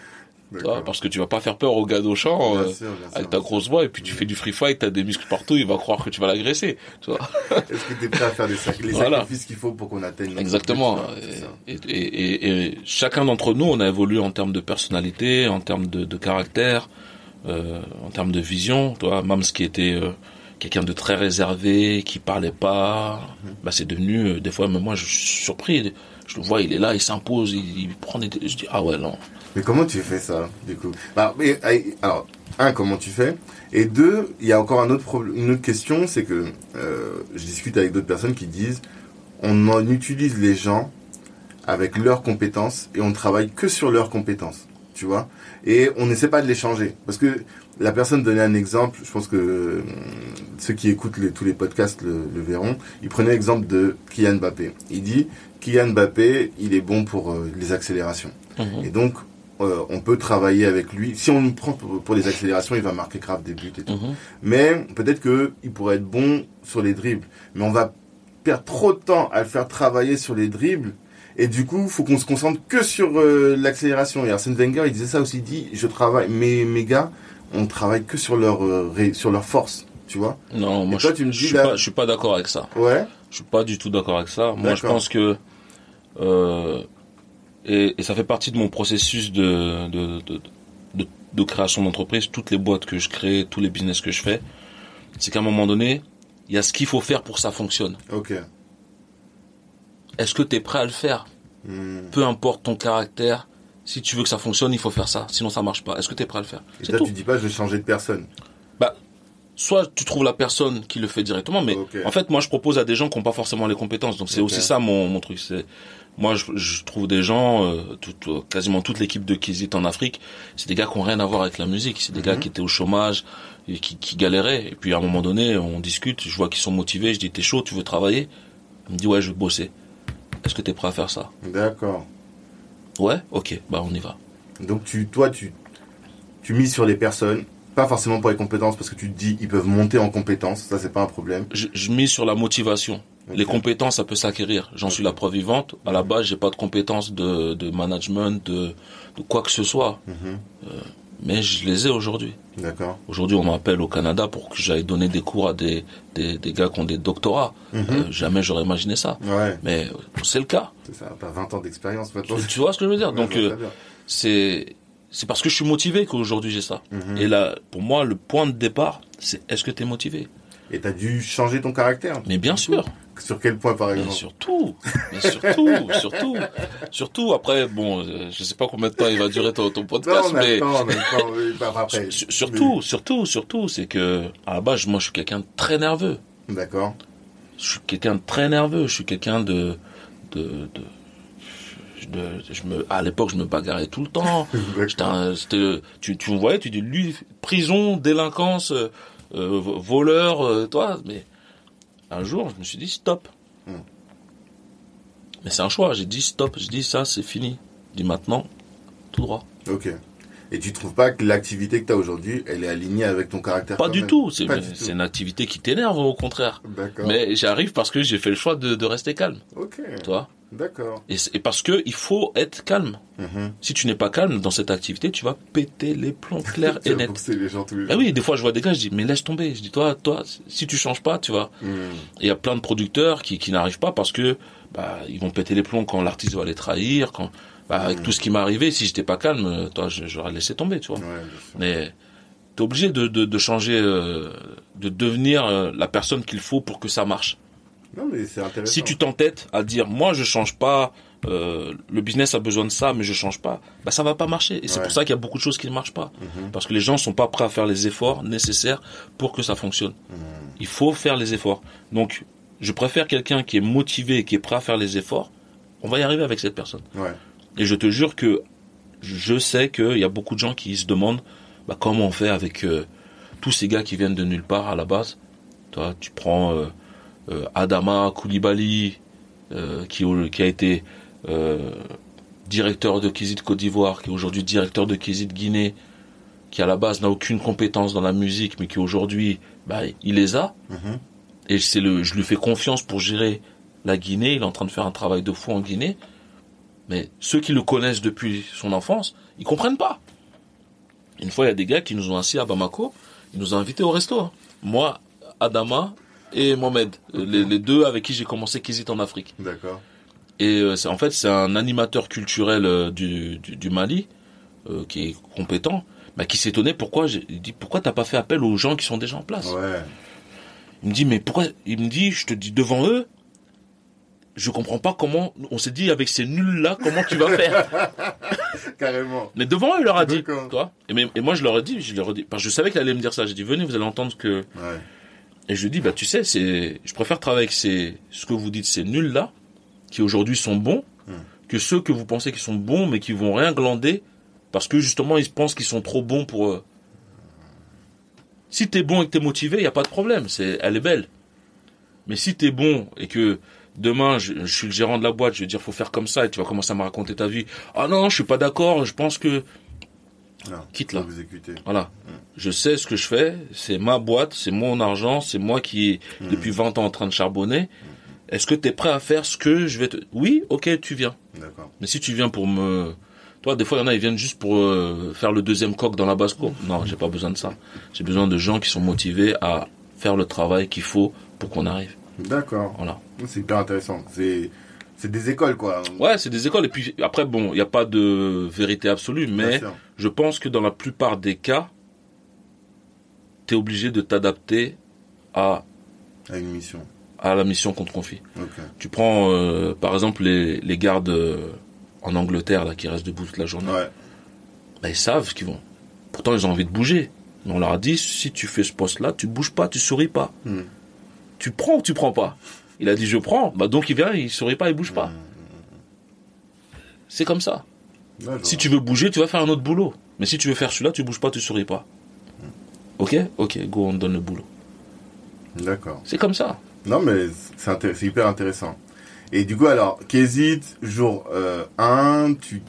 Speaker 1: D'accord.
Speaker 2: parce que tu vas pas faire peur au gars d'Auchan. Euh, avec ta grosse voix et puis tu fais du free fight, t'as des muscles partout, il va croire que tu vas l'agresser. [LAUGHS]
Speaker 1: Est-ce que tu es prêt à faire des sac- les
Speaker 2: Voilà.
Speaker 1: sacrifices qu'il faut pour qu'on atteigne
Speaker 2: Exactement. Et, et- et- et chacun d'entre nous, on a évolué en termes de personnalité, en termes de, de caractère, euh, en termes de vision. Toi, Mams qui était euh, quelqu'un de très réservé, qui parlait pas,
Speaker 1: Mhm.
Speaker 2: bah c'est devenu euh, des fois. Même moi, je suis surpris. Je le vois, il est là, il s'impose, il, prend des. Je dis ah ouais non.
Speaker 1: Mais comment tu fais ça, du coup? Bah, Alors, un, comment tu fais? Et deux, il y a encore un autre une autre question, c'est que euh, je discute avec d'autres personnes qui disent on en utilise les gens avec leurs compétences et on travaille que sur leurs compétences, tu vois? Et on n'essaie pas de les changer. Parce que la personne donnait un exemple, je pense que euh, ceux qui écoutent tous les podcasts le, le verront, il prenait l'exemple de Kylian Mbappé. Il dit, Kylian Mbappé, il est bon pour euh, les accélérations.
Speaker 2: Mhm.
Speaker 1: Et donc, euh, on peut travailler avec lui. Si on le prend pour, pour les accélérations, il va marquer grave des buts et tout.
Speaker 2: Mhm.
Speaker 1: Mais peut-être que il pourrait être bon sur les dribbles. Mais on va perdre trop de temps à le faire travailler sur les dribbles. Et du coup, faut qu'on se concentre que sur euh, l'accélération. Et Arsène Wenger, il disait ça aussi. Il dit, je travaille, mes, mes gars, on travaille que sur leur, ré- sur leur force. Tu vois
Speaker 2: Non, moi
Speaker 1: toi,
Speaker 2: je,
Speaker 1: tu me
Speaker 2: je
Speaker 1: dis,
Speaker 2: suis
Speaker 1: là-
Speaker 2: pas, je suis pas d'accord avec ça.
Speaker 1: Ouais.
Speaker 2: Je suis pas du tout d'accord avec ça. Moi, je pense que euh, et, et ça fait partie de mon processus de de, de, de, de création d'entreprise. Toutes les boîtes que je crée, tous les business que je fais, c'est qu'à un moment donné, il y a ce qu'il faut faire pour que ça fonctionne.
Speaker 1: Ok.
Speaker 2: Est-ce que tu es prêt à le faire?
Speaker 1: Hmm.
Speaker 2: Peu importe ton caractère. Si tu veux que ça fonctionne, il faut faire ça. Sinon, ça marche pas. Est-ce que tu es prêt à le faire?
Speaker 1: Et là,
Speaker 2: tout.
Speaker 1: tu dis pas, je vais changer de personne.
Speaker 2: soit tu trouves la personne qui le fait directement, mais en fait, moi, je propose à des gens qui n'ont pas forcément les compétences. Donc, c'est aussi ça mon, mon truc. C'est moi, je, je trouve des gens, euh, tout- euh, quasiment toute l'équipe de Kizit en Afrique, c'est des gars qui ont rien à voir avec la musique. C'est des
Speaker 1: Mhm.
Speaker 2: gars qui étaient au chômage et qui, qui galéraient. Et puis, à un moment donné, on discute. Je vois qu'ils sont motivés. Je dis, t'es chaud, tu veux travailler? Il me dit, ouais, je veux bosser. Est-ce que t'es prêt à faire ça?
Speaker 1: D'accord.
Speaker 2: Ouais, ok, bah on y va.
Speaker 1: Donc tu, toi, tu, tu mises sur les personnes, pas forcément pour les compétences, parce que tu te dis ils peuvent monter en compétences, ça c'est pas un problème.
Speaker 2: Je, je mise sur la motivation. Les compétences, ça peut s'acquérir. J'en suis la preuve vivante. À la base, j'ai pas de compétences de, de management, de, de quoi que ce soit.
Speaker 1: Mhm.
Speaker 2: Mais je les ai aujourd'hui.
Speaker 1: D'accord.
Speaker 2: Aujourd'hui, on m'appelle au Canada pour que j'aille donner des cours à des, des, des gars qui ont des doctorats.
Speaker 1: Mhm.
Speaker 2: Euh, jamais j'aurais imaginé ça.
Speaker 1: Ouais,
Speaker 2: Mais euh, c'est le cas.
Speaker 1: c'est ça, t'as 20 ans d'expérience maintenant.
Speaker 2: Tu vois ce que je veux dire?
Speaker 1: Ouais,
Speaker 2: Donc, euh, c'est c'est parce que je suis motivé qu'aujourd'hui j'ai ça.
Speaker 1: Mhm.
Speaker 2: Et là, pour moi, le point de départ, c'est est-ce que tu es motivé?
Speaker 1: Et t'as dû changer ton caractère
Speaker 2: Mais bien sûr.
Speaker 1: Sur quel point par exemple
Speaker 2: surtout, surtout, [LAUGHS] surtout, surtout. Après, bon, euh, je sais pas combien de temps il va durer ton, ton
Speaker 1: Non,
Speaker 2: podcast,
Speaker 1: on a
Speaker 2: mais
Speaker 1: après.
Speaker 2: surtout, surtout, surtout, c'est que à la base, moi, je suis quelqu'un de très nerveux.
Speaker 1: D'accord.
Speaker 2: Je suis quelqu'un de très nerveux. Je suis quelqu'un de, de, de, de- je me, à l'époque, je me bagarrais tout le temps. [LAUGHS] Un- tu, tu me voyais, tu dis lui, prison, délinquance, euh, euh, vo- voleur, euh, toi, mais un jour, je me suis dit stop.
Speaker 1: Hmm.
Speaker 2: Mais c'est un choix. J'ai dit stop. J'ai dit ça, c'est fini. J'ai dit maintenant, tout droit.
Speaker 1: Ok. Et tu trouves pas que l'activité que t'as aujourd'hui, elle est alignée avec ton caractère
Speaker 2: Pas du tout. C'est
Speaker 1: Pas du
Speaker 2: c'est
Speaker 1: tout.
Speaker 2: une activité qui t'énerve au contraire.
Speaker 1: D'accord.
Speaker 2: Mais j'arrive parce que j'ai fait le choix de, de rester calme.
Speaker 1: Ok.
Speaker 2: Tu vois?
Speaker 1: D'accord.
Speaker 2: Et, parce que il faut être calme.
Speaker 1: Mhm.
Speaker 2: Si tu n'es pas calme dans cette activité, tu vas péter les plombs clairs [LAUGHS] et nets.
Speaker 1: boxer les gens tous les jours.
Speaker 2: Ah oui, des fois je vois des gars, je dis mais laisse tomber. Je dis toi, toi, si tu changes pas, tu vois.
Speaker 1: Mhm.
Speaker 2: Il y a plein de producteurs qui, qui n'arrivent pas parce que bah, ils vont péter les plombs quand l'artiste va les trahir, quand bah, avec
Speaker 1: Mhm.
Speaker 2: tout ce qui m'est arrivé, si j'étais pas calme, toi j'aurais laissé tomber, tu vois.
Speaker 1: Ouais.
Speaker 2: Mais t'es obligé de, de, de changer, euh, de devenir euh, la personne qu'il faut pour que ça marche.
Speaker 1: Non, mais c'est intéressant.
Speaker 2: Si tu t'entêtes à dire moi je change pas, euh, le business a besoin de ça, mais je change pas, bah ça va pas marcher. Et c'est pour ça qu'il y a beaucoup de choses qui ne marchent pas,
Speaker 1: Mhm.
Speaker 2: parce que les gens sont pas prêts à faire les efforts nécessaires pour que ça fonctionne.
Speaker 1: Mhm.
Speaker 2: Il faut faire les efforts. Donc, je préfère quelqu'un qui est motivé et qui est prêt à faire les efforts. On va y arriver avec cette personne.
Speaker 1: Ouais.
Speaker 2: Et je te jure que je sais qu'il y a beaucoup de gens qui se demandent bah, comment on fait avec euh, tous ces gars qui viennent de nulle part à la base. Toi, tu prends euh, Adama Koulibaly, euh, qui, qui a été euh, directeur de Kizit Côte d'Ivoire, qui est aujourd'hui directeur de Kizit Guinée, qui à la base n'a aucune compétence dans la musique, mais qui aujourd'hui, bah, il les a.
Speaker 1: Mhm.
Speaker 2: Et c'est le, je lui fais confiance pour gérer la Guinée. Il est en train de faire un travail de fou en Guinée. Mais ceux qui le connaissent depuis son enfance, ils comprennent pas. Une fois, il y a des gars qui nous ont assis à Bamako. Ils nous ont invités au resto. Moi, Adama et Mohamed, les, les deux avec qui j'ai commencé Kizit en Afrique.
Speaker 1: D'accord.
Speaker 2: Et euh, en fait, c'est un animateur culturel euh, du, du, du Mali euh, qui est compétent, mais qui s'étonnait pourquoi. j'ai- Il dit pourquoi t'as pas fait appel aux gens qui sont déjà en place?
Speaker 1: Ouais.
Speaker 2: Il me dit, mais pourquoi Il me dit, je te dis devant eux, je comprends pas comment. On s'est dit avec ces nuls-là, comment tu vas faire [LAUGHS]
Speaker 1: Carrément.
Speaker 2: Mais devant eux, il leur a dit. Toi et, mais- et moi, je leur ai dit, je leur ai dit, parce que je savais qu'il allait me dire ça. J'ai dit, venez, vous allez entendre que.
Speaker 1: Ouais.
Speaker 2: Et je lui dis, bah tu sais, c'est, je préfère travailler avec ces, ce que vous dites, ces nuls-là, qui aujourd'hui sont bons,
Speaker 1: Hmm.
Speaker 2: que ceux que vous pensez qui sont bons, mais qui vont rien glander, parce que justement, ils pensent qu'ils sont trop bons pour eux. Si t'es bon et que t'es motivé, il y a pas de problème, c'est, elle est belle. Mais si t'es bon et que demain, je, je suis le gérant de la boîte, je vais dire, faut faire comme ça, et tu vas commencer à me raconter ta vie. Ah non, je suis pas d'accord, je pense que,
Speaker 1: Non.
Speaker 2: Quitte là. Voilà. Je sais ce que je fais, c'est ma boîte, c'est mon argent, c'est moi qui est depuis 20 ans en train de charbonner. Est-ce que tu es prêt à faire ce que je vais te... Oui, ok, tu viens.
Speaker 1: D'accord.
Speaker 2: Mais si tu viens pour me... Toi, des fois, il y en a, ils viennent juste pour euh, faire le deuxième coq dans la basse-cour. Non, j'ai pas besoin de ça. J'ai besoin de gens qui sont motivés à faire le travail qu'il faut pour qu'on arrive.
Speaker 1: D'accord.
Speaker 2: Voilà.
Speaker 1: C'est hyper intéressant. C'est, c'est des écoles, quoi.
Speaker 2: Ouais, c'est des écoles. Et puis, après, bon, il n'y a pas de vérité absolue, mais. Je pense que dans la plupart des cas, tu es obligé de t'adapter à,
Speaker 1: À une mission.
Speaker 2: à la mission qu'on te confie. Tu prends, euh, par exemple, les, les gardes euh, en Angleterre là, qui restent debout toute la journée.
Speaker 1: Ouais.
Speaker 2: Bah, ils savent ce qu'ils vont. Pourtant, ils ont envie de bouger. Mais on leur a dit, si tu fais ce poste-là, tu bouges pas, tu souris pas.
Speaker 1: Hmm.
Speaker 2: Tu prends ou tu prends pas? Il a dit, je prends. Bah donc il vient, il sourit pas, il bouge pas. C'est comme ça.
Speaker 1: Ouais,
Speaker 2: Si
Speaker 1: vois.
Speaker 2: tu veux bouger, tu vas faire un autre boulot. Mais si tu veux faire celui-là, tu bouges pas, tu souris pas. Ok? Ok, go, on te donne le boulot.
Speaker 1: D'accord.
Speaker 2: C'est comme ça.
Speaker 1: Non, mais c'est hyper intéressant. Et du coup, alors, Kézit, jour 1, tu,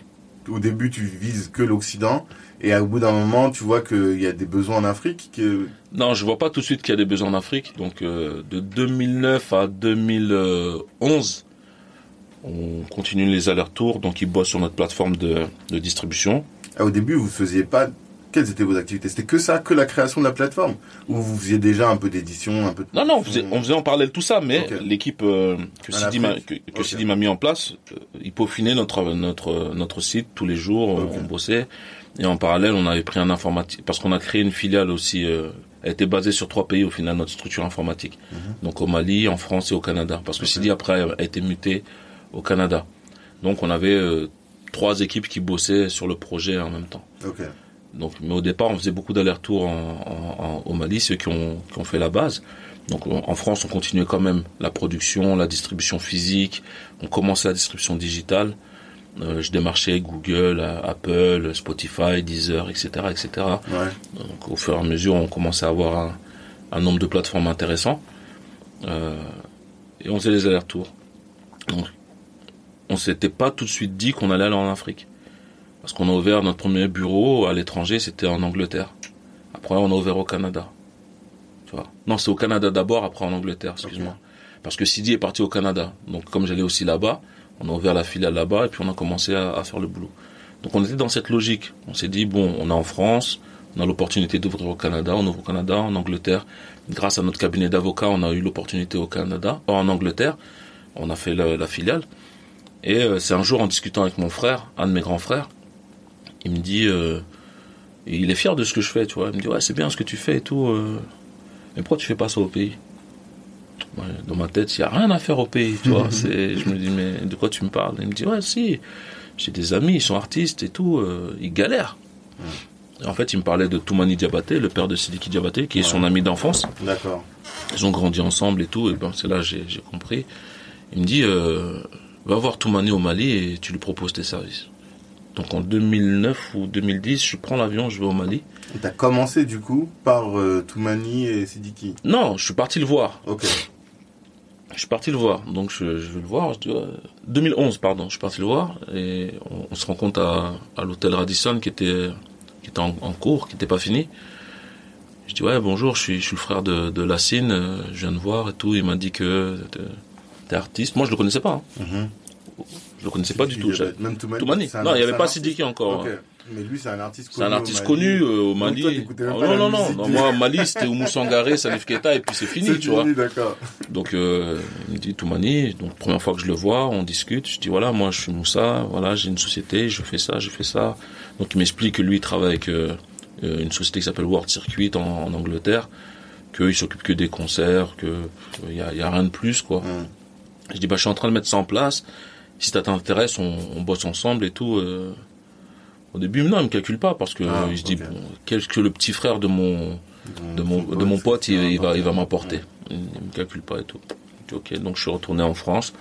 Speaker 1: au début, tu vises que l'Occident. Et au bout d'un moment, tu vois qu'il y a des besoins en Afrique. Que...
Speaker 2: Non, je vois pas tout de suite qu'il y a des besoins en Afrique. Donc euh, de 2009 à 2011, on continue les allers-retours. Donc ils bossent sur notre plateforme de, de distribution.
Speaker 1: Ah, au début, vous faisiez pas. Quelles étaient vos activités? C'était que ça, que la création de la plateforme? Ou vous faisiez déjà un peu d'édition, un peu de...
Speaker 2: Non, non, on faisait, on faisait en parallèle tout ça, mais l'équipe euh, que Sidi m'a que, que
Speaker 1: Ok.
Speaker 2: Sidi m'a mis en place, euh, il peaufinait notre notre notre site tous les jours. on-
Speaker 1: Ok.
Speaker 2: On bossait et en parallèle, on avait pris un informatique parce qu'on a créé une filiale aussi. euh, elle était basée sur trois pays au final notre structure informatique. Donc au Mali, en France et au Canada. Parce que
Speaker 1: Mhm.
Speaker 2: Sidi après a été muté au Canada. Donc on avait euh, trois équipes qui bossaient sur le projet en même temps. Donc, mais au départ, on faisait beaucoup d'allers-retours au Mali, ceux qui ont, qui ont fait la base. Donc, on- en France, on continuait quand même la production, la distribution physique. On commençait la distribution digitale. Euh, je démarchais Google, euh, Apple, Spotify, Deezer, etc., etc.
Speaker 1: Ouais.
Speaker 2: Donc, au fur et à mesure, on commençait à avoir un, un nombre de plateformes intéressant. Euh, et on faisait les allers-retours. Donc, on s'était pas tout de suite dit qu'on allait aller en Afrique. Parce qu'on a ouvert notre premier bureau à l'étranger, c'était en Angleterre. Après, on a ouvert au Canada. Tu vois? Non, c'est au Canada d'abord, après en Angleterre, excuse-moi. Parce que Sidi est parti au Canada. Donc, comme j'allais aussi là-bas, on a ouvert la filiale là-bas et puis on a commencé à, à faire le boulot. Donc, on était dans cette logique. On s'est dit, bon, on est en France, on a l'opportunité d'ouvrir au Canada, on ouvre au Canada, en Angleterre. Grâce à notre cabinet d'avocats, on a eu l'opportunité au Canada, en Angleterre. On a fait la, la filiale. Et euh, c'est un jour en discutant avec mon frère, un de mes grands frères, il me dit, euh, il est fier de ce que je fais, tu vois. Il me dit, ouais, c'est bien ce que tu fais et tout. euh, mais pourquoi tu fais pas ça au pays? Ouais, Dans ma tête, il y a rien à faire au pays, tu vois. [LAUGHS] Je me dis, mais de quoi tu me parles? Il me dit, ouais, si. J'ai des amis, ils sont artistes et tout, euh, ils galèrent. Et en fait, il me parlait de Toumani Diabaté, le père de Sidiki Diabaté, qui est son ami d'enfance.
Speaker 1: D'accord.
Speaker 2: Ils ont grandi ensemble et tout, et ben c'est là que j'ai compris. Il me dit, va voir Toumani au Mali et tu lui proposes tes services. Donc en 2009 ou 2010, je prends l'avion, je vais au Mali.
Speaker 1: Et T'as commencé du coup par euh, Toumani et Sidiki?
Speaker 2: Non, je suis parti le voir.
Speaker 1: Ok.
Speaker 2: Je suis parti le voir. Donc je, je vais le voir. Je dis, ouais, 2011, pardon. Je suis parti le voir et on, on se rencontre à, à l'hôtel Radisson qui était qui était en, en cours, qui n'était pas fini. Je dis ouais bonjour, je suis, je suis le frère de, de Lassine, euh, je viens de voir et tout. Il m'a dit que artiste. Moi je le connaissais pas. hein.
Speaker 1: Mhm.
Speaker 2: Je le connaissais pas du tout.
Speaker 1: Même Toumani.
Speaker 2: Non, il n'y avait pas. Sidiki encore.
Speaker 1: Mais lui, c'est un artiste
Speaker 2: C'est
Speaker 1: connu. au Mali.
Speaker 2: euh, au
Speaker 1: Donc
Speaker 2: Mali.
Speaker 1: toi, même
Speaker 2: Ah, non, non, non, Moi, au Mali, c'était Oumou Sangaré, Salif Keita, et puis c'est fini, tu vois.
Speaker 1: fini.
Speaker 2: Donc, euh, il me dit Toumani, donc première fois que je le vois, on discute. Je dis voilà, moi, je suis Moussa, voilà, j'ai une société, je fais ça, je fais ça. Donc, il m'explique que lui, il travaille avec euh, une société qui s'appelle World Circuit en, en Angleterre, qu'il s'occupe que des concerts, que il y a, il y a rien de plus, quoi.
Speaker 1: Mhm.
Speaker 2: Je dis bah, je suis en train de mettre ça en place. Si ça t'intéresse, on, on bosse ensemble et tout. euh. Au début, non, il me calcule pas parce que
Speaker 1: Ah,
Speaker 2: il se dit
Speaker 1: ok.
Speaker 2: bon, qu'est-ce que le petit frère de mon de mon de mon pote il, il va il va m'apporter. Il, me calcule pas et tout. Ok, donc je suis retourné en France.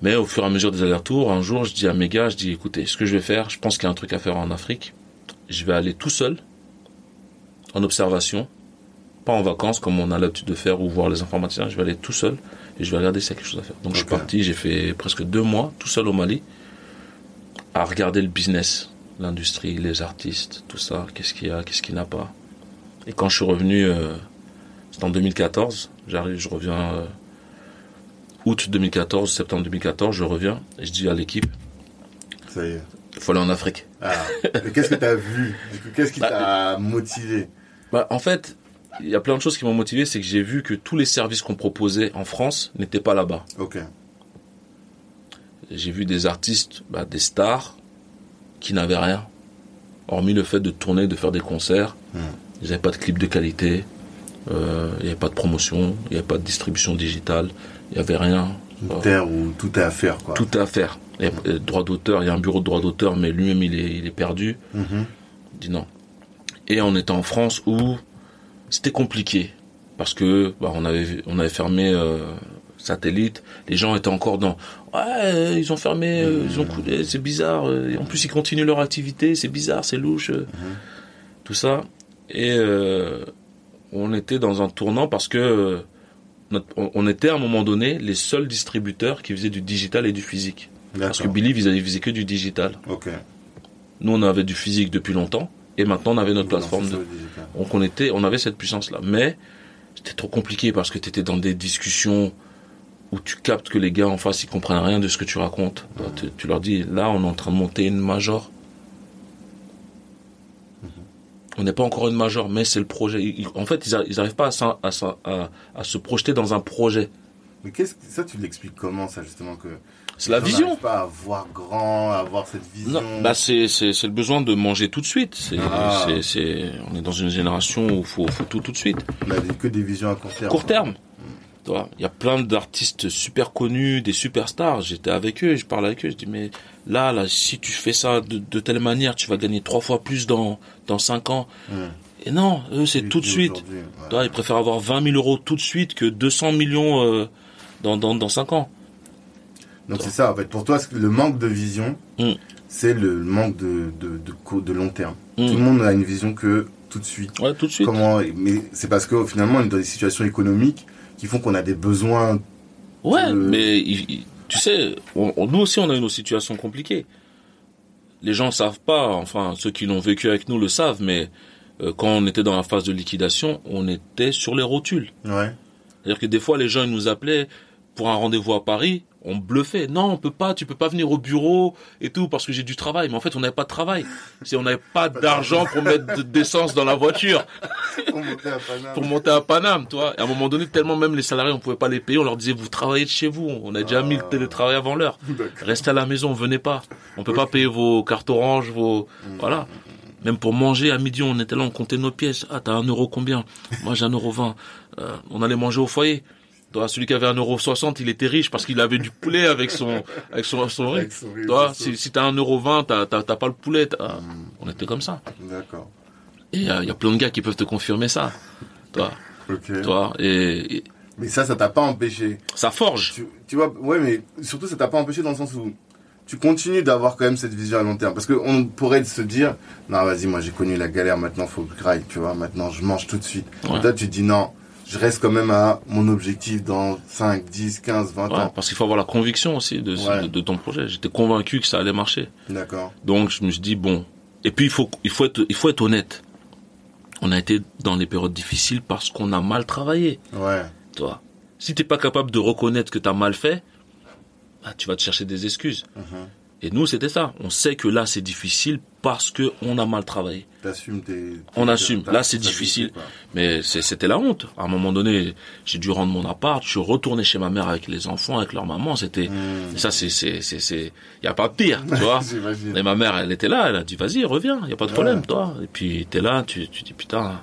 Speaker 2: Mais au fur et à mesure des allers-retours, un jour, je dis à mes gars, je dis écoutez, ce que je vais faire, je pense qu'il y a un truc à faire en Afrique. Je vais aller tout seul en observation, pas en vacances comme on a l'habitude de faire ou voir les informaticiens. Je vais aller tout seul et je vais regarder s'il y a quelque chose à faire. Donc je suis parti, j'ai fait presque deux mois tout seul au Mali à regarder le business, l'industrie, les artistes, tout ça, qu'est-ce qu'il y a, qu'est-ce qu'il n'y a pas. Et quand je suis revenu, euh, c'était en 2014, j'arrive, je reviens euh, août 2014, septembre 2014, je reviens et je dis à l'équipe,
Speaker 1: Ça y est.
Speaker 2: il faut aller en Afrique.
Speaker 1: Ah. Qu'est-ce que t'as vu? Du coup, Qu'est-ce qui
Speaker 2: Bah,
Speaker 1: t'a motivé?
Speaker 2: Bah, en fait, il y a plein de choses qui m'ont motivé, c'est que j'ai vu que tous les services qu'on proposait en France n'étaient pas là-bas.
Speaker 1: Ok.
Speaker 2: J'ai vu des artistes, bah, des stars, qui n'avaient rien. Hormis le fait de tourner, de faire des concerts.
Speaker 1: Hmm.
Speaker 2: Ils n'avaient pas de clips de qualité. euh, Il n'y avait pas de promotion. Il n'y avait pas de distribution digitale. Il n'y avait rien.
Speaker 1: Une terre où tout est à faire, quoi.
Speaker 2: Tout est à faire. Il y a euh, droit d'auteur, il y a un bureau de droit d'auteur, mais lui-même il est, il est perdu.
Speaker 1: Mhm.
Speaker 2: Il dit non. Et on était en France où c'était compliqué parce que bah, on avait on avait fermé euh, satellite, les gens étaient encore dans ouais ils ont fermé, euh, ils ont coulé, c'est bizarre. en plus ils continuent leur activité, c'est bizarre, c'est louche, euh, tout ça. Et euh, on était dans un tournant parce que notre- on, était à un moment donné les seuls distributeurs qui faisaient du digital et du physique. Parce que. Believe ils avaient- que du digital.
Speaker 1: Ok.
Speaker 2: Nous on avait du physique depuis longtemps et maintenant on avait notre plateforme de donc on était, on avait cette puissance-là. Mais c'était trop compliqué parce que tu étais dans des discussions où tu captes que les gars en face ils comprennent rien de ce que tu racontes. Toi, Tu, tu leur dis là on est en train de monter une major. On n'est pas encore une major, mais c'est le projet. Ils- en fait, ils n'arrivent pas à, à, à- à se projeter dans un projet.
Speaker 1: Mais qu'est-ce que ça, tu l'expliques comment, ça, justement, que.
Speaker 2: C'est la vision.
Speaker 1: pas à voir grand, à avoir cette vision.
Speaker 2: Non, bah c'est c'est c'est le besoin de manger tout de suite. C'est
Speaker 1: Ah.
Speaker 2: c'est c'est on est dans une génération où faut faut tout tout de suite.
Speaker 1: On a que des visions à court terme.
Speaker 2: court terme. Tu vois, il y a plein d'artistes super connus, des superstars. J'étais avec eux, je parle avec eux, je dis mais là, là, si tu fais ça de, de telle manière, tu vas gagner trois fois plus dans dans cinq ans. Et non, eux c'est tout de suite.
Speaker 1: ouais.
Speaker 2: Tu vois, ils préfèrent avoir 20 000 euros tout de suite que 200 millions euh, dans dans dans cinq ans.
Speaker 1: Donc c'est ça, en fait. Pour toi, le manque de vision,
Speaker 2: Mm.
Speaker 1: c'est le manque de, de, de, long terme.
Speaker 2: Mm.
Speaker 1: Tout le monde a une vision que tout de suite.
Speaker 2: Ouais, tout de suite.
Speaker 1: Comment, mais c'est parce que finalement, on est dans des situations économiques qui font qu'on a des besoins.
Speaker 2: Ouais, mais tu sais, on- on- nous aussi on a eu nos situations compliquées. Les gens savent pas, enfin ceux qui l'ont vécu avec nous le savent, mais euh, quand on était dans la phase de liquidation, on était sur les rotules.
Speaker 1: Ouais.
Speaker 2: C'est-à-dire que des fois les gens ils nous appelaient pour un rendez-vous à Paris, on bluffait. Non, on peut pas, tu peux pas venir au bureau et tout parce que j'ai du travail. Mais en fait, on n'avait pas de travail. C'est on n'avait pas d'argent pour mettre de- d'essence dans la voiture [LAUGHS]
Speaker 1: Pour monter à Paname.
Speaker 2: pour monter à Paname, toi. Et à un moment donné, tellement même les salariés, on pouvait pas les payer. On leur disait, vous travaillez de chez vous. On a déjà mis le télétravail avant l'heure. Restez à la maison, venez pas. On peut pas payer vos cartes orange, vos, voilà. Même pour manger à midi, on était là, on comptait nos pièces. Ah, t'as un euro combien? Moi, j'ai un euro vingt. Euh, on allait manger au foyer. Toi, celui qui avait un euro soixante, il était riche parce qu'il avait du poulet avec son, avec son, son riz.
Speaker 1: Avec son riz,
Speaker 2: Toi, si, si t'as un euro vingt, t'as, t'as, t'as pas le poulet. t'as- On était comme ça.
Speaker 1: D'accord.
Speaker 2: Et il y a, y a plein de gars qui peuvent te confirmer ça. Toi,
Speaker 1: Ok.
Speaker 2: toi, et, et
Speaker 1: Mais ça, ça t'a pas empêché.
Speaker 2: ça forge.
Speaker 1: Tu, tu vois, ouais, mais surtout, ça t'a pas empêché dans le sens où tu continues d'avoir quand même cette vision à long terme. Parce qu'on pourrait se dire, non, vas-y, moi j'ai connu la galère, maintenant faut que je graille, tu vois, maintenant je mange tout de suite.
Speaker 2: Ouais.
Speaker 1: Toi, tu dis, non, je reste quand même à mon objectif dans 5, 10, 15, 20
Speaker 2: Ouais,
Speaker 1: ans.
Speaker 2: parce qu'il faut avoir la conviction aussi de, ce-
Speaker 1: Ouais.
Speaker 2: de, de ton projet. J'étais convaincu que ça allait marcher.
Speaker 1: D'accord.
Speaker 2: Donc je me suis dit bon. Et puis il faut il faut être il faut être honnête. On a été dans des périodes difficiles parce qu'on a mal travaillé,
Speaker 1: Ouais.
Speaker 2: toi. Si t'es pas capable de reconnaître que t'as mal fait, bah, tu vas te chercher des excuses.
Speaker 1: Mhm.
Speaker 2: Et nous c'était ça. On sait que là c'est difficile parce que on a mal travaillé.
Speaker 1: T'assumes tes.
Speaker 2: On assume. Là, c'est difficile. Mais c'était la honte. À un moment donné, j'ai dû rendre mon appart. Je suis retourné chez ma mère avec les enfants, avec leur maman. C'était
Speaker 1: Mmh.
Speaker 2: ça, c'est c'est c'est c'est. Y a pas pire, tu [LAUGHS] vois. Et ma mère, elle était là, elle a dit vas-y, reviens, y a pas de problème,
Speaker 1: Ouais.
Speaker 2: toi. Et puis t'es là, tu, tu dis putain,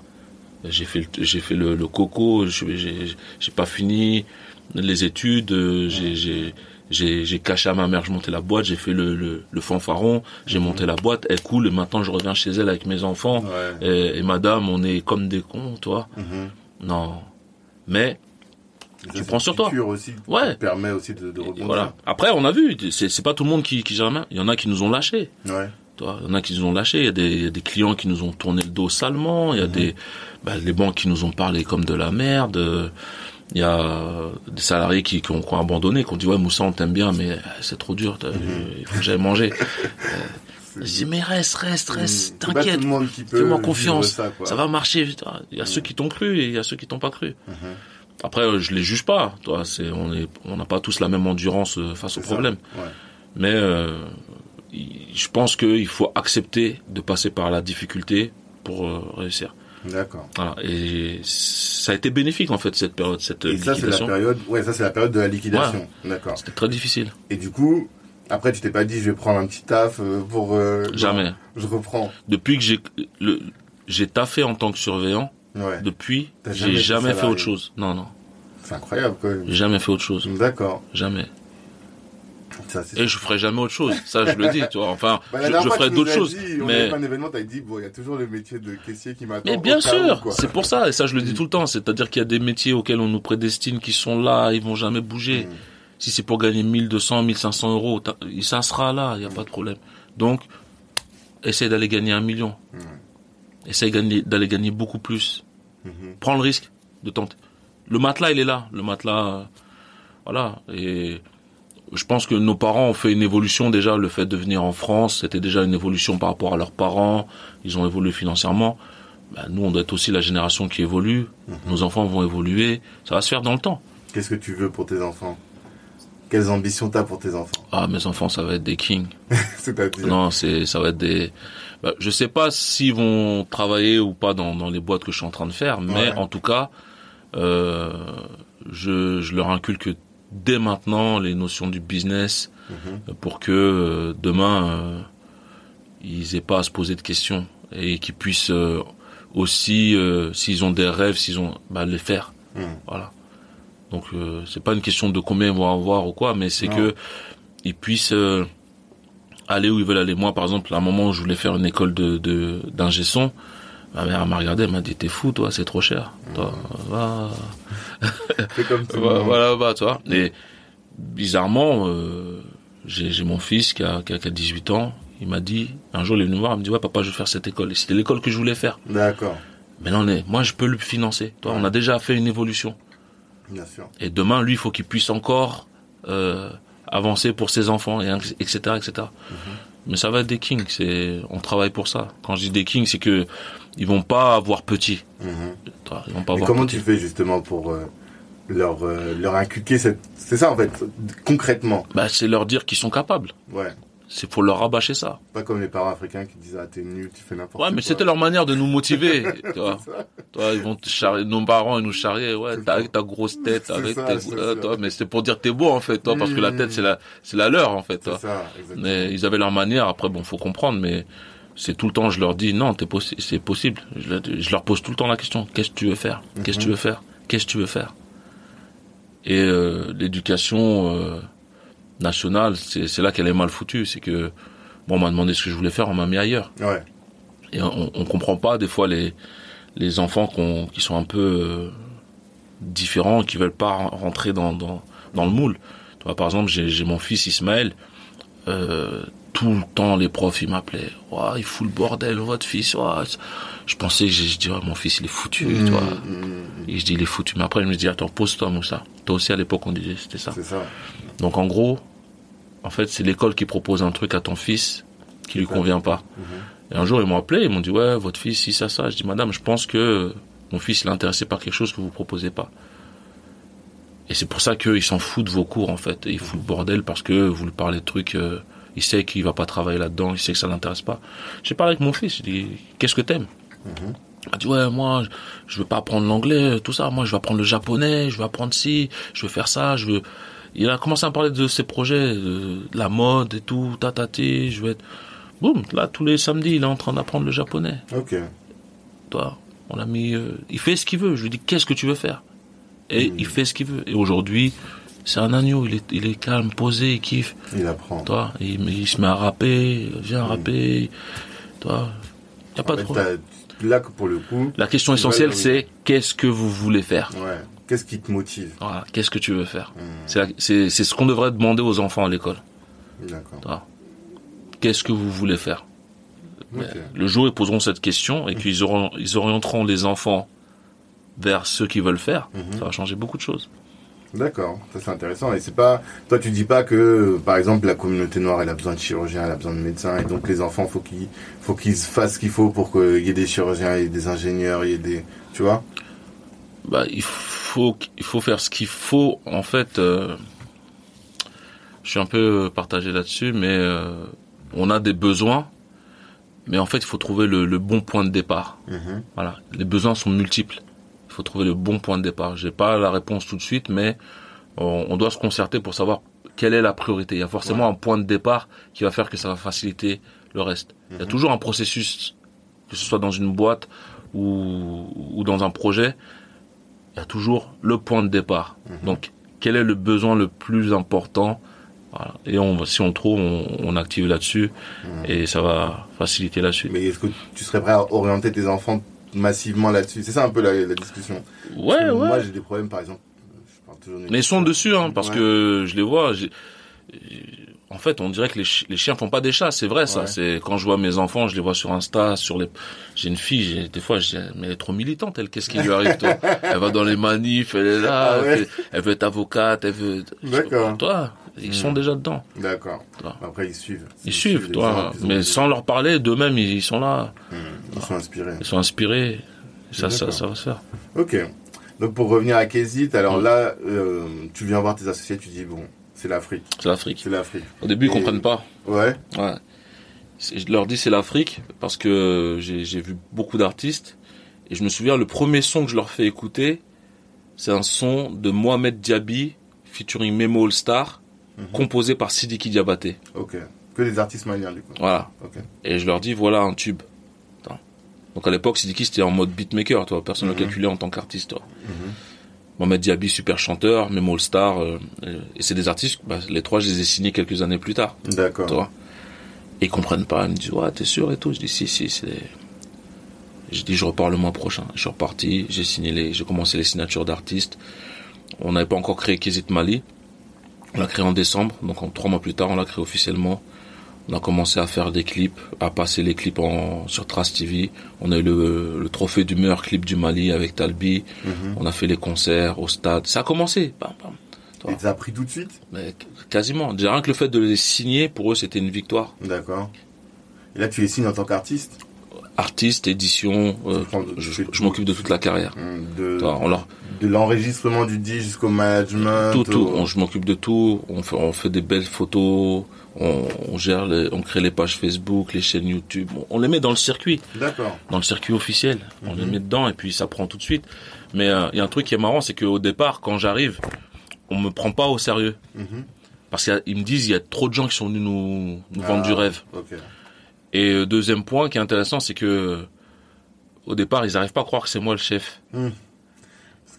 Speaker 2: j'ai fait le, j'ai fait le, le coco, je- j'ai j'ai pas fini les études, j'ai j'ai j'ai j'ai caché à ma mère, je montais la boîte, j'ai fait le, le, le fanfaron, j'ai monté la boîte, elle coule et maintenant je reviens chez elle avec mes enfants.
Speaker 1: Ouais.
Speaker 2: Et, et madame, on est comme des cons, toi.
Speaker 1: Mhm.
Speaker 2: Non. Mais
Speaker 1: ça,
Speaker 2: Tu prends sur toi.
Speaker 1: aussi
Speaker 2: Ouais.
Speaker 1: permet aussi de, de rebondir.
Speaker 2: voilà. Après, on a vu, c'est c'est pas tout le monde qui qui gère la main. Il y en a qui nous ont lâchés.
Speaker 1: Ouais.
Speaker 2: Toi, il y en a qui nous ont lâchés. Il y a des, il y a des clients qui nous ont tourné le dos salement. Il y a des, bah, les banques qui nous ont parlé comme de la merde. Il y a des salariés qui, qui, ont, qui ont abandonné, qui ont dit ouais Moussa on t'aime bien mais euh, c'est trop dur, t'as- il faut que j'aille manger. [LAUGHS] Euh, je dis mais reste, reste, reste,
Speaker 1: C'est pas
Speaker 2: t'inquiète, fais-moi confiance,
Speaker 1: ça,
Speaker 2: va marcher. putain. Il y a ceux qui t'ont cru et il y a ceux qui t'ont pas cru. Après euh, je les juge pas, toi c'est on est on n'a pas tous la même endurance euh, face problèmes.
Speaker 1: Ouais.
Speaker 2: Mais euh, je pense qu'il faut accepter de passer par la difficulté pour euh, réussir.
Speaker 1: D'accord.
Speaker 2: Voilà. Et ça a été bénéfique en fait cette période, cette
Speaker 1: Et ça, c'est la période, ouais, ça, c'est la période de la liquidation. D'accord.
Speaker 2: C'était très difficile.
Speaker 1: Et du coup, après, tu t'es pas dit, je vais prendre un petit taf euh, pour, euh,
Speaker 2: Jamais.
Speaker 1: non, je reprends.
Speaker 2: Depuis que j'ai le j'ai taffé en tant que surveillant,
Speaker 1: Ouais.
Speaker 2: depuis
Speaker 1: jamais
Speaker 2: j'ai
Speaker 1: été
Speaker 2: jamais fait autre chose. Non non,
Speaker 1: C'est incroyable,
Speaker 2: j'ai jamais fait autre chose.
Speaker 1: D'accord.
Speaker 2: Jamais. Ça, et je ferai jamais autre chose. Ça, je le dis, tu vois. Enfin, bah, je, je ferai d'autres choses.
Speaker 3: Dit,
Speaker 2: mais
Speaker 3: un événement, t'as dit, bon, il y a toujours le métier de caissier qui m'attend.
Speaker 2: Mais bien sûr, c'est pour ça. Et ça, je le dis mm. tout le temps. C'est-à-dire qu'il y a des métiers auxquels on nous prédestine qui sont là, ils vont jamais bouger. Mm. Si c'est pour gagner 1200, 1500 euros, ça sera là, il n'y a pas de problème. Donc, essaye d'aller gagner un million. Mm. Essaye d'aller gagner beaucoup plus. Mm-hmm. Prends le risque de tenter. Le matelas, il est là. Le matelas, euh, voilà. Et je pense que nos parents ont fait une évolution déjà. Le fait de venir en France, c'était déjà une évolution par rapport à leurs parents. Ils ont évolué financièrement. Ben, nous, on doit être aussi la génération qui évolue. Mhm. Nos enfants vont évoluer. Ça va se faire dans le temps.
Speaker 3: Qu'est-ce que tu veux pour tes enfants? Quelles ambitions t'as pour tes enfants?
Speaker 2: Ah, mes enfants, ça va être des kings. [LAUGHS]
Speaker 3: C'est-à-dire
Speaker 2: Non, c'est, ça va être des. Ben, je sais pas s'ils vont travailler ou pas dans, dans les boîtes que je suis en train de faire, mais en tout cas, euh, je, je leur inculque dès maintenant les notions du business mhm. pour que euh, demain euh, ils aient pas à se poser de questions et qu'ils puissent euh, aussi s'ils ont des rêves s'ils ont bah, les faire. Mhm. voilà. Donc c'est pas une question de combien ils vont avoir ou quoi mais c'est que ils puissent aller où ils veulent aller. Moi par exemple à un moment où je voulais faire une école de d'ingé son Ma mère m'a regardé, elle m'a dit t'es fou toi, c'est trop cher. Toi, va. [LAUGHS]
Speaker 3: comme
Speaker 2: Voilà, bah toi. Et bizarrement, euh, j'ai mon fils qui a, qui a, 18 ans. Il m'a dit, un jour il est venu me voir, il me dit ouais papa je veux faire cette école. C'était l'école que je voulais faire.
Speaker 3: D'accord.
Speaker 2: Mais là on est, moi je peux le financer. Toi, on a déjà fait une évolution.
Speaker 3: Bien sûr.
Speaker 2: Et demain lui il faut qu'il puisse encore euh, avancer pour ses enfants et etc etc. Mhm. Mais ça va être des kings. C'est, on travaille pour ça. Quand je dis des kings, c'est que ils vont pas avoir petit.
Speaker 3: Mhm. Ils vont pas comment tu fais justement pour euh, leur euh, leur inculquer cette c'est ça en fait concrètement?
Speaker 2: Bah c'est leur dire qu'ils sont capables.
Speaker 3: Ouais.
Speaker 2: C'est pour leur rabâcher ça.
Speaker 3: Pas comme les parents africains qui disent ah t'es nul tu fais n'importe quoi
Speaker 2: ouais mais c'était leur manière de nous motiver [LAUGHS] tu vois toi ils vont te charrier nos parents ils nous charrier ouais avec ta grosse [LAUGHS] tête avec tes, euh, toi. Mais c'est pour dire t'es beau en fait toi parce que la tête c'est la c'est la leur en fait toi.
Speaker 3: ça,
Speaker 2: mais ils avaient leur manière. Après bon faut comprendre mais c'est tout le temps, je leur dis non, c'est possible. Je, leur pose tout le temps la question qu'est-ce que tu veux faire? Qu'est-ce que tu veux faire? Qu'est-ce que tu veux faire? Et euh, l'éducation euh, nationale, c'est là qu'elle est mal foutue. C'est que bon, on m'a demandé ce que je voulais faire, on m'a mis ailleurs.
Speaker 3: Ouais.
Speaker 2: Et on, on comprend pas des fois les les enfants qui sont un peu euh, différents, qui veulent pas rentrer dans dans, dans le moule. Toi, par exemple, j'ai mon fils Ismaël. Euh, tout le temps, les profs, ils m'appelaient. il fout le bordel, votre fils. Je pensais, je, je dis, mon fils, il est foutu, mmh, toi. Mmh, Et je dis, il est foutu. Mais après, je me dis, attends, pose-toi, Moussa. Toi aussi, à l'époque, on disait, c'était ça.
Speaker 3: ça.
Speaker 2: Donc, en gros, en fait, c'est l'école qui propose un truc à ton fils qui lui convient pas. Mmh. Et un jour, ils m'ont appelé, ils m'ont dit, ouais, votre fils, si, ça, ça. Je dis, madame, je pense que mon fils, il est intéressé par quelque chose que vous proposez pas. Et c'est pour ça qu'ils s'en foutent de vos cours, en fait. Ils foutent le bordel parce que vous lui parlez de trucs, euh, il sait qu'il va pas travailler là-dedans, il sait que ça l'intéresse pas. J'ai parlé avec mon fils, je dis qu'est-ce que t'aimes? Mm Il m'a dit ouais moi je veux pas apprendre l'anglais, tout ça, moi je veux apprendre le japonais, je veux apprendre ci, je veux faire ça, je veux. Il a commencé à parler de ses projets, de la mode et tout, tatati, je veux être. Boum, là tous les samedis il est en train d'apprendre le japonais.
Speaker 3: Ok.
Speaker 2: Toi, on a mis, euh, il fait ce qu'il veut. Je lui dis qu'est-ce que tu veux faire? Et mhm. il fait ce qu'il veut. Et aujourd'hui c'est un agneau, il est, il est calme, posé, il kiffe.
Speaker 3: Il apprend.
Speaker 2: Toi, il, il se met à rapper, viens mm. rapper. Toi, y a pas de problème.
Speaker 3: Là, pour le coup.
Speaker 2: La question essentielle, c'est qu'est-ce que vous voulez faire?
Speaker 3: Ouais. Qu'est-ce qui te motive?
Speaker 2: Voilà. Qu'est-ce que tu veux faire? Mm. C'est ce qu'on devrait demander aux enfants à l'école.
Speaker 3: D'accord.
Speaker 2: Qu'est-ce que vous voulez faire? Le jour ils poseront cette question et qu'ils auront, ils orienteront les enfants vers ce qu'ils veulent faire, mm-hmm. ça va changer beaucoup de choses.
Speaker 3: D'accord, ça c'est intéressant. Et c'est pas, toi tu dis pas que, par exemple, la communauté noire elle a besoin de chirurgiens, elle a besoin de médecins, et donc les enfants faut qu'ils, faut qu'ils fassent ce qu'il faut pour qu'il y ait des chirurgiens, il y ait des ingénieurs, il y ait des, tu vois?
Speaker 2: Bah il faut, il faut faire ce qu'il faut. En fait, euh, je suis un peu partagé là-dessus, mais euh, on a des besoins, mais en fait il faut trouver le, bon point de départ. Mm-hmm. Voilà, les besoins sont multiples. Faut trouver le bon point de départ. J'ai pas la réponse tout de suite, mais on, doit se concerter pour savoir quelle est la priorité. Il y a forcément un point de départ qui va faire que ça va faciliter le reste. Il y a mhm. toujours un processus, que ce soit dans une boîte ou, ou dans un projet, il y a toujours le point de départ. Mhm. Donc, quel est le besoin le plus important? Voilà. Et on, si on le trouve, on, on active là-dessus et ça va faciliter la suite.
Speaker 1: Mais est-ce que tu serais prêt à orienter tes enfants massivement là-dessus C'est ça un peu la, la discussion.
Speaker 2: Ouais, ouais.
Speaker 1: Moi, j'ai des problèmes, par exemple. Je parle toujours de-
Speaker 2: Mais ils sont dessus, hein, parce
Speaker 1: Ouais.
Speaker 2: que je les vois. j'ai- En fait, on dirait que les, chi- les chiens font pas des chats, c'est vrai ça.
Speaker 1: Ouais.
Speaker 2: C'est quand je vois mes enfants, je les vois sur Insta, sur les. J'ai une fille, des fois, je dis, mais elle est trop militante, elle. Qu'est-ce qui lui arrive, toi? [LAUGHS] Elle va dans les manifs, elle est là,
Speaker 1: Ah ouais.
Speaker 2: elle, elle veut être avocate, elle veut.
Speaker 1: D'accord.
Speaker 2: Toi, ils sont déjà dedans.
Speaker 1: D'accord. Après, ils suivent.
Speaker 2: Ils suivent, toi.
Speaker 1: ils
Speaker 2: Mais sans leur parler, d'eux-mêmes, ils sont là,
Speaker 1: Hmm, Ils sont inspirés.
Speaker 2: ils sont inspirés. Ça, ça, ça va se faire.
Speaker 1: Ok. Donc, pour revenir à Kézit, alors
Speaker 2: Ouais.
Speaker 1: là, euh, tu viens voir tes associés, tu dis, bon, c'est l'Afrique.
Speaker 2: C'est l'Afrique.
Speaker 1: C'est l'Afrique.
Speaker 2: Au début, ils
Speaker 1: Et-
Speaker 2: comprennent pas.
Speaker 1: Ouais.
Speaker 2: Ouais. Je leur dis c'est l'Afrique parce que j'ai j'ai vu beaucoup d'artistes et je me souviens le premier son que je leur fais écouter, c'est un son de Mohamed Diaby featuring Memo All Star,
Speaker 1: Mhm.
Speaker 2: composé par Sidiki Diabaté.
Speaker 1: Ok. Que des artistes maliens, du coup.
Speaker 2: Voilà.
Speaker 1: Ok.
Speaker 2: Et je leur dis voilà un tube. Attends. Donc à l'époque Sidiki c'était en mode beatmaker, toi, personne ne
Speaker 1: Mhm.
Speaker 2: le calculait en tant qu'artiste, toi.
Speaker 1: Mhm.
Speaker 2: Mohamed Diaby super chanteur, Memo All Star euh, et c'est des artistes bah, les trois je les ai signés quelques années plus tard.
Speaker 1: D'accord.
Speaker 2: Tu vois. Et ils comprennent pas. Ils me disent, ouais, t'es sûr et tout. Je dis, si, si, c'est. Je dis, je repars le mois prochain. Je suis reparti. J'ai signé les, j'ai commencé les signatures d'artistes. On n'avait pas encore créé Kizit Mali. On l'a créé en décembre. Donc, en trois mois plus tard, on l'a créé officiellement. On a commencé à faire des clips, à passer les clips en, sur Trace TV. On a eu le, le trophée du meilleur clip du Mali avec Talbi.
Speaker 1: Mhm.
Speaker 2: On a fait les concerts au stade. Ça a commencé. Bam, bam.
Speaker 1: Et t'as appris tout de suite?
Speaker 2: Mais quasiment. Déjà, rien que le fait de les signer, pour eux, c'était une victoire.
Speaker 1: D'accord. Et là, tu les signes en tant qu'artiste?
Speaker 2: Artiste, édition, euh,
Speaker 1: prends-
Speaker 2: je, m'occupe de toute la carrière.
Speaker 1: De,
Speaker 2: Toi, on leur,
Speaker 1: de l'enregistrement du disque jusqu'au management
Speaker 2: tout, tout, on- je m'occupe de tout. On fait, on fait des belles photos, on, on gère, les, on crée les pages Facebook, les chaînes YouTube. On, les met dans le circuit,
Speaker 1: D'accord.
Speaker 2: dans le circuit officiel. On les
Speaker 1: Mhm.
Speaker 2: met dedans et puis ça prend tout de suite. Mais euh, il y a un truc qui est marrant, c'est qu'au départ, quand j'arrive, on me prend pas au sérieux
Speaker 1: Mhm.
Speaker 2: parce qu'ils me disent il y a trop de gens qui sont venus nous, nous
Speaker 1: Ah,
Speaker 2: vendre du rêve.
Speaker 1: Ok.
Speaker 2: Et euh, deuxième point qui est intéressant, c'est que au départ, ils n'arrivent pas à croire que c'est moi le chef.
Speaker 1: Parce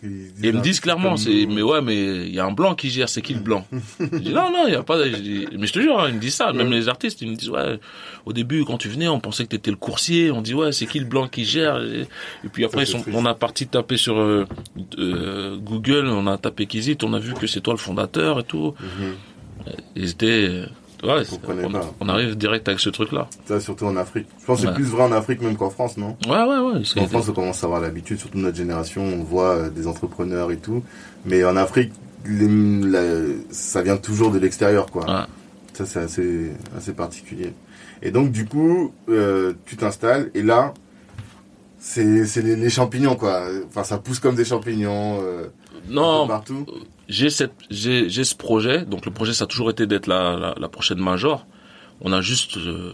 Speaker 2: Et ils me disent clairement, c'est, mais ouais, mais il y a un blanc qui gère, c'est qui le blanc? Je dis non, non, il y a pas. dis- mais je te jure, hein, ils me disent ça. Même les artistes, ils me disent ouais. Au début, quand tu venais, on pensait que t'étais le coursier. On dit ouais, c'est qui le blanc qui gère? Et, et puis après, ils sont- on a parti taper sur euh, euh, Google, on a tapé Kizit, on a vu que c'est toi le fondateur et tout.
Speaker 1: Mhm.
Speaker 2: Ils étaient. Ouais, on,
Speaker 1: pas.
Speaker 2: on arrive direct avec ce truc-là.
Speaker 1: Ça, surtout en Afrique. Je pense que
Speaker 2: Ouais.
Speaker 1: c'est plus vrai en Afrique même qu'en France, non?
Speaker 2: Ouais, ouais, ouais.
Speaker 1: En France, on commence à avoir l'habitude, surtout notre génération, on voit euh, des entrepreneurs et tout. Mais en Afrique, les- la- ça vient toujours de l'extérieur, quoi.
Speaker 2: Ouais.
Speaker 1: Ça, c'est assez, assez particulier. Et donc, du coup, euh, tu t'installes et là, c'est les, les champignons, quoi. Enfin, ça pousse comme des champignons euh,
Speaker 2: Non,
Speaker 1: partout.
Speaker 2: J'ai cette j'ai j'ai ce projet. Donc le projet ça a toujours été d'être la, la la prochaine major. On a juste euh,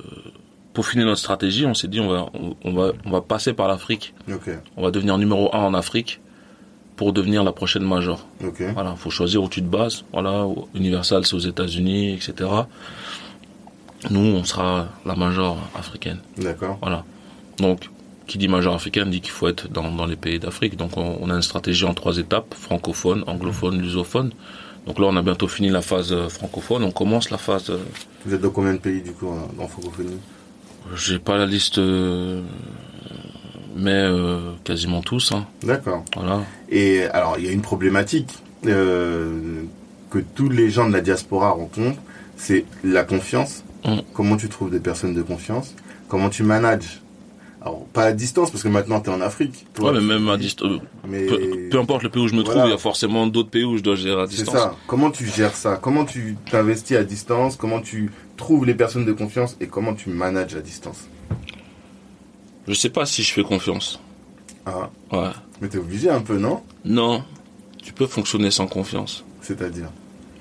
Speaker 2: peaufiné notre stratégie. On s'est dit on va on, on va on va passer par l'Afrique. On va devenir numéro un en Afrique pour devenir la prochaine major.
Speaker 1: Ok.
Speaker 2: voilà faut choisir où tu te bases. Voilà Universal c'est aux États-Unis etc nous on sera la major africaine.
Speaker 1: D'accord.
Speaker 2: voilà. Donc qui dit major africaine dit qu'il faut être dans, dans les pays d'Afrique. Donc on, on a une stratégie en trois étapes, francophone, anglophone, lusophone. Donc là on a bientôt fini la phase euh, francophone, on commence la phase... euh,
Speaker 1: Vous êtes dans combien de pays, du coup, en, en francophonie?
Speaker 2: J'ai pas la liste, euh, mais euh, quasiment tous. Hein,
Speaker 1: D'accord.
Speaker 2: voilà.
Speaker 1: Et alors, il y a une problématique euh, que tous les gens de la diaspora rencontrent, c'est la confiance.
Speaker 2: Mm.
Speaker 1: Comment tu trouves des personnes de confiance? Comment tu manages Alors, pas à distance, parce que maintenant, tu es en Afrique. toi,
Speaker 2: Ouais, mais même à
Speaker 1: dis,
Speaker 2: distance...
Speaker 1: Mais
Speaker 2: Peu, peu importe le pays où je me
Speaker 1: Voilà.
Speaker 2: trouve, il y a forcément d'autres pays où je dois gérer à
Speaker 1: c'est
Speaker 2: distance.
Speaker 1: ça. Comment tu gères ça? Comment tu t'investis à distance? Comment tu trouves les personnes de confiance? Et comment tu manages à distance?
Speaker 2: Je sais pas si je fais confiance.
Speaker 1: Ah,
Speaker 2: Ouais.
Speaker 1: mais t'es obligé un peu, non?
Speaker 2: Non, tu peux fonctionner sans confiance.
Speaker 1: C'est-à-dire?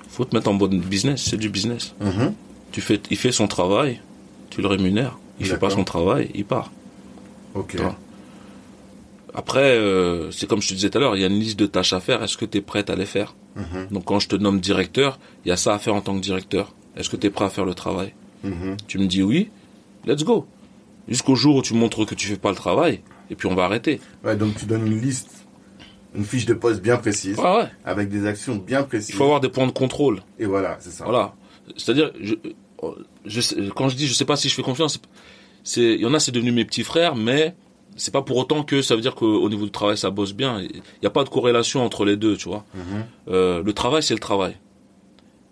Speaker 2: Faut te mettre en bonne business, c'est du business.
Speaker 1: Mhm.
Speaker 2: Tu fais, il fait son travail, tu le rémunères. Il fait pas son travail, il part.
Speaker 1: Ok.
Speaker 2: Après, euh, c'est comme je te disais tout à l'heure, il y a une liste de tâches à faire. Est-ce que tu es prête à les faire
Speaker 1: Mhm.
Speaker 2: Donc quand je te nomme directeur, il y a ça à faire en tant que directeur. Est-ce que tu es prêt à faire le travail
Speaker 1: Mhm.
Speaker 2: Tu me dis oui, let's go. Jusqu'au jour où tu montres que tu fais pas le travail, et puis on va arrêter.
Speaker 1: Ouais, donc tu donnes une liste, une fiche de poste bien précise,
Speaker 2: Ouais, ouais.
Speaker 1: avec des actions bien précises.
Speaker 2: Il faut avoir des points de contrôle.
Speaker 1: Et voilà, c'est ça.
Speaker 2: Voilà. c'est-à-dire, je, je sais- quand je dis je sais pas si je fais confiance, c'est, il y en a c'est devenu mes petits frères, mais c'est pas pour autant que ça veut dire qu'au niveau du travail ça bosse bien. Il n'y a pas de corrélation entre les deux, tu vois.
Speaker 3: Mhm.
Speaker 2: Euh, le travail c'est le travail.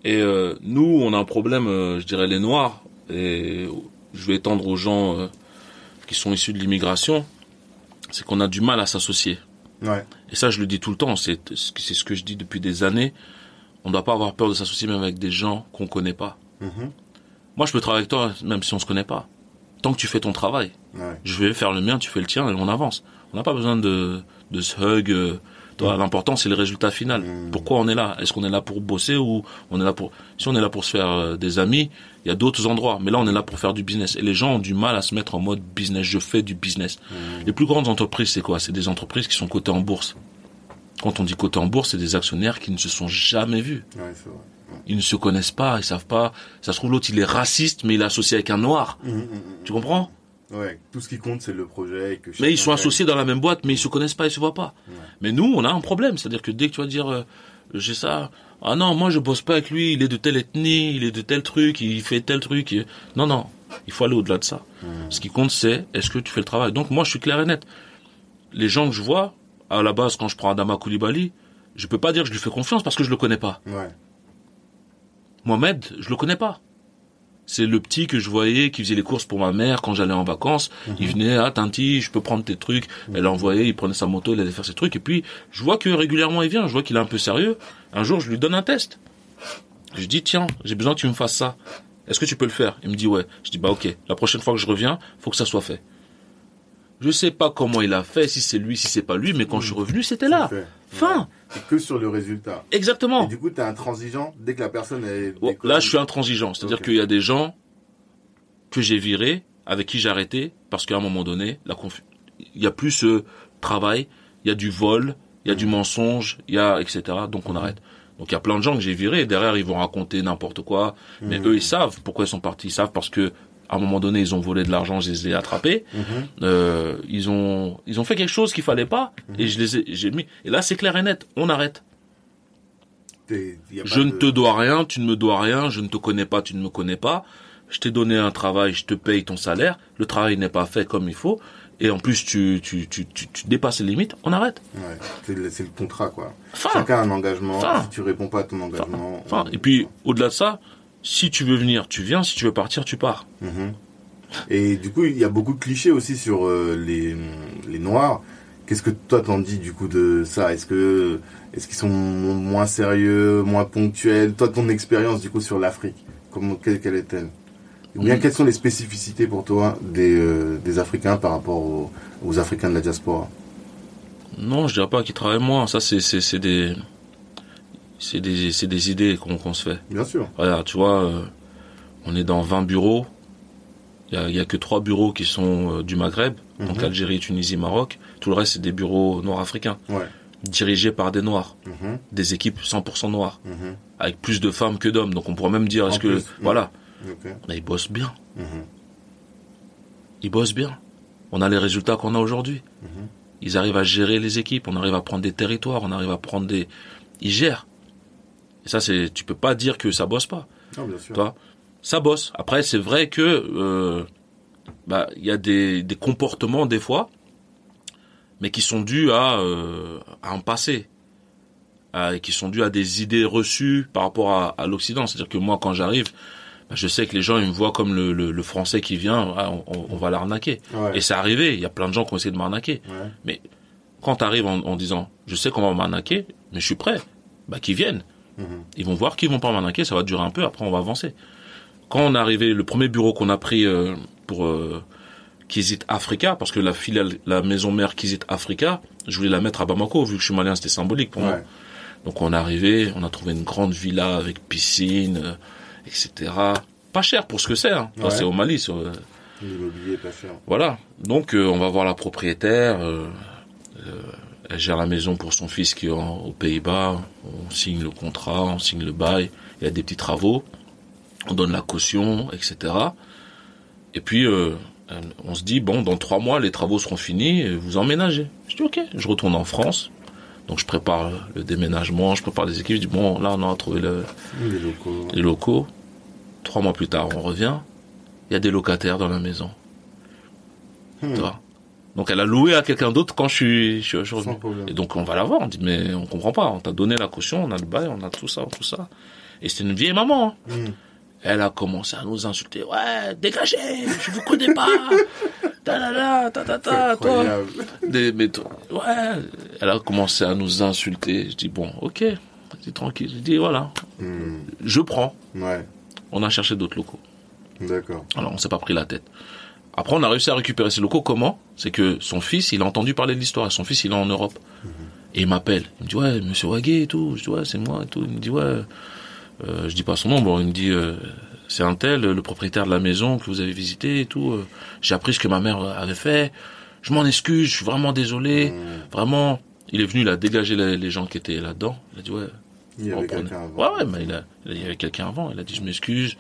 Speaker 2: Et euh, nous, on a un problème, euh, je dirais les noirs, et je vais étendre aux gens qui sont issus de l'immigration, c'est qu'on a du mal à s'associer.
Speaker 3: Ouais.
Speaker 2: Et ça, je le dis tout le temps, c'est c'est ce que je dis depuis des années. On ne doit pas avoir peur de s'associer même avec des gens qu'on connaît pas.
Speaker 3: Mhm.
Speaker 2: Moi, je peux travailler avec toi même si on se connaît pas. Tant que tu fais ton travail,
Speaker 3: Ouais.
Speaker 2: je vais faire le mien, tu fais le tien et on avance. On n'a pas besoin de, de se hug. euh, L'important, c'est le résultat final.
Speaker 3: Mm.
Speaker 2: Pourquoi on est là? Est-ce qu'on est là pour bosser ou on est là pour... Si on est là pour se faire euh, des amis, il y a d'autres endroits. Mais là, on est là pour faire du business. Et les gens ont du mal à se mettre en mode business. Je fais du business.
Speaker 3: Mm.
Speaker 2: Les plus grandes entreprises, c'est quoi? C'est des entreprises qui sont cotées en bourse. Quand on dit cotées en bourse, c'est des actionnaires qui ne se sont jamais vus.
Speaker 3: Ouais, c'est vrai.
Speaker 2: Ils ne se connaissent pas, ils savent pas. Ça se trouve, l'autre, il est raciste, mais il est associé avec un noir.
Speaker 3: Mhm, mhm,
Speaker 2: Tu comprends?
Speaker 3: Ouais. Tout ce qui compte, c'est le projet. Et que
Speaker 2: Mais ils sont associés dans la même boîte, mais ils se connaissent pas, ils se voient pas.
Speaker 3: Ouais.
Speaker 2: Mais nous, on a un problème. C'est-à-dire que dès que tu vas dire, euh, j'ai ça, ah non, moi je bosse pas avec lui, il est de telle ethnie, il est de tel truc, il fait tel truc. il- Non, non, il faut aller au-delà de ça. Ce qui compte, c'est est-ce que tu fais le travail? Donc moi, je suis clair et net. Les gens que je vois, à la base, quand je prends Adama Koulibaly, je peux pas dire que je lui fais confiance parce que je le connais pas.
Speaker 3: Ouais.
Speaker 2: Mohamed, je le connais pas. C'est le petit que je voyais qui faisait les courses pour ma mère quand j'allais en vacances. Il venait, ah Tanti, je peux prendre tes trucs. Elle envoyait, il prenait sa moto, il allait faire ses trucs. Et puis, je vois que régulièrement il vient, je vois qu'il est un peu sérieux. Un jour, je lui donne un test. Je dis, tiens, j'ai besoin que tu me fasses ça. Est-ce que tu peux le faire? Il me dit, ouais. Je dis, bah ok, la prochaine fois que je reviens, faut que ça soit fait. Je sais pas comment il a fait, si c'est lui, si c'est pas lui, mais quand je suis revenu, c'était là. Fin.
Speaker 3: C'est que sur le résultat.
Speaker 2: Exactement.
Speaker 3: Et du coup, t'es intransigeant dès que la personne est. Décolle.
Speaker 2: là, je suis intransigeant. C'est-à-dire qu'il y a des gens que j'ai virés, avec qui j'ai arrêté, parce qu'à un moment donné, la il y a plus ce travail, il y a du vol, il y a du mensonge, il y a etc. Donc on arrête. Donc il y a plein de gens que j'ai virés. et Derrière, ils vont raconter n'importe quoi. Mais
Speaker 3: Mhm.
Speaker 2: eux, ils savent pourquoi ils sont partis. Ils savent parce que à un moment donné, ils ont volé de l'argent, je les ai attrapés.
Speaker 3: Mhm.
Speaker 2: Euh, ils ont ils ont fait quelque chose qu'il fallait pas et je les ai j'ai mis. Et là, c'est clair et net. On arrête.
Speaker 3: Y a
Speaker 2: Je ne
Speaker 3: de-
Speaker 2: te dois rien, tu ne me dois rien, je ne te connais pas, tu ne me connais pas. Je t'ai donné un travail, je te paye ton salaire. Le travail n'est pas fait comme il faut. Et en plus, tu, tu, tu, tu, tu dépasses les limites. On arrête.
Speaker 3: Ouais. C'est le, contrat, quoi.
Speaker 2: Fin.
Speaker 3: Chacun a un engagement. Si tu réponds pas à ton engagement.
Speaker 2: Enfin,
Speaker 3: on-
Speaker 2: et puis, au-delà de ça, si tu veux venir, tu viens. Si tu veux partir, tu pars.
Speaker 3: Mhm. Et du coup, il y a beaucoup de clichés aussi sur euh, les, les noirs. Qu'est-ce que toi t'en dis du coup de ça? Est-ce que est-ce qu'ils sont moins sérieux, moins ponctuels? Toi, ton expérience du coup sur l'Afrique, comment quelle, quelle est-elle? Ou bien quelles sont les spécificités pour toi des, euh, des Africains par rapport aux, aux Africains de la diaspora?
Speaker 2: Non, je dirais pas qu'ils travaillent moins. Ça, c'est, c'est des, c'est des, c'est des idées qu'on, se fait.
Speaker 3: Bien sûr.
Speaker 2: Regarde, tu vois, euh, on est dans 20 bureaux. Il y a, a que trois bureaux qui sont euh, du Maghreb, donc
Speaker 3: Mhm.
Speaker 2: Algérie, Tunisie, Maroc. Tout le reste, c'est des bureaux nord-africains,
Speaker 3: Ouais.
Speaker 2: dirigés par des noirs,
Speaker 3: Mhm.
Speaker 2: des équipes 100% noires,
Speaker 3: Mhm.
Speaker 2: avec plus de femmes que d'hommes. Donc on pourrait même dire, est-ce que, voilà, mais ils bossent bien, ils bossent bien. On a les résultats qu'on a aujourd'hui. Ils arrivent à gérer les équipes, on arrive à prendre des territoires, on arrive à prendre des, ils gèrent. Et ça, c'est, tu peux pas dire que ça bosse pas.
Speaker 3: Non, bien sûr.
Speaker 2: Toi, ça bosse. Après, c'est vrai que euh, bah il y a des, des comportements des fois, mais qui sont dus à, euh, à un passé, à- qui sont dus à des idées reçues par rapport à, à l'Occident. C'est-à-dire que moi, quand j'arrive, bah, je sais que les gens ils me voient comme le, le, le Français qui vient, ah, on, va l'arnaquer.
Speaker 3: Ouais.
Speaker 2: Et c'est arrivé. Il y a plein de gens qui ont essayé de m'arnaquer.
Speaker 3: Ouais.
Speaker 2: Quand tu arrives en, en disant, je sais qu'on va m'arnaquer, mais je suis prêt, bah qu'ils viennent.
Speaker 3: Mhm.
Speaker 2: Ils vont voir qu'ils vont pas m'arnaquer, ça va durer un peu, après on va avancer. Quand on est arrivé, le premier bureau qu'on a pris euh, pour euh, Kizit Africa, parce que la filiale, la maison mère Kizit Africa, je voulais la mettre à Bamako, vu que je suis malien, c'était symbolique pour moi. Donc on est arrivé, on a trouvé une grande villa avec piscine, euh, etc. Pas cher pour ce que c'est, hein. Enfin, c'est au Mali. sur,
Speaker 3: L'immobilier est pas cher.
Speaker 2: voilà. Donc on va voir la propriétaire. euh, elle gère la maison pour son fils qui est en- aux Pays-Bas. On signe le contrat, on signe le bail. Il y a des petits travaux. On donne la caution, etc. Et puis euh, on se dit bon, dans trois mois les travaux seront finis. Et vous emménagez. Je dis ok. Je retourne en France. Donc je prépare le déménagement, je prépare les équipes. Je dis bon là on a trouvé le,
Speaker 3: Les locaux.
Speaker 2: les locaux. Trois mois plus tard, on revient. Il y a des locataires dans la maison.
Speaker 1: Hmm.
Speaker 2: Tu vois? Donc elle a loué à quelqu'un d'autre quand je suis, je suis- je revenu. Et donc on va la voir. On dit mais on comprend pas. On t'a donné la caution, on a le bail, on a tout ça, tout ça. Et c'est une vieille maman. hein.
Speaker 1: Hmm.
Speaker 2: Elle a commencé à nous insulter. Ouais, dégagez, je vous connais pas. [LAUGHS] Ta ta ta ta ta ta, toi. Des, mais toi- ouais, elle a commencé à nous insulter. Je dis bon, ok, c'est tranquille. Je dis voilà,
Speaker 1: Hmm.
Speaker 2: je prends.
Speaker 1: Ouais,
Speaker 2: On a cherché d'autres locaux.
Speaker 1: d'accord.
Speaker 2: Alors on s'est pas pris la tête. Après on a réussi à récupérer ces locaux. Comment? C'est que son fils, il a entendu parler de l'histoire. Son fils, il est en Europe. Et il m'appelle. Il me dit ouais, Monsieur Waguet et tout. Je dis ouais, c'est moi et tout. Il me dit ouais. Euh, je dis pas son nom. Bon, il me dit euh, c'est un tel, le propriétaire de la maison que vous avez visité et tout. Euh, J'ai appris ce que ma mère avait fait. Je m'en excuse. Je suis vraiment désolé. Vraiment. Il est venu, il a dégagé les, les gens qui étaient là-dedans. Il a dit ouais,
Speaker 1: Il y
Speaker 2: on
Speaker 1: avait
Speaker 2: prenait-
Speaker 1: quelqu'un avant.
Speaker 2: Ouais, ouais, mais il, a, il y avait quelqu'un avant. Il a dit je m'excuse.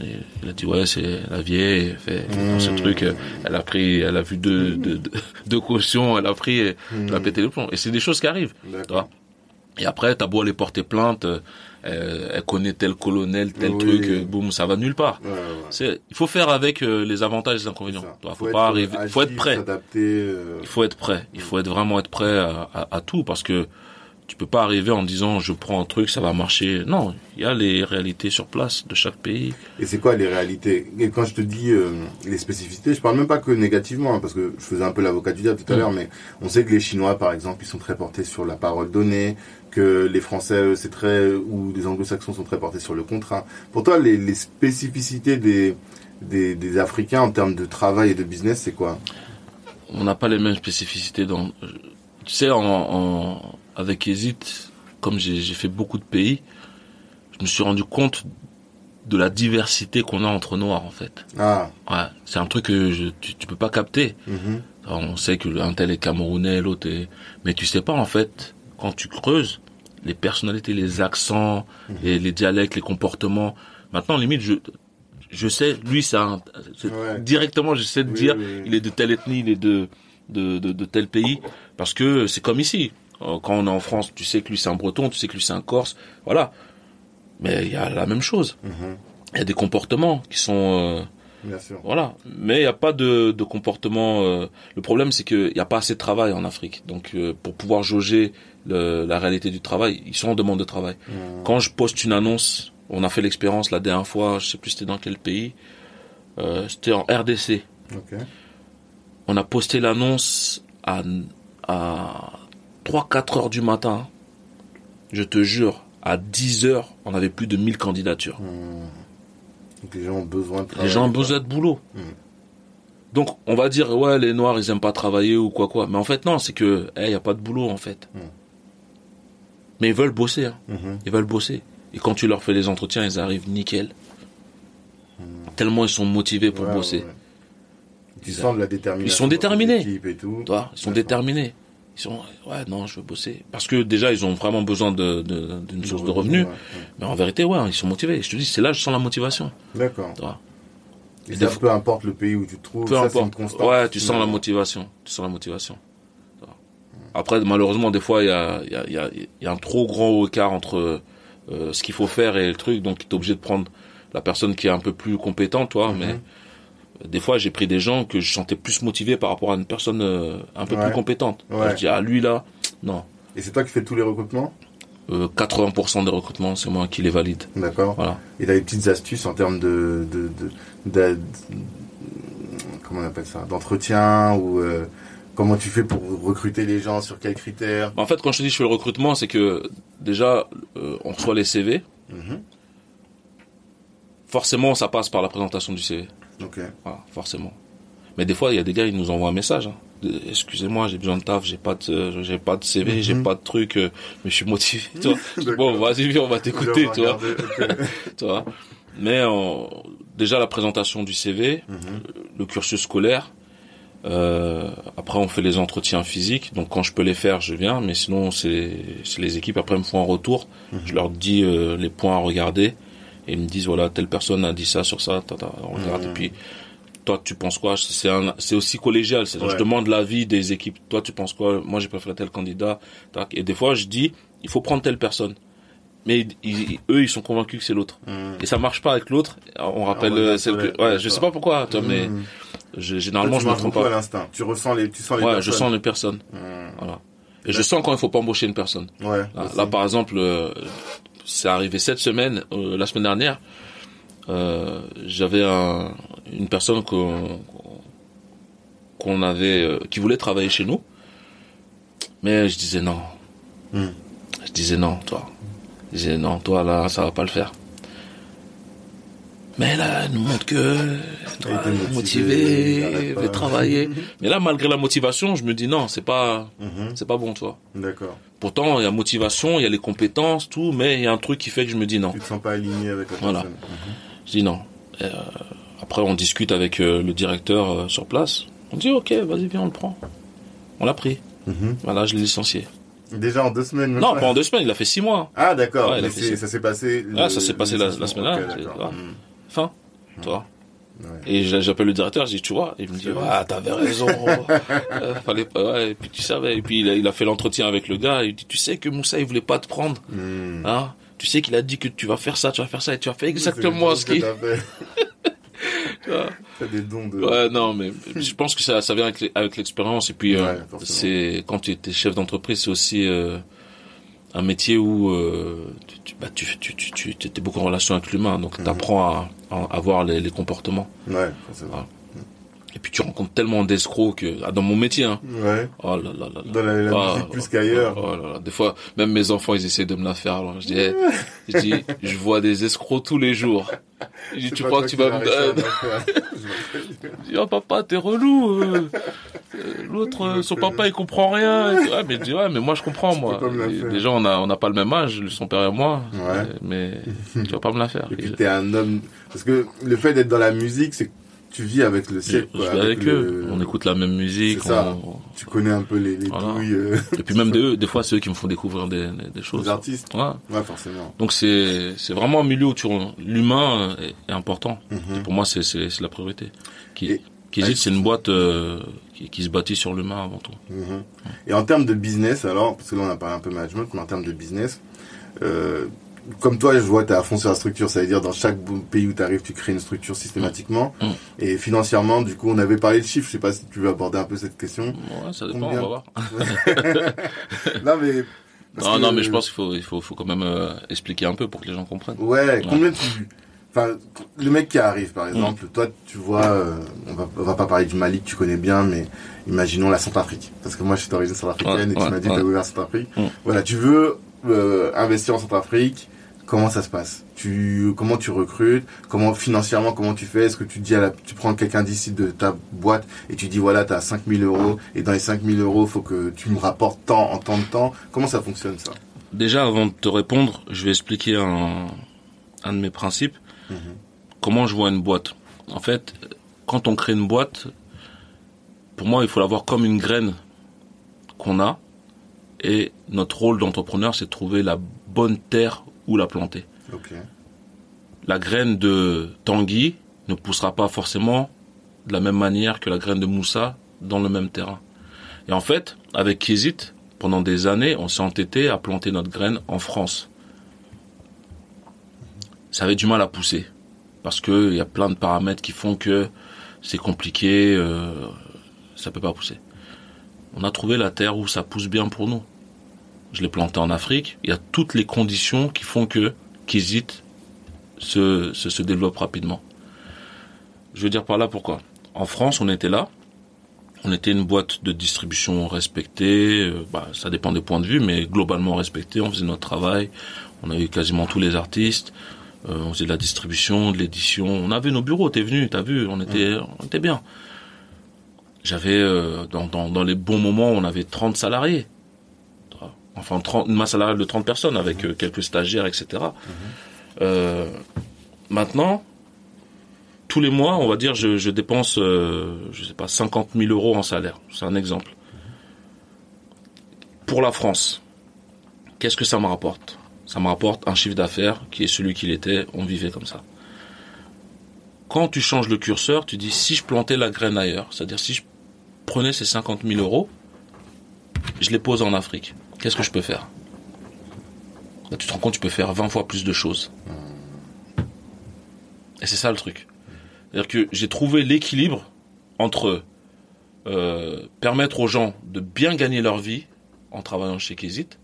Speaker 2: Il, il a dit ouais, c'est la vieille. Elle fait ce truc. euh, Elle a pris, elle a vu deux, deux, deux, deux cautions. Elle a pris, et elle a pété le plomb. Et c'est des choses qui arrivent. Et après, t'as beau aller porter plainte, euh, elle connaît tel colonel, tel
Speaker 1: Oui.
Speaker 2: truc, euh, boum, ça va nulle part.
Speaker 1: Ouais, ouais.
Speaker 2: C'est, il faut faire avec euh, les avantages et les inconvénients. Vois, faut,
Speaker 1: être
Speaker 2: pas arriver, faut être prêt. Il faut être prêt. Il faut être vraiment être prêt à, à- à tout parce que tu peux pas arriver en disant je prends un truc, ça va marcher. Non, il y a les réalités sur place de chaque pays.
Speaker 1: Et c'est quoi les réalités? Et quand je te dis euh, les spécificités, je parle même pas que négativement, hein, parce que je faisais un peu l'avocat du diable tout à
Speaker 2: Mm.
Speaker 1: l'heure, mais on sait que les Chinois, par exemple, ils sont très portés sur la parole donnée, que les Français, c'est très, ou les Anglo-Saxons sont très portés sur le contrat. Pour toi, les, les spécificités des, des, des Africains en termes de travail et de business, c'est quoi?
Speaker 2: On n'a pas les mêmes spécificités dans. Tu sais, en, en- avec Hésite, comme j'ai fait beaucoup de pays, je me suis rendu compte de la diversité qu'on a entre noirs en fait.
Speaker 1: Ah,
Speaker 2: Ouais, c'est un truc que je, tu, tu peux pas capter.
Speaker 1: mhm,
Speaker 2: on sait que un tel est camerounais, l'autre est... Mais tu sais pas, en fait, quand tu creuses, les personnalités, les accents, les, les dialectes, les comportements. Maintenant, limite, je, je sais, lui,
Speaker 1: Ouais.
Speaker 2: Directement, je sais te
Speaker 1: Oui,
Speaker 2: dire,
Speaker 1: oui, oui.
Speaker 2: il est de telle ethnie, il est de, de, de, de tel pays. Parce que c'est comme ici. Euh, Quand on est en France, tu sais que lui, c'est un breton, tu sais que lui, c'est un corse. Voilà. Mais il y a la même chose.
Speaker 1: mhm,
Speaker 2: Il y a des comportements qui sont... euh,
Speaker 1: bien sûr.
Speaker 2: voilà. Mais il n'y a pas de, de comportement. euh, Le problème, c'est qu'il n'y a pas assez de travail en Afrique. Donc, euh, pour pouvoir jauger le- la réalité du travail, ils sont en demande de travail.
Speaker 1: Mhm.
Speaker 2: Quand je poste une annonce, on a fait l'expérience la dernière fois, je sais plus c'était dans quel pays, euh, c'était en RDC. On a posté l'annonce à, à 3-4 heures du matin. Je te jure, à 10 heures, on avait plus de 1000 candidatures.
Speaker 1: Donc les gens ont besoin de travail.
Speaker 2: Les gens ont besoin de boulot.
Speaker 1: Mm.
Speaker 2: Donc, on va dire, ouais, les Noirs, ils aiment pas travailler ou quoi, quoi. Mais en fait, non, c'est que, il y a pas de boulot, en fait.
Speaker 1: Mm.
Speaker 2: Mais ils veulent bosser, hein. Ils veulent bosser. Et quand tu leur fais les entretiens, ils arrivent nickel. Tellement ils sont motivés pour.
Speaker 1: Ouais,
Speaker 2: bosser.
Speaker 1: ouais, de la détermination.
Speaker 2: Ils sont déterminés.
Speaker 1: Et tout.
Speaker 2: Ils sont déterminés. Ils sont, ouais, non, je veux bosser. Parce que déjà, ils ont vraiment besoin de, de- d'une source de revenus.
Speaker 1: Ouais, ouais.
Speaker 2: Mais en vérité, ouais, ils sont motivés. Je te dis, c'est là je sens la motivation.
Speaker 1: D'accord. Et ça, peu importe le pays où tu te trouves,
Speaker 2: Peu
Speaker 1: ça c'est une
Speaker 2: importe.
Speaker 1: constante.
Speaker 2: Ouais, tu sens la motivation. Tu sens la motivation. Après, malheureusement, des fois, il y a, il y, a, il y, a, y a un trop grand écart entre euh, ce qu'il faut faire et le truc. Donc, tu es obligé de prendre la personne qui est un peu plus compétente, toi.
Speaker 1: Mhm.
Speaker 2: Mais des fois, j'ai pris des gens que je sentais plus motivés par rapport à une personne euh, un peu
Speaker 1: Ouais.
Speaker 2: plus compétente.
Speaker 1: Ouais.
Speaker 2: Je dis, ah, lui, là, non.
Speaker 1: Et c'est toi qui fais tous les recrutements?
Speaker 2: Euh, 80% des recrutements, c'est moi qui les valide.
Speaker 1: D'accord.
Speaker 2: Voilà.
Speaker 1: Et t'as des petites astuces en termes de, de, de, comment on appelle ça, d'entretien ou euh, comment tu fais pour recruter les gens, sur quels critères?
Speaker 2: En fait, quand je te dis je fais le recrutement, c'est que déjà, euh, on reçoit les CV.
Speaker 1: Mhm.
Speaker 2: Forcément, ça passe par la présentation du CV.
Speaker 1: Ok.
Speaker 2: Voilà, forcément. Mais des fois, il y a des gars, ils nous envoient un message. hein. Excusez-moi, j'ai besoin de taf, j'ai pas de, euh, j'ai pas de CV, j'ai
Speaker 1: Mhm.
Speaker 2: pas de truc, euh, mais je suis motivé. [LAUGHS]
Speaker 1: D'accord.
Speaker 2: bon, vas-y, on va t'écouter, tu vois.
Speaker 1: regarder, ok. [LAUGHS]
Speaker 2: tu vois. Mais euh, déjà la présentation du CV,
Speaker 1: Mhm.
Speaker 2: le cursus scolaire. euh, après, on fait les entretiens physiques. Donc, quand je peux les faire, je viens. Mais sinon, c'est les équipes. Après, ils me font un retour.
Speaker 1: Mhm.
Speaker 2: Je leur dis euh, les points à regarder. Et ils me disent, voilà, telle personne a dit ça sur ça. ta, ta, on regarde. Et puis, toi, tu penses quoi? C'est c'est aussi collégial.
Speaker 1: Ouais.
Speaker 2: Je demande l'avis des équipes. Toi, tu penses quoi? Moi, j'ai préféré tel candidat. tac. Et des fois, je dis, il faut prendre telle personne. mais ils- eux, ils sont convaincus que c'est l'autre.
Speaker 1: Mhm.
Speaker 2: Et ça marche pas avec l'autre. On rappelle
Speaker 1: Ah, ouais,
Speaker 2: euh, celle que, ouais, je sais pas pourquoi, toi, mais
Speaker 1: Mhm.
Speaker 2: je- généralement,
Speaker 1: Toi,
Speaker 2: je me trompe pas.
Speaker 1: l'instinct. Tu ressens les, tu sens les
Speaker 2: Ouais,
Speaker 1: personnes.
Speaker 2: je sens les personnes. Voilà. Et je sens quand il faut pas embaucher une personne.
Speaker 1: Ouais.
Speaker 2: Là, par exemple, euh, c'est arrivé cette semaine, euh, la semaine dernière. Euh, J'avais un, une personne qu'on avait, euh, qui voulait travailler chez nous, mais je disais non.
Speaker 1: Hmm.
Speaker 2: Je disais non, toi. Je disais non, toi là, ça va pas le faire. Mais là, elle nous montre que toi, elle est
Speaker 1: motivée,
Speaker 2: elle veut travailler. [LAUGHS] Mais là, malgré la motivation, je me dis non, c'est pas,
Speaker 1: Mhm.
Speaker 2: c'est pas bon, toi.
Speaker 1: D'accord.
Speaker 2: Pourtant, il y a motivation, il y a les compétences, tout, mais il y a un truc qui fait que je me dis non.
Speaker 1: Tu te sens pas aligné avec la
Speaker 2: Voilà.
Speaker 1: personne. Mhm.
Speaker 2: Je dis non. Et, euh, après, on discute avec euh, le directeur euh, sur place. On dit ok, vas-y, viens, on le prend. On l'a pris.
Speaker 1: Mhm.
Speaker 2: Voilà, je l'ai licencié.
Speaker 1: Déjà en deux semaines. même
Speaker 2: Non,
Speaker 1: pas.
Speaker 2: pendant deux semaines, il a fait six mois.
Speaker 1: Ah d'accord.
Speaker 2: Ouais, ça.
Speaker 1: s'est passé.
Speaker 2: Ah, ça s'est passé la- semaine dernière,
Speaker 1: Ok,
Speaker 2: c'est-
Speaker 1: d'accord.
Speaker 2: voilà.
Speaker 1: Mhm.
Speaker 2: Fin. Tu vois.
Speaker 1: Ouais.
Speaker 2: Et j'a- j'appelle le directeur, je dis, tu vois, il me dit, ah, t'avais raison. [LAUGHS] Euh, fallait pas, ouais, et puis tu savais. Et puis il a, il a fait l'entretien avec le gars, il dit, tu sais que Moussa, il voulait pas te prendre,
Speaker 1: Mhm.
Speaker 2: hein. Tu sais qu'il a dit que tu vas faire ça, tu vas faire ça, et tu as fait exactement ce qu'il.
Speaker 1: t'as
Speaker 2: vois. [LAUGHS]
Speaker 1: T'as des dons de.
Speaker 2: Ouais, non, mais je pense que ça, ça vient avec, avec l'expérience. Et puis, euh,
Speaker 1: Ouais, forcément.
Speaker 2: c'est quand tu es chef d'entreprise, c'est aussi euh, un métier où euh, tu, bah, tu, tu, tu, tu es beaucoup en relation avec l'humain, donc
Speaker 1: Mhm.
Speaker 2: tu apprends à, à, à voir les, les comportements.
Speaker 1: Ouais.
Speaker 2: Ouais. Et puis tu rencontres tellement d'escrocs que ah, dans mon métier, hein.
Speaker 1: Ouais.
Speaker 2: Oh là là là là.
Speaker 1: Dans la, la
Speaker 2: Ah,
Speaker 1: musique plus
Speaker 2: oh,
Speaker 1: qu'ailleurs.
Speaker 2: oh là là. Des fois, même mes enfants, ils essaient de me la faire. Alors, je dis, eh, je dis, je vois des escrocs tous les jours.
Speaker 1: C'est
Speaker 2: tu crois que tu vas me donner [LAUGHS] oh papa, t'es relou. euh. L'autre, euh, son papa, il comprend rien. Et. Ouais, mais dis, ouais, mais moi, je comprends, moi. Et. Déjà, on a, on n'a pas le même âge, son père et moi.
Speaker 1: Ouais.
Speaker 2: Euh, Mais tu vas pas me la faire.
Speaker 1: Et puis t'es un homme. Parce que le fait d'être dans la musique, c'est tu vis avec le siècle.
Speaker 2: je
Speaker 1: quoi,
Speaker 2: avec, eux.
Speaker 1: le-
Speaker 2: On écoute la même musique.
Speaker 1: C'est ça.
Speaker 2: on-
Speaker 1: Tu connais un peu les, les
Speaker 2: Voilà.
Speaker 1: douilles euh,
Speaker 2: Et puis même [LAUGHS] des, des fois, c'est eux qui me font découvrir des, choses.
Speaker 1: des artistes.
Speaker 2: Ouais.
Speaker 1: Ouais, forcément.
Speaker 2: Donc c'est c'est vraiment un milieu où tu l'humain est, est important.
Speaker 1: Mhm.
Speaker 2: Pour moi, c'est c'est la priorité. Qui
Speaker 1: Et-
Speaker 2: c'est une boîte euh, qui, qui se bâtit sur l'humain avant tout.
Speaker 1: Mhm. Et en termes de business, alors, parce que là on a parlé un peu management, mais en termes de business, euh, comme toi, je vois, tu es à fond sur la structure, ça veut dire dans chaque pays où tu arrives, tu crées une structure systématiquement.
Speaker 2: Mm.
Speaker 1: Et financièrement, du coup, on avait parlé de chiffres, je sais pas si tu veux aborder un peu cette question.
Speaker 2: Ouais, ça dépend,
Speaker 1: Combien
Speaker 2: on va voir. [LAUGHS]
Speaker 1: non, mais...
Speaker 2: Non,
Speaker 1: que-
Speaker 2: non, mais je pense qu'il faut, il faut, faut quand même euh, expliquer un peu pour que les gens comprennent.
Speaker 1: Ouais, combien tu... Enfin, le mec qui arrive, par
Speaker 2: Mm.
Speaker 1: exemple, toi, tu vois, euh, on, va, on va pas parler du Mali que tu connais bien, mais imaginons la Centrafrique. Parce que moi, je suis d'origine centrafricaine
Speaker 2: Ouais,
Speaker 1: et tu m'as dit que tu ouvert Centrafrique.
Speaker 2: Mm.
Speaker 1: Voilà, tu veux euh, investir en Centrafrique, comment ça se passe? Tu, Comment tu recrutes? Comment financièrement, comment tu fais? Est-ce que tu dis à la, tu prends quelqu'un d'ici de ta boîte et tu dis voilà, tu as 5000 euros et dans les 5000 euros, faut que tu me rapportes tant en tant de temps? Comment ça fonctionne ça?
Speaker 2: Déjà, avant de te répondre, je vais expliquer un, un de mes principes.
Speaker 1: Mhm.
Speaker 2: Comment je vois une boîte? En fait, quand on crée une boîte, pour moi, il faut l'avoir comme une graine qu'on a. Et notre rôle d'entrepreneur, c'est de trouver la bonne terre où la planter. La graine de Tanguy ne poussera pas forcément de la même manière que la graine de Moussa dans le même terrain. Et en fait, avec Kizit, pendant des années, on s'est entêté à planter notre graine en France. Ça avait du mal à pousser. Parce que il y a plein de paramètres qui font que c'est compliqué, euh, ça peut pas pousser. On a trouvé la terre où ça pousse bien pour nous. Je l'ai planté en Afrique. Il y a toutes les conditions qui font que Kizit se, se, se développe rapidement. Je veux dire par là pourquoi. En France, on était là. On était une boîte de distribution respectée. euh, bah, ça dépend des points de vue, mais globalement respectée. On faisait notre travail. On avait quasiment tous les artistes. Euh, on faisait de la distribution, de l'édition. On avait nos bureaux. T'es venu, t'as vu. On était, on était bien. J'avais euh, dans, dans, dans les bons moments, on avait 30 salariés. Enfin, 30, une masse salariale de 30 personnes avec euh, quelques stagiaires, etc. Euh, maintenant, tous les mois, on va dire, je, je dépense, euh, je sais pas, 50 000 euros en salaire. C'est un exemple. Pour la France, qu'est-ce que ça me rapporte? Ça me rapporte un chiffre d'affaires qui est celui qu'il était. On vivait comme ça. Quand tu changes le curseur, tu dis si je plantais la graine ailleurs, c'est-à-dire si je prenais ces 50 000 euros, je les pose en Afrique. Qu'est-ce que je peux faire bah, tu te rends compte, tu peux faire 20 fois plus de choses. Et c'est ça le truc. C'est-à-dire que j'ai trouvé l'équilibre entre euh, permettre aux gens de bien gagner leur vie en travaillant chez Kézit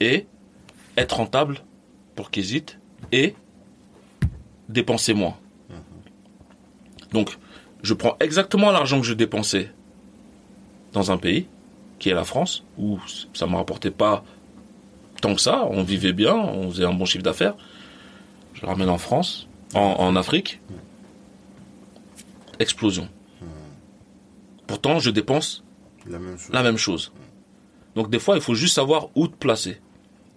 Speaker 2: et être rentable pour Kézit et dépenser moins. Donc, je prends exactement l'argent que je dépensais dans un pays, qui est la France, où ça ne me rapportait pas tant que ça, on vivait bien, on faisait un bon chiffre d'affaires. Je le ramène en France, en, en Afrique. Explosion. Pourtant, je dépense
Speaker 3: La même chose.
Speaker 2: la même chose. Donc des fois, il faut juste savoir où te placer.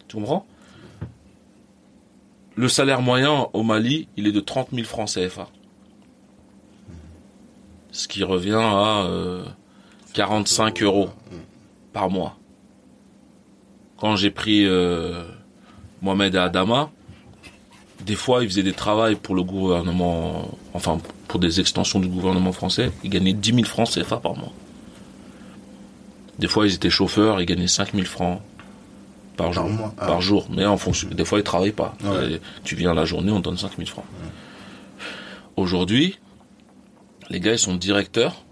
Speaker 2: Tu comprends? Le salaire moyen au Mali, il est de 30 000 francs CFA. Ce qui revient à euh, 45 euros par mois. Quand j'ai pris euh, Mohamed et Adama, des fois, ils faisaient des travaux pour le gouvernement, enfin pour des extensions du gouvernement français, ils gagnaient 10 000 francs CFA par mois. Des fois, ils étaient chauffeurs, ils gagnaient 5000 francs par jour.
Speaker 3: mois, ah.
Speaker 2: Par jour. Mais en fonction, des fois, ils travaillent pas.
Speaker 3: Ouais.
Speaker 2: Et Tu viens la journée, on te donne 5000 francs. Aujourd'hui, les gars, ils sont directeurs.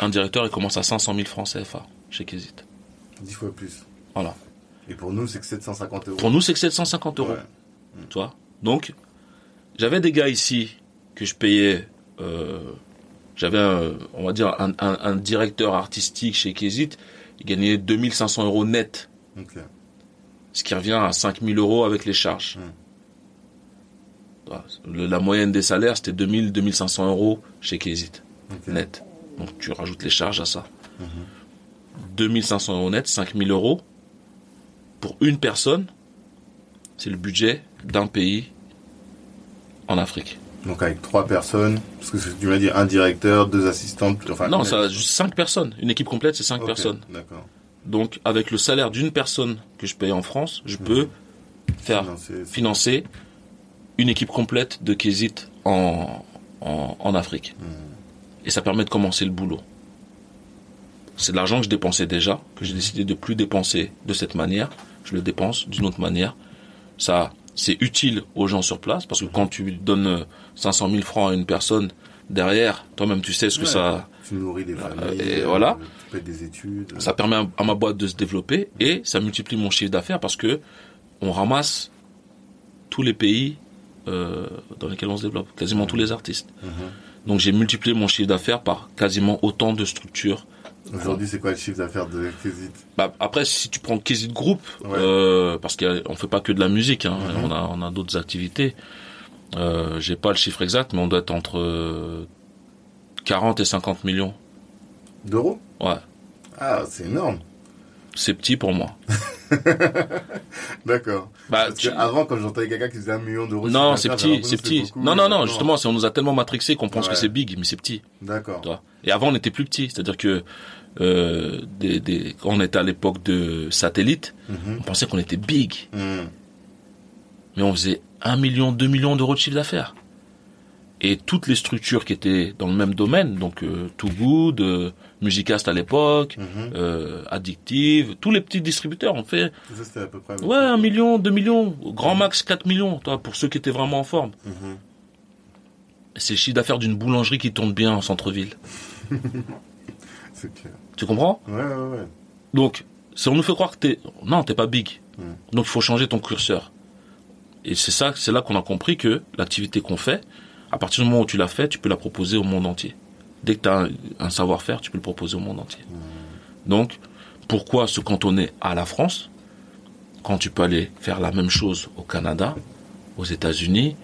Speaker 2: Un directeur, il commence à 500 000 francs CFA chez Kézit.
Speaker 3: 10 fois plus.
Speaker 2: Voilà.
Speaker 3: Et pour nous, c'est que 750 euros.
Speaker 2: Pour nous, c'est que 750 euros.
Speaker 3: Ouais.
Speaker 2: Tu vois? Donc, j'avais des gars ici que je payais. euh, j'avais, un- on va dire, un, un- un directeur artistique chez Kézit. Il gagnait 2500 euros net,
Speaker 3: Ok.
Speaker 2: ce qui revient à 5000 euros avec les charges. La moyenne des salaires, c'était 2000, 2500 euros chez Kézit, net. Donc, tu rajoutes les charges à ça. 2500 euros net, 5000 euros pour une personne, c'est le budget d'un pays en Afrique.
Speaker 3: Donc avec trois personnes, parce que tu m'as dit un directeur, deux assistantes, enfin.
Speaker 2: non, ça juste 5 personnes. Une équipe complète, c'est 5
Speaker 3: Ok,
Speaker 2: personnes.
Speaker 3: D'accord.
Speaker 2: Donc, avec le salaire d'une personne que je paye en France, je peux faire
Speaker 3: Financer-
Speaker 2: financer une équipe complète de Kézit en, en, en Afrique. Et ça permet de commencer le boulot. C'est de l'argent que je dépensais déjà, que j'ai décidé de plus dépenser de cette manière. Je le dépense d'une autre manière. Ça, c'est utile aux gens sur place parce que quand tu donnes euh, 500 000 francs à une personne, derrière, toi-même tu sais ce que
Speaker 3: Ouais.
Speaker 2: ça,
Speaker 3: Tu nourris des familles.
Speaker 2: et
Speaker 3: euh,
Speaker 2: voilà.
Speaker 3: Tu payes des études.
Speaker 2: ça permet à, ma boîte de se développer et ça multiplie mon chiffre d'affaires parce que on ramasse tous les pays euh, dans lesquels on se développe, quasiment tous les artistes. Donc j'ai multiplié mon chiffre d'affaires par quasiment autant de structures.
Speaker 3: Aujourd'hui, c'est quoi le chiffre d'affaires de Kézit
Speaker 2: Bah, après, si tu prends Kézit Group,
Speaker 3: Ouais.
Speaker 2: euh, parce qu'on fait pas que de la musique, hein, on a, on a d'autres activités. Euh, j'ai pas le chiffre exact, mais on doit être entre euh, 40 et 50 millions.
Speaker 3: D'euros?
Speaker 2: Ouais,
Speaker 3: Ah, c'est énorme.
Speaker 2: C'est petit pour moi. [LAUGHS]
Speaker 3: D'accord.
Speaker 2: Bah,
Speaker 3: Parce
Speaker 2: tu-
Speaker 3: que avant, quand j'entendais quelqu'un qui faisait un million d'euros, de
Speaker 2: Non, c'est petit, c'est petit.
Speaker 3: beaucoup,
Speaker 2: Non, non, non, justement, on nous a tellement matrixé qu'on pense
Speaker 3: Ouais.
Speaker 2: que c'est big, mais c'est petit.
Speaker 3: D'accord.
Speaker 2: Et avant, on était plus petit. C'est-à-dire que euh, des, des, quand on était à l'époque de satellite,
Speaker 3: Mhm.
Speaker 2: on pensait qu'on était big.
Speaker 3: Mhm.
Speaker 2: Mais on faisait 1 million, 2 millions d'euros de chiffre d'affaires. Et toutes les structures qui étaient dans le même domaine, donc euh, Too Good, euh, Musicast à l'époque,
Speaker 3: Mhm.
Speaker 2: euh, Addictive, tous les petits distributeurs ont fait
Speaker 3: Ça, c'était à peu près.
Speaker 2: ouais 1 million, 2 millions, grand max 4 millions, toi, pour ceux qui étaient vraiment en forme.
Speaker 3: Mhm.
Speaker 2: C'est le chiffre d'affaires d'une boulangerie qui tourne bien en centre-ville. [LAUGHS]
Speaker 3: C'est clair.
Speaker 2: Tu comprends?
Speaker 3: Ouais, ouais, ouais.
Speaker 2: Donc, si on nous fait croire que t'es... Non, t'es pas big.
Speaker 3: Mm.
Speaker 2: Donc, il faut changer ton curseur. Et c'est ça, c'est là qu'on a compris que l'activité qu'on fait, à partir du moment où tu l'as fait, tu peux la proposer au monde entier. Dès que tu as un, un savoir-faire, tu peux le proposer au monde entier. Donc, pourquoi se cantonner à la France quand tu peux aller faire la même chose au Canada, aux États-Unis,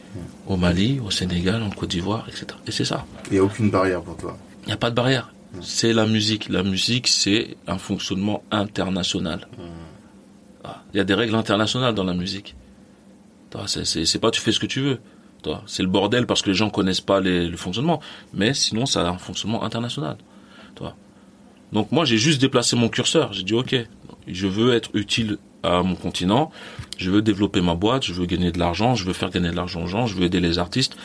Speaker 2: au Mali, au Sénégal, en Côte d'Ivoire, etc. Et c'est ça.
Speaker 3: Il n'y a aucune barrière pour toi.
Speaker 2: Il n'y a pas de barrière. C'est la musique. La musique, c'est un fonctionnement international. Ah, Il y a des règles internationales dans la musique. C'est pas tu fais ce que tu veux. Toi, C'est le bordel parce que les gens connaissent pas les- le fonctionnement. Mais sinon, ça a un fonctionnement international. Toi. Donc moi, j'ai juste déplacé mon curseur. J'ai dit, OK, je veux être utile à mon continent. Je veux développer ma boîte. Je veux gagner de l'argent. Je veux faire gagner de l'argent aux gens. Je veux aider les artistes.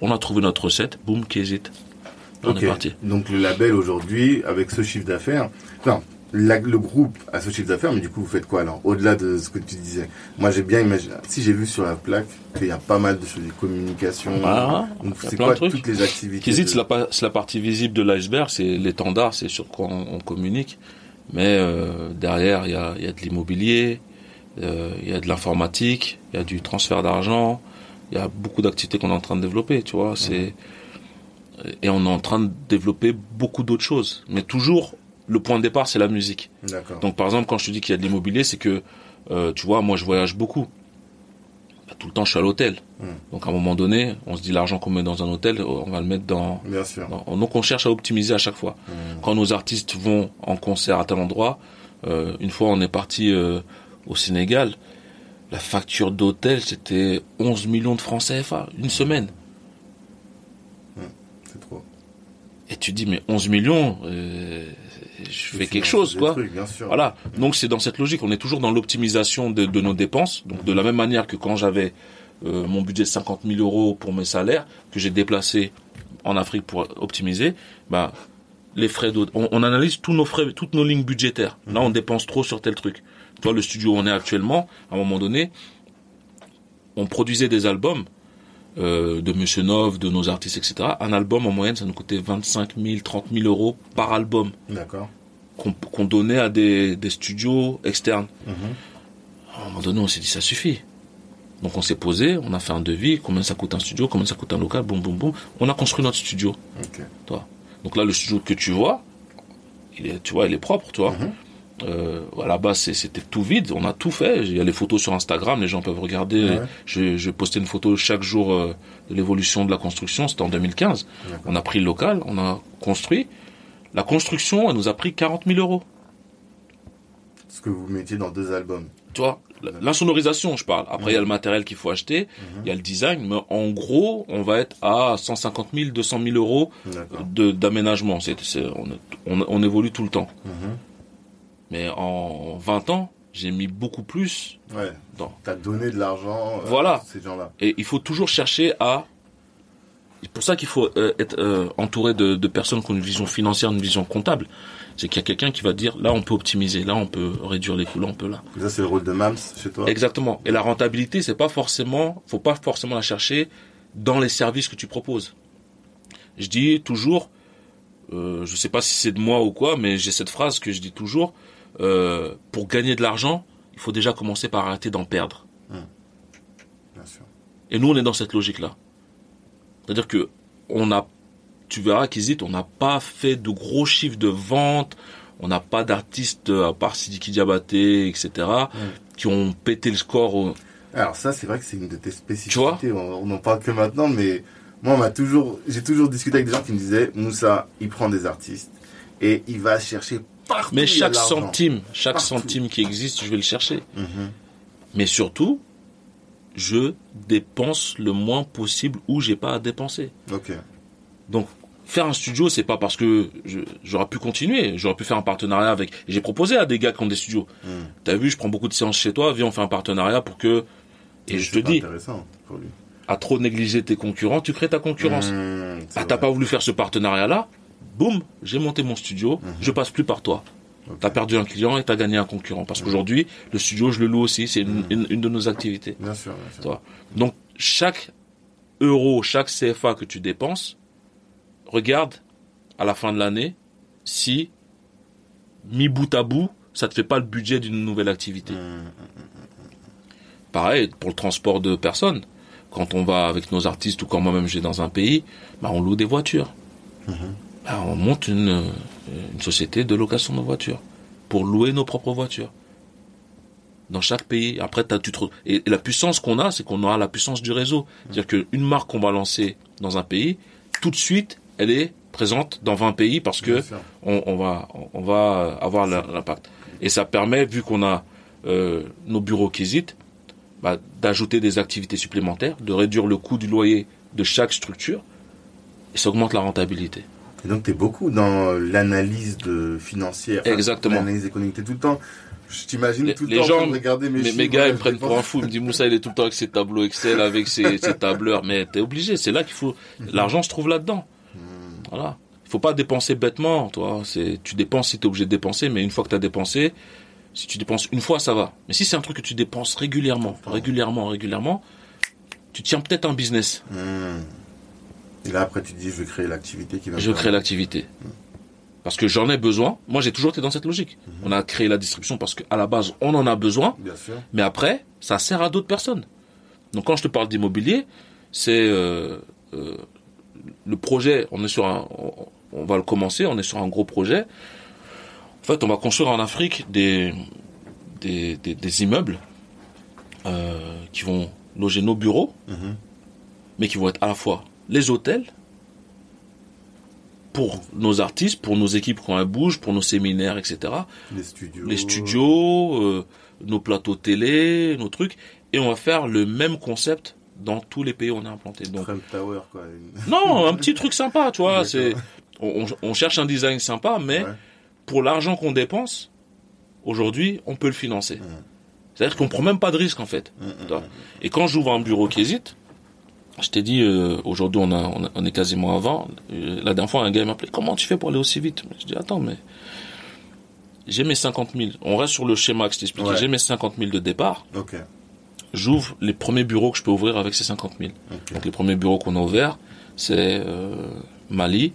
Speaker 2: On a trouvé notre recette. Boum, qu'hésite. On
Speaker 3: Ok.
Speaker 2: est parti.
Speaker 3: Donc le label aujourd'hui, avec ce chiffre d'affaires, non, la- le groupe a ce chiffre d'affaires, mais du coup, vous faites quoi alors Au-delà de ce que tu disais? Moi, j'ai bien imaginé. Si j'ai vu sur la plaque qu'il y a pas mal de choses, des communications.
Speaker 2: Ah,
Speaker 3: Donc,
Speaker 2: il y a
Speaker 3: c'est quoi toutes les activités
Speaker 2: Kizit,
Speaker 3: de-
Speaker 2: c'est la, la partie visible de l'iceberg, c'est l'étendard, c'est sur quoi on, on communique. Mais euh, derrière, il y a, il y a de l'immobilier, euh, il y a de l'informatique, il y a du transfert d'argent, il y a beaucoup d'activités qu'on est en train de développer, tu vois. C'est et on est en train de développer beaucoup d'autres choses. Mais toujours, le point de départ, c'est la musique. Donc par exemple, quand je te dis qu'il y a de l'immobilier, c'est que, euh, tu vois, moi je voyage beaucoup. Bah, tout le temps, je suis à l'hôtel.
Speaker 3: Mm.
Speaker 2: Donc à un moment donné, on se dit l'argent qu'on met dans un hôtel, on va le mettre dans...
Speaker 3: Bien sûr.
Speaker 2: dans- Donc on cherche à optimiser à chaque fois.
Speaker 3: Mm.
Speaker 2: Quand nos artistes vont en concert à tel endroit, euh, une fois on est parti euh, au Sénégal, la facture d'hôtel c'était 11 millions de francs CFA, une semaine.
Speaker 3: C'est trop.
Speaker 2: Et tu dis mais 11 millions, euh, je fais quelque chose quoi.
Speaker 3: trucs, bien sûr.
Speaker 2: Voilà. Donc c'est dans cette logique, on est toujours dans l'optimisation de, de nos dépenses. Donc de la même manière que quand j'avais euh, mon budget de 50 000 euros pour mes salaires, que j'ai déplacé en Afrique pour optimiser, bah les frais d'hôtel, on, on analyse tous nos frais, toutes nos lignes budgétaires. Là, on dépense trop sur tel truc. Tu vois, le studio où on est actuellement, à un moment donné, on produisait des albums euh, de Monsieur Nov, de nos artistes, etc. Un album, en moyenne, ça nous coûtait 25 000, 30 000 euros par album
Speaker 3: D'accord.
Speaker 2: qu'on qu'on donnait à des, des studios externes.
Speaker 3: Mhm.
Speaker 2: À un moment donné, on s'est dit, ça suffit. Donc on s'est posé, on a fait un devis, combien ça coûte un studio, combien ça coûte un local, boum, boum, boum. On a construit notre studio.
Speaker 3: Ok.
Speaker 2: Toi. Donc là, le studio que tu vois, il est, tu vois, il est propre, tu vois.
Speaker 3: Mhm.
Speaker 2: Euh, à la base, c'était tout vide. On a tout fait. Il y a les photos sur Instagram. Les gens peuvent regarder.
Speaker 3: Ouais.
Speaker 2: Je, je postais une photo chaque jour euh, de l'évolution de la construction. C'était en 2015.
Speaker 3: D'accord.
Speaker 2: On a pris le local, on a construit. La construction, elle nous a pris 40 000 euros.
Speaker 3: Ce que vous mettiez dans deux albums.
Speaker 2: Tu vois, l'insonorisation, je parle. Après, il y a le matériel qu'il faut acheter, il y a le design, mais en gros, on va être à 150 000, 200 000 euros d'aménagement. On évolue tout le temps.
Speaker 3: Mhm.
Speaker 2: Mais en 20 ans, j'ai mis beaucoup plus
Speaker 3: Ouais.
Speaker 2: dans.
Speaker 3: T'as donné de l'argent euh,
Speaker 2: Voilà.
Speaker 3: à ces gens-là.
Speaker 2: Et il faut toujours chercher à. C'est pour ça qu'il faut euh, être euh, entouré de, de personnes qui ont une vision financière, une vision comptable. C'est qu'il y a quelqu'un qui va dire là on peut optimiser, là on peut réduire les coûts, là on peut là.
Speaker 3: Ça, c'est le rôle de Mams chez toi.
Speaker 2: Exactement. Et la rentabilité, c'est pas forcément, faut pas forcément la chercher dans les services que tu proposes. Je dis toujours, je sais pas si c'est de moi ou quoi, mais j'ai cette phrase que je dis toujours euh, pour gagner de l'argent, il faut déjà commencer par arrêter d'en perdre.
Speaker 3: Bien sûr.
Speaker 2: Et nous, on est dans cette logique-là. C'est-à-dire que on a, tu verras qu'Isit, on n'a pas fait de gros chiffres de vente, on n'a pas d'artistes euh, à part Sidiki Diabaté, etc., qui ont pété le score. au-
Speaker 3: Alors ça, c'est vrai que c'est une de tes spécificités.
Speaker 2: Tu vois
Speaker 3: on n'en parle que maintenant, mais moi, on m'a toujours, j'ai toujours discuté avec des gens qui me disaient, Moussa, il prend des artistes et il va chercher partout.
Speaker 2: Mais chaque centime, chaque
Speaker 3: Partout.
Speaker 2: centime qui existe, je vais le chercher.
Speaker 3: Mhm.
Speaker 2: Mais surtout, je dépense le moins possible où j'ai pas à dépenser. Donc, faire un studio, c'est pas parce que j'aurais pu continuer. J'aurais pu faire un partenariat avec. J'ai proposé à des gars qui ont des studios.
Speaker 3: Mm.
Speaker 2: T'as vu, je prends beaucoup de séances chez toi. Viens, on fait un partenariat pour que. Et je te dis,
Speaker 3: intéressant pour lui.
Speaker 2: à trop négliger tes concurrents, tu crées ta concurrence.
Speaker 3: Mmh,
Speaker 2: Ah, t'as pas voulu faire ce partenariat-là Boum, j'ai monté mon studio. Je passe plus par toi.
Speaker 3: Ok.
Speaker 2: T'as perdu un client et t'as gagné un concurrent. Parce qu'aujourd'hui, le studio, je le loue aussi. C'est une, une- une de nos activités.
Speaker 3: Bien sûr, bien sûr.
Speaker 2: Donc, chaque euro, chaque CFA que tu dépenses, regarde à la fin de l'année si, mis bout à bout, ça te fait pas le budget d'une nouvelle activité.
Speaker 3: Mmh.
Speaker 2: Pareil pour le transport de personnes. Quand on va avec nos artistes ou quand moi-même j'ai dans un pays, bah, on loue des voitures. Bah, on monte une, une société de location de voitures pour louer nos propres voitures. Dans chaque pays. Après, t'as, tu te... et, et la puissance qu'on a, c'est qu'on aura la puissance du réseau. C'est-à-dire qu'une marque qu'on va lancer dans un pays, tout de suite, elle est présente dans 20 pays parce que on, on va on va avoir l'impact. Et ça permet, vu qu'on a euh, nos bureaux qui hésitent, bah, d'ajouter des activités supplémentaires, de réduire le coût du loyer de chaque structure, et ça augmente la rentabilité.
Speaker 3: Et donc, tu es beaucoup dans l'analyse financière.
Speaker 2: Exactement.
Speaker 3: L'analyse économique. T'es tout le temps. Je t'imagine tout le
Speaker 2: les
Speaker 3: temps en
Speaker 2: gens-
Speaker 3: train de regarder mes chiffres,
Speaker 2: mes gars, ils me prennent pour un fou. Ils me disent, Moussa, il est tout le temps avec ses tableaux Excel, avec ses, [LAUGHS] ses tableurs. Mais t'es obligé. C'est là qu'il faut. L'argent se trouve là-dedans. Voilà. faut pas dépenser bêtement, toi. C'est, tu dépenses si t'es obligé de dépenser, mais une fois que t'as dépensé, si tu dépenses une fois, ça va. Mais si c'est un truc que tu dépenses régulièrement, régulièrement, régulièrement, tu tiens peut-être un business.
Speaker 1: Hmm. Et là, après, tu te dis, je vais créer l'activité qui va.
Speaker 2: Je crée l'activité. Parce que j'en ai besoin. Moi, j'ai toujours été dans cette logique. On a créé la distribution parce qu'à la base, on en a besoin.
Speaker 1: Bien sûr.
Speaker 2: Mais après, ça sert à d'autres personnes. Donc quand je te parle d'immobilier, c'est euh, euh, le projet. On est sur un, on, on va le commencer. On est sur un gros projet. En fait, on va construire en Afrique des des, des, des immeubles euh, qui vont loger nos bureaux,
Speaker 1: Mhm.
Speaker 2: mais qui vont être à la fois les hôtels pour nos artistes, pour nos équipes quand elles bougent, pour nos séminaires, etc
Speaker 1: Les studios.
Speaker 2: les studios, euh, nos plateaux télé, nos trucs, et on va faire le même concept dans tous les pays où on est implanté. Donc
Speaker 1: Trump Tower, quoi.
Speaker 2: non, un petit truc sympa, tu vois. C'est on, cherche un design sympa, mais
Speaker 1: Ouais.
Speaker 2: pour l'argent qu'on dépense aujourd'hui, on peut le financer. C'est-à-dire qu'on prend même pas de risque en fait. Et quand j'ouvre un bureau qui hésite, je t'ai dit euh, aujourd'hui on, a, on, est quasiment avant. Euh, La dernière fois un gars m'a appelé comment tu fais pour aller aussi vite? Je dis attends mais j'ai mes 50 000. On reste sur le schéma que je t'expliquais.
Speaker 1: Ouais.
Speaker 2: J'ai mes 50 000 de départ.
Speaker 1: Ok.
Speaker 2: J'ouvre les premiers bureaux que je peux ouvrir avec ces 50 000.
Speaker 1: Ok.
Speaker 2: Donc les premiers bureaux qu'on a ouverts, c'est euh, Mali,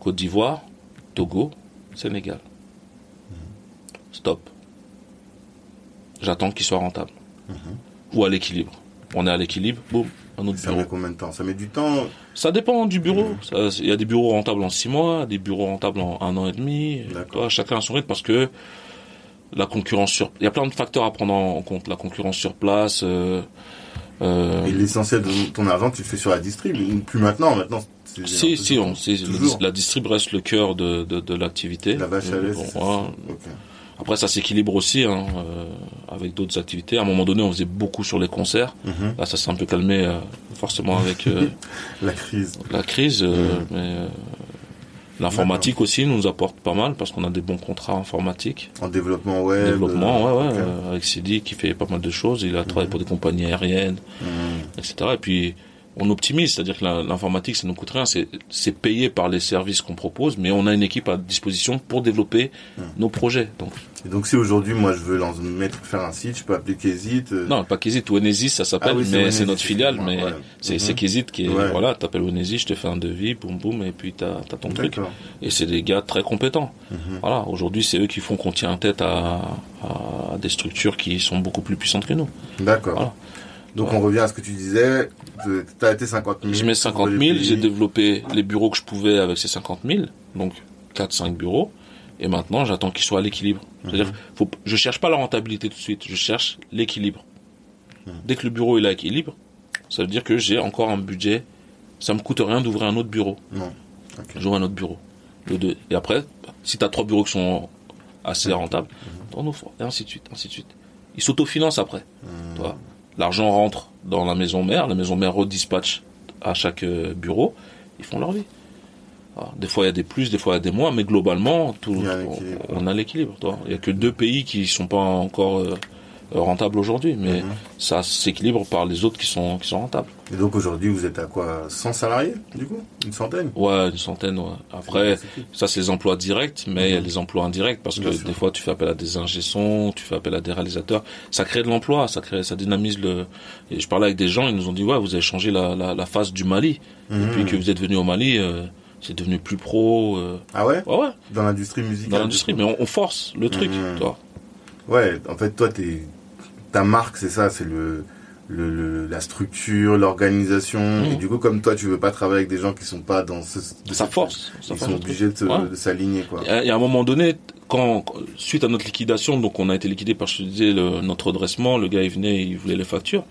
Speaker 2: Côte d'Ivoire, Togo, Sénégal. Stop. J'attends qu'ils soient rentables. Ou à l'équilibre. On est à l'équilibre, boum,
Speaker 1: Ça
Speaker 2: bureau.
Speaker 1: met combien de temps? Ça met du temps?
Speaker 2: Ça dépend du bureau. Il y a des bureaux rentables en six mois, des bureaux rentables en un an et demi. Chacun a son rythme parce que la concurrence sur... Il y a plein de facteurs à prendre en compte. La concurrence sur place... euh, euh,
Speaker 1: Et l'essentiel de ton argent, tu le fais sur la distrib. Plus maintenant. Maintenant,
Speaker 2: Si, si, on,
Speaker 1: toujours.
Speaker 2: la distrib reste le cœur de, de, de l'activité.
Speaker 1: La vache à lait.
Speaker 2: Bon. Après, ça s'équilibre aussi hein, euh, avec d'autres activités. À un moment donné, on faisait beaucoup sur les concerts.
Speaker 1: Mhm.
Speaker 2: Là, ça s'est un peu calmé, euh, forcément, avec euh, [LAUGHS]
Speaker 1: La crise.
Speaker 2: la crise. euh,
Speaker 1: Mhm.
Speaker 2: Mais euh, l'informatique aussi nous apporte pas mal parce qu'on a des bons contrats informatiques.
Speaker 1: En développement web.
Speaker 2: Développement, ouais, ouais. euh, avec Sidi qui fait pas mal de choses. Il a travaillé pour des compagnies aériennes.
Speaker 1: Mhm.
Speaker 2: etc. Et puis on optimise, c'est-à-dire que l'informatique, ça ne nous coûte rien, c'est c'est payé par les services qu'on propose, mais on a une équipe à disposition pour développer
Speaker 1: Hmm.
Speaker 2: nos projets. Donc
Speaker 1: Et donc, si aujourd'hui, moi, je veux mettre, faire un site, je peux appeler Kézit. euh,
Speaker 2: non, pas Kézit, Onesis, ça s'appelle,
Speaker 1: Ah oui,
Speaker 2: mais c'est notre filiale, mais
Speaker 1: ouais.
Speaker 2: c'est
Speaker 1: Mhm.
Speaker 2: c'est Kézit qui est
Speaker 1: Ouais.
Speaker 2: voilà, t'appelles Onesis, je te fais un devis, boum boum, et puis t'as as ton truc. Et c'est des gars très compétents.
Speaker 1: Mhm.
Speaker 2: Voilà, aujourd'hui c'est eux qui font qu'on tient tête à, à des structures qui sont beaucoup plus puissantes que nous.
Speaker 1: D'accord.
Speaker 2: Voilà.
Speaker 1: Donc, on revient à ce que tu disais. de- T'as été 50 000.
Speaker 2: Je mets 50
Speaker 1: pour
Speaker 2: 000,
Speaker 1: les
Speaker 2: j'ai développé les bureaux que je pouvais avec ces 50 000, donc 4-5 bureaux, et maintenant j'attends qu'ils soient à l'équilibre. C'est-à-dire, faut, je cherche pas la rentabilité tout de suite, je cherche l'équilibre. Dès que le bureau est à l'équilibre, ça veut dire que j'ai encore un budget, ça me coûte rien d'ouvrir un autre bureau.
Speaker 1: Non.
Speaker 2: J'ouvre un autre bureau. Le deux. Et après, si tu as trois bureaux qui sont assez rentables, t'en ouvres, et ainsi de suite, ainsi de suite. Ils s'autofinancent après. Tu vois. L'argent rentre dans la maison mère, la maison mère redispatche à chaque euh, bureau, ils font leur vie. Alors, des fois il y a des plus, des fois il y a des moins, mais globalement tout,
Speaker 1: a
Speaker 2: on, a l'équilibre. Il y a que deux pays qui sont pas encore euh, euh, rentables aujourd'hui, mais
Speaker 1: Mhm.
Speaker 2: ça s'équilibre par les autres qui sont qui sont rentables.
Speaker 1: Et donc, aujourd'hui, vous êtes à quoi? 100 salariés, du coup? Une centaine?
Speaker 2: Ouais, une centaine. Ouais. Après, ça c'est les emplois directs, mais il y a les emplois indirects parce que
Speaker 1: sûr.
Speaker 2: des fois tu fais appel à des ingé-sons, tu fais appel à des réalisateurs. Ça crée de l'emploi, ça crée, ça dynamise le. Et je parlais avec des gens, ils nous ont dit ouais, vous avez changé la la, la face du Mali
Speaker 1: Mhm.
Speaker 2: depuis que vous êtes venu au Mali. euh, c'est devenu plus pro. euh,
Speaker 1: Ah ouais?
Speaker 2: Ouais, ouais,
Speaker 1: Dans l'industrie musicale
Speaker 2: dans l'industrie,
Speaker 1: du
Speaker 2: mais on, on force le truc.
Speaker 1: Mhm. coup Ouais, en fait, toi, t'es, ta marque, c'est ça, c'est le, le, le- la structure, l'organisation. Et du coup, comme toi, tu veux pas travailler avec des gens qui sont pas dans ce. de cette-
Speaker 2: force.
Speaker 1: Ils
Speaker 2: force
Speaker 1: sont obligés de, se-
Speaker 2: Ouais.
Speaker 1: de s'aligner, quoi.
Speaker 2: Y a un moment donné, quand, suite à notre liquidation, donc on a été liquidé par, je te disais, le- notre redressement, le gars il venait, il voulait les factures.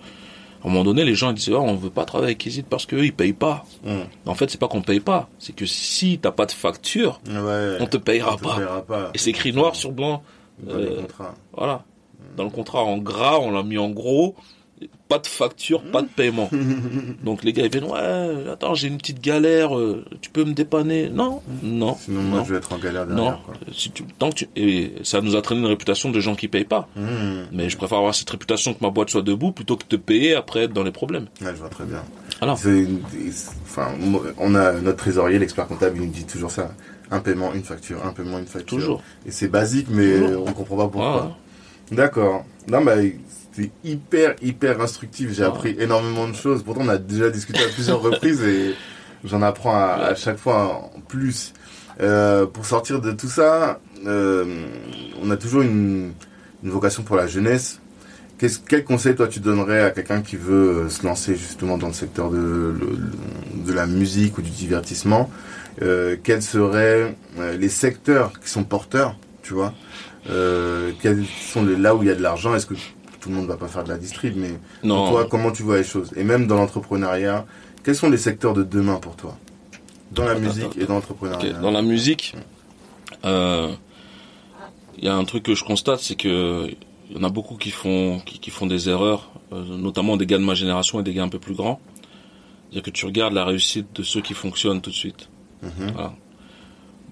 Speaker 2: À un moment donné, les gens ils disaient, oh, on veut pas travailler avec Kizit parce qu'eux ils payent pas.
Speaker 1: Mhm.
Speaker 2: En fait, c'est pas qu'on paye pas, c'est que si t'as pas de facture,
Speaker 1: Ouais.
Speaker 2: on te payera
Speaker 1: On te
Speaker 2: pas.
Speaker 1: paiera pas.
Speaker 2: Et c'est écrit noir sur blanc.
Speaker 1: Dans les
Speaker 2: euh,
Speaker 1: contrats.
Speaker 2: Voilà. Dans le contrat en gras, on l'a mis en gros. Pas de facture, pas de paiement. [LAUGHS] Donc les gars ils viennent, ouais, attends, j'ai une petite galère, euh, tu peux me dépanner? Non, non,
Speaker 1: Sinon, moi,
Speaker 2: non.
Speaker 1: je vais être en galère
Speaker 2: Non,
Speaker 1: derrière, quoi.
Speaker 2: si tu, tant que tu, et ça nous a traîné une réputation de gens qui payent pas.
Speaker 1: Mhm.
Speaker 2: Mais je préfère avoir cette réputation que ma boîte soit debout plutôt que de te payer après être dans les problèmes.
Speaker 1: Ouais, je vois très bien.
Speaker 2: Alors,
Speaker 1: Enfin, on a notre trésorier, l'expert comptable, il nous dit toujours ça. Un paiement, une facture, un paiement, une facture.
Speaker 2: toujours.
Speaker 1: Et c'est basique, mais
Speaker 2: Toujours.
Speaker 1: on comprend pas pourquoi.
Speaker 2: Ah,
Speaker 1: D'accord. Non, bah, c'est hyper, hyper instructif. J'ai appris énormément de choses. Pourtant, on a déjà discuté à plusieurs [LAUGHS] reprises et j'en apprends à, à chaque fois en plus. Euh, pour sortir de tout ça, euh, on a toujours une, une vocation pour la jeunesse. Qu'est-ce, quel conseil toi tu donnerais à quelqu'un qui veut se lancer justement dans le secteur de, de la musique ou du divertissement? Euh, Quels seraient euh, les secteurs qui sont porteurs, tu vois? Euh, Quels sont les, là où il y a de l'argent Est-ce que tout le monde va pas faire de la distrib Mais pour
Speaker 2: non.
Speaker 1: toi, comment tu vois les choses? Et même dans l'entrepreneuriat, quels sont les secteurs de demain pour toi? Dans la
Speaker 2: Attends,
Speaker 1: musique
Speaker 2: attends,
Speaker 1: et dans l'entrepreneuriat.
Speaker 2: Dans la musique, euh, il y a un truc que je constate, c'est que il y en a beaucoup qui font qui, qui font des erreurs, euh, notamment des gars de ma génération et des gars un peu plus grands. C'est-à-dire que tu regardes la réussite de ceux qui fonctionnent tout de suite.
Speaker 1: Mhm.
Speaker 2: Voilà.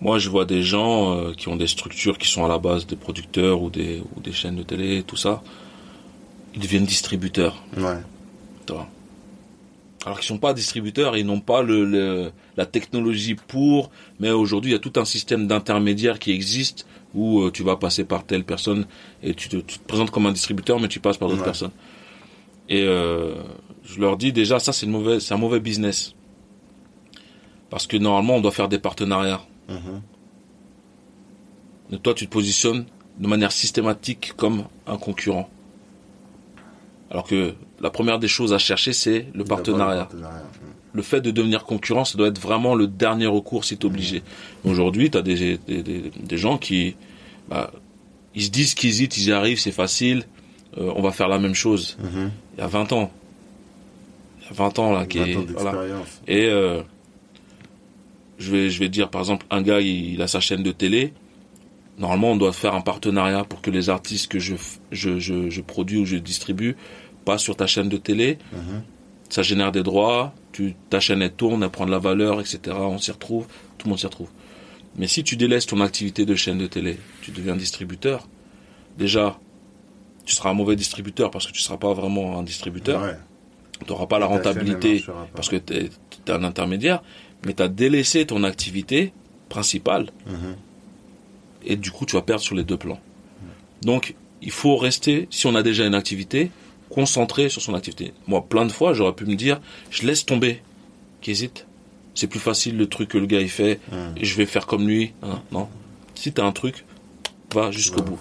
Speaker 2: Moi, je vois des gens euh, qui ont des structures qui sont à la base des producteurs ou des ou des chaînes de télé, tout ça. Ils deviennent distributeurs.
Speaker 1: Ouais.
Speaker 2: Alors qu'ils sont pas distributeurs, ils n'ont pas le, le- la technologie pour, mais aujourd'hui il y a tout un système d'intermédiaires qui existe où euh, tu vas passer par telle personne et tu te, tu te présentes comme un distributeur mais tu passes par d'autres
Speaker 1: Ouais.
Speaker 2: personnes. Et euh, je leur dis déjà ça c'est un mauvais business parce que normalement on doit faire des partenariats.
Speaker 1: Mhm.
Speaker 2: Et toi tu te positionnes de manière systématique comme un concurrent. Alors que la première des choses à chercher c'est le partenariat.
Speaker 1: Le partenariat.
Speaker 2: le fait de devenir concurrent, ça doit être vraiment le dernier recours si t'es obligé. Aujourd'hui, tu as des, des, des, des gens qui, bah, ils se disent qu'ils hésitent, ils y arrivent, c'est facile, euh, on va faire la même chose.
Speaker 1: Mhm.
Speaker 2: Il y a 20 ans. Il y a 20 ans, là, qui
Speaker 1: 20
Speaker 2: est,
Speaker 1: ans
Speaker 2: voilà. Et, euh, je vais, je vais dire, par exemple, un gars, il, il a sa chaîne de télé. Normalement, on doit faire un partenariat pour que les artistes que je, je, je, je produis ou je distribue passent sur ta chaîne de télé
Speaker 1: Mhm.
Speaker 2: ça génère des droits, tu, ta chaîne elle tourne, elle prend de la valeur, etc. On s'y retrouve, tout le monde s'y retrouve. Mais si tu délaisses ton activité de chaîne de télé, tu deviens distributeur, déjà, tu seras un mauvais distributeur parce que tu seras pas vraiment un distributeur,
Speaker 1: Ouais.
Speaker 2: tu n'auras pas la rentabilité parce que tu es, un intermédiaire, mais tu as délaissé ton activité principale
Speaker 1: Mhm.
Speaker 2: et du coup tu vas perdre sur les deux plans. Donc il faut rester, si on a déjà une activité, concentré sur son activité. Moi, plein de fois, j'aurais pu me dire, je laisse tomber, qui hésite. C'est plus facile le truc que le gars il fait,
Speaker 1: Mhm.
Speaker 2: et je vais faire comme lui. Hein, non. Si t'as un truc, va jusqu'au bout.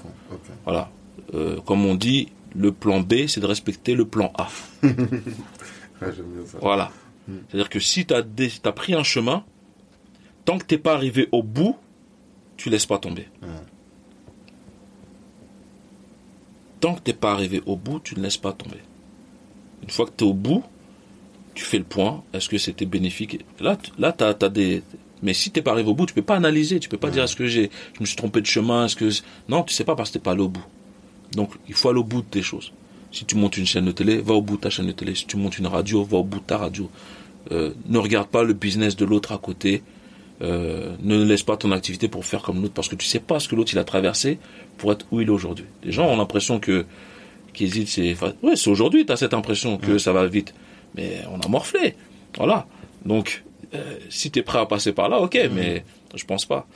Speaker 2: Voilà. Euh, comme on dit, le plan B, c'est de respecter le plan A. [LAUGHS]
Speaker 1: Ouais, ça.
Speaker 2: Voilà.
Speaker 1: Mm.
Speaker 2: C'est-à-dire que si des- t'as pris un chemin, tant que t'es pas arrivé au bout, tu laisses pas tomber.
Speaker 1: Ouais.
Speaker 2: Tant que t'es pas arrivé au bout, tu ne laisses pas tomber. Une fois que tu es au bout, tu fais le point. Est-ce que c'était bénéfique? Là, là, t'as, t'as des. Mais si t'es pas arrivé au bout, tu peux pas analyser. Tu peux pas dire est-ce que j'ai, je me suis trompé de chemin. Est-ce que non, tu sais pas parce que t'es pas allé au bout. Donc, il faut aller au bout de tes choses. Si tu montes une chaîne de télé, va au bout de ta chaîne de télé. Si tu montes une radio, va au bout de ta radio. Euh, ne regarde pas le business de l'autre à côté. Euh, ne laisse pas ton activité pour faire comme l'autre parce que tu sais pas ce que l'autre il a traversé pour être où il est aujourd'hui. Les gens ont l'impression que qu'ils hésitent, c'est enfin, ouais, c'est aujourd'hui tu as cette impression que ça va vite. Mais on a morflé. Voilà. Donc euh, si tu es prêt à passer par là, OK, mais je pense pas.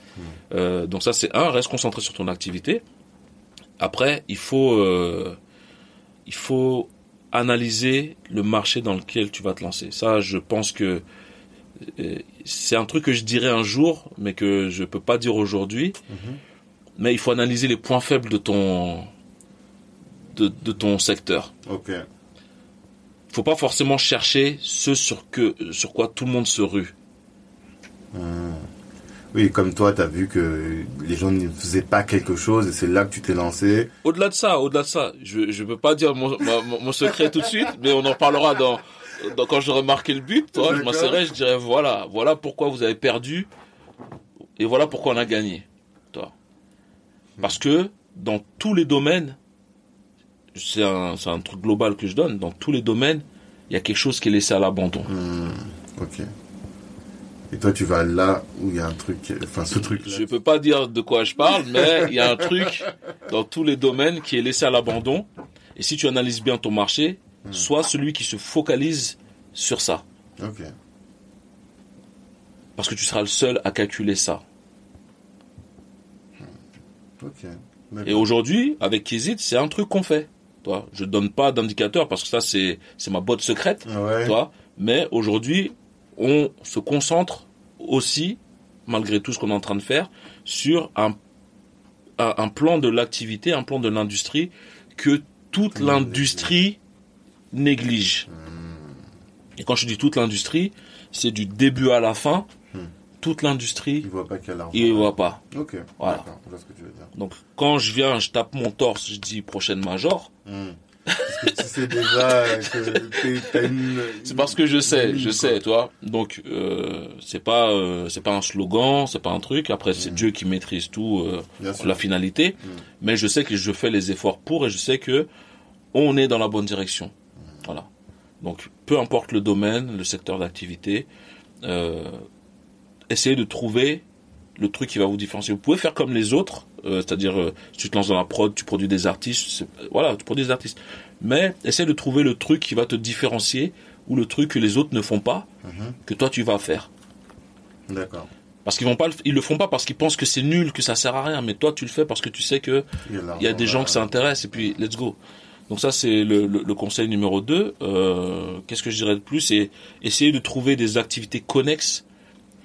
Speaker 2: Euh, donc ça c'est un, reste concentré sur ton activité. Après, il faut il faut analyser le marché dans lequel tu vas te lancer. Ça, je pense que euh, c'est un truc que je dirais un jour, mais que je peux pas dire aujourd'hui. Mais il faut analyser les points faibles de ton de, de ton secteur.
Speaker 1: Ok.
Speaker 2: Faut pas forcément chercher ce sur que sur quoi tout le monde se rue.
Speaker 1: Oui, comme toi, t'as vu que les gens ne faisaient pas quelque chose et c'est là que tu t'es lancé.
Speaker 2: Au-delà de ça, au-delà de ça, je je peux pas dire mon, ma- mon, secret tout de suite, mais on en parlera dans, dans quand j'aurai marqué le but. Toi, je
Speaker 1: D'accord.
Speaker 2: m'insérerai, je dirais voilà, voilà pourquoi vous avez perdu et voilà pourquoi on a gagné. Toi. Parce que dans tous les domaines, c'est un c'est un truc global que je donne. Dans tous les domaines, il y a quelque chose qui est laissé à l'abandon.
Speaker 1: Hmm, ok. Et toi, tu vas là où il y a un truc, enfin ce truc.
Speaker 2: Je peux pas dire de quoi je parle, mais il y a un truc dans tous les domaines qui est laissé à l'abandon. Et si tu analyses bien ton marché, sois celui qui se focalise sur ça.
Speaker 3: Ok.
Speaker 2: Parce que tu seras le seul à calculer ça.
Speaker 3: Ok.
Speaker 2: Et
Speaker 3: D'accord.
Speaker 2: aujourd'hui, avec Kizit, c'est un truc qu'on fait. Toi, je donne pas d'indicateur parce que ça c'est c'est ma botte secrète,
Speaker 3: Ouais.
Speaker 2: toi. Mais aujourd'hui, on se concentre aussi, malgré tout ce qu'on est en train de faire, sur un un, plan de l'activité, un plan de l'industrie que toute l'industrie néglige. Et quand je dis toute l'industrie, c'est du début à la fin.
Speaker 3: Hmm.
Speaker 2: Toute l'industrie,
Speaker 3: Il voit pas qu'il y a l'argent.
Speaker 2: il voit pas.
Speaker 3: Ok.
Speaker 2: Voilà.
Speaker 3: D'accord. Je vois ce que tu veux dire.
Speaker 2: Donc quand je viens, je tape mon torse, je dis prochaine major.
Speaker 3: Hmm. Parce que tu sais déjà que t'es- t'as une.
Speaker 2: C'est parce que je sais, je sais, toi. Donc euh, c'est pas euh, c'est pas un slogan, c'est pas un truc. Après c'est Dieu qui maîtrise tout, euh, la finalité.
Speaker 3: Mm.
Speaker 2: Mais je sais que je fais les efforts pour et je sais que on est dans la bonne direction. Voilà. Donc peu importe le domaine, le secteur d'activité, euh, essayez de trouver le truc qui va vous différencier. Vous pouvez faire comme les autres, euh, c'est-à-dire euh, si tu te lances dans la prod, tu produis des artistes, c'est- voilà, tu produis des artistes. Mais essaye de trouver le truc qui va te différencier ou le truc que les autres ne font pas,
Speaker 3: Mhm.
Speaker 2: que toi tu vas faire.
Speaker 3: D'accord.
Speaker 2: Parce qu'ils vont pas, le- ils le font pas parce qu'ils pensent que c'est nul, que ça sert à rien. Mais toi tu le fais parce que tu sais que
Speaker 3: Il y a,
Speaker 2: des gens que ça intéresse et puis let's go. Donc ça c'est le, le- le conseil numéro 2. Qu'est-ce que je dirais de plus? C'est essayer de trouver des activités connexes.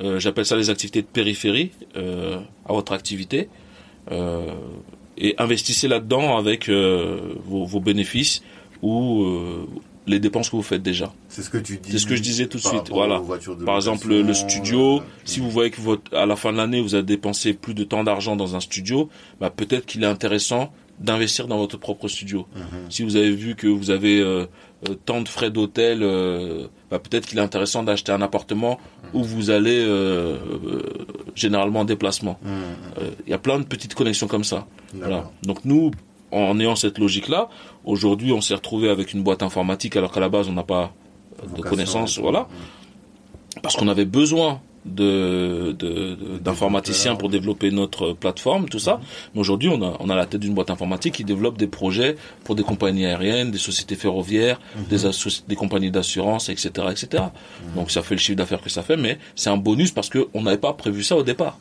Speaker 2: Euh, J'appelle ça les activités de périphérie euh, à votre activité. Euh, et investissez là-dedans avec vos, vos bénéfices ou les dépenses que vous faites déjà.
Speaker 3: C'est ce que tu dis.
Speaker 2: C'est ce que je disais tout de suite, voilà.
Speaker 3: de
Speaker 2: Par exemple, le, studio,
Speaker 3: euh,
Speaker 2: si vous voyez que votre, à la fin de l'année, vous avez dépensé plus de temps d'argent dans un studio, bah, peut-être qu'il est intéressant d'investir dans votre propre studio.
Speaker 3: mhm.
Speaker 2: Si vous avez vu que vous avez euh, tant de frais d'hôtel, euh, bah, peut-être qu'il est intéressant d'acheter un appartement où vous allez euh, euh, généralement en déplacement.
Speaker 3: Mhm.
Speaker 2: Euh, Il y a plein de petites connexions comme ça. Voilà. Donc nous, en ayant cette logique-là, aujourd'hui, on s'est retrouvé avec une boîte informatique alors qu'à la base, on n'a pas de
Speaker 3: Vocation,
Speaker 2: connaissances, voilà,
Speaker 3: Mhm.
Speaker 2: parce qu'on avait besoin de de- de- d'informaticiens pour développer notre plateforme, tout ça. Mais aujourd'hui, on a on a la tête d'une boîte informatique qui développe des projets pour des compagnies aériennes, des sociétés ferroviaires, des associ- des compagnies d'assurance, etc., etc. Donc ça fait le chiffre d'affaires que ça fait, mais c'est un bonus parce que on n'avait pas prévu ça au départ.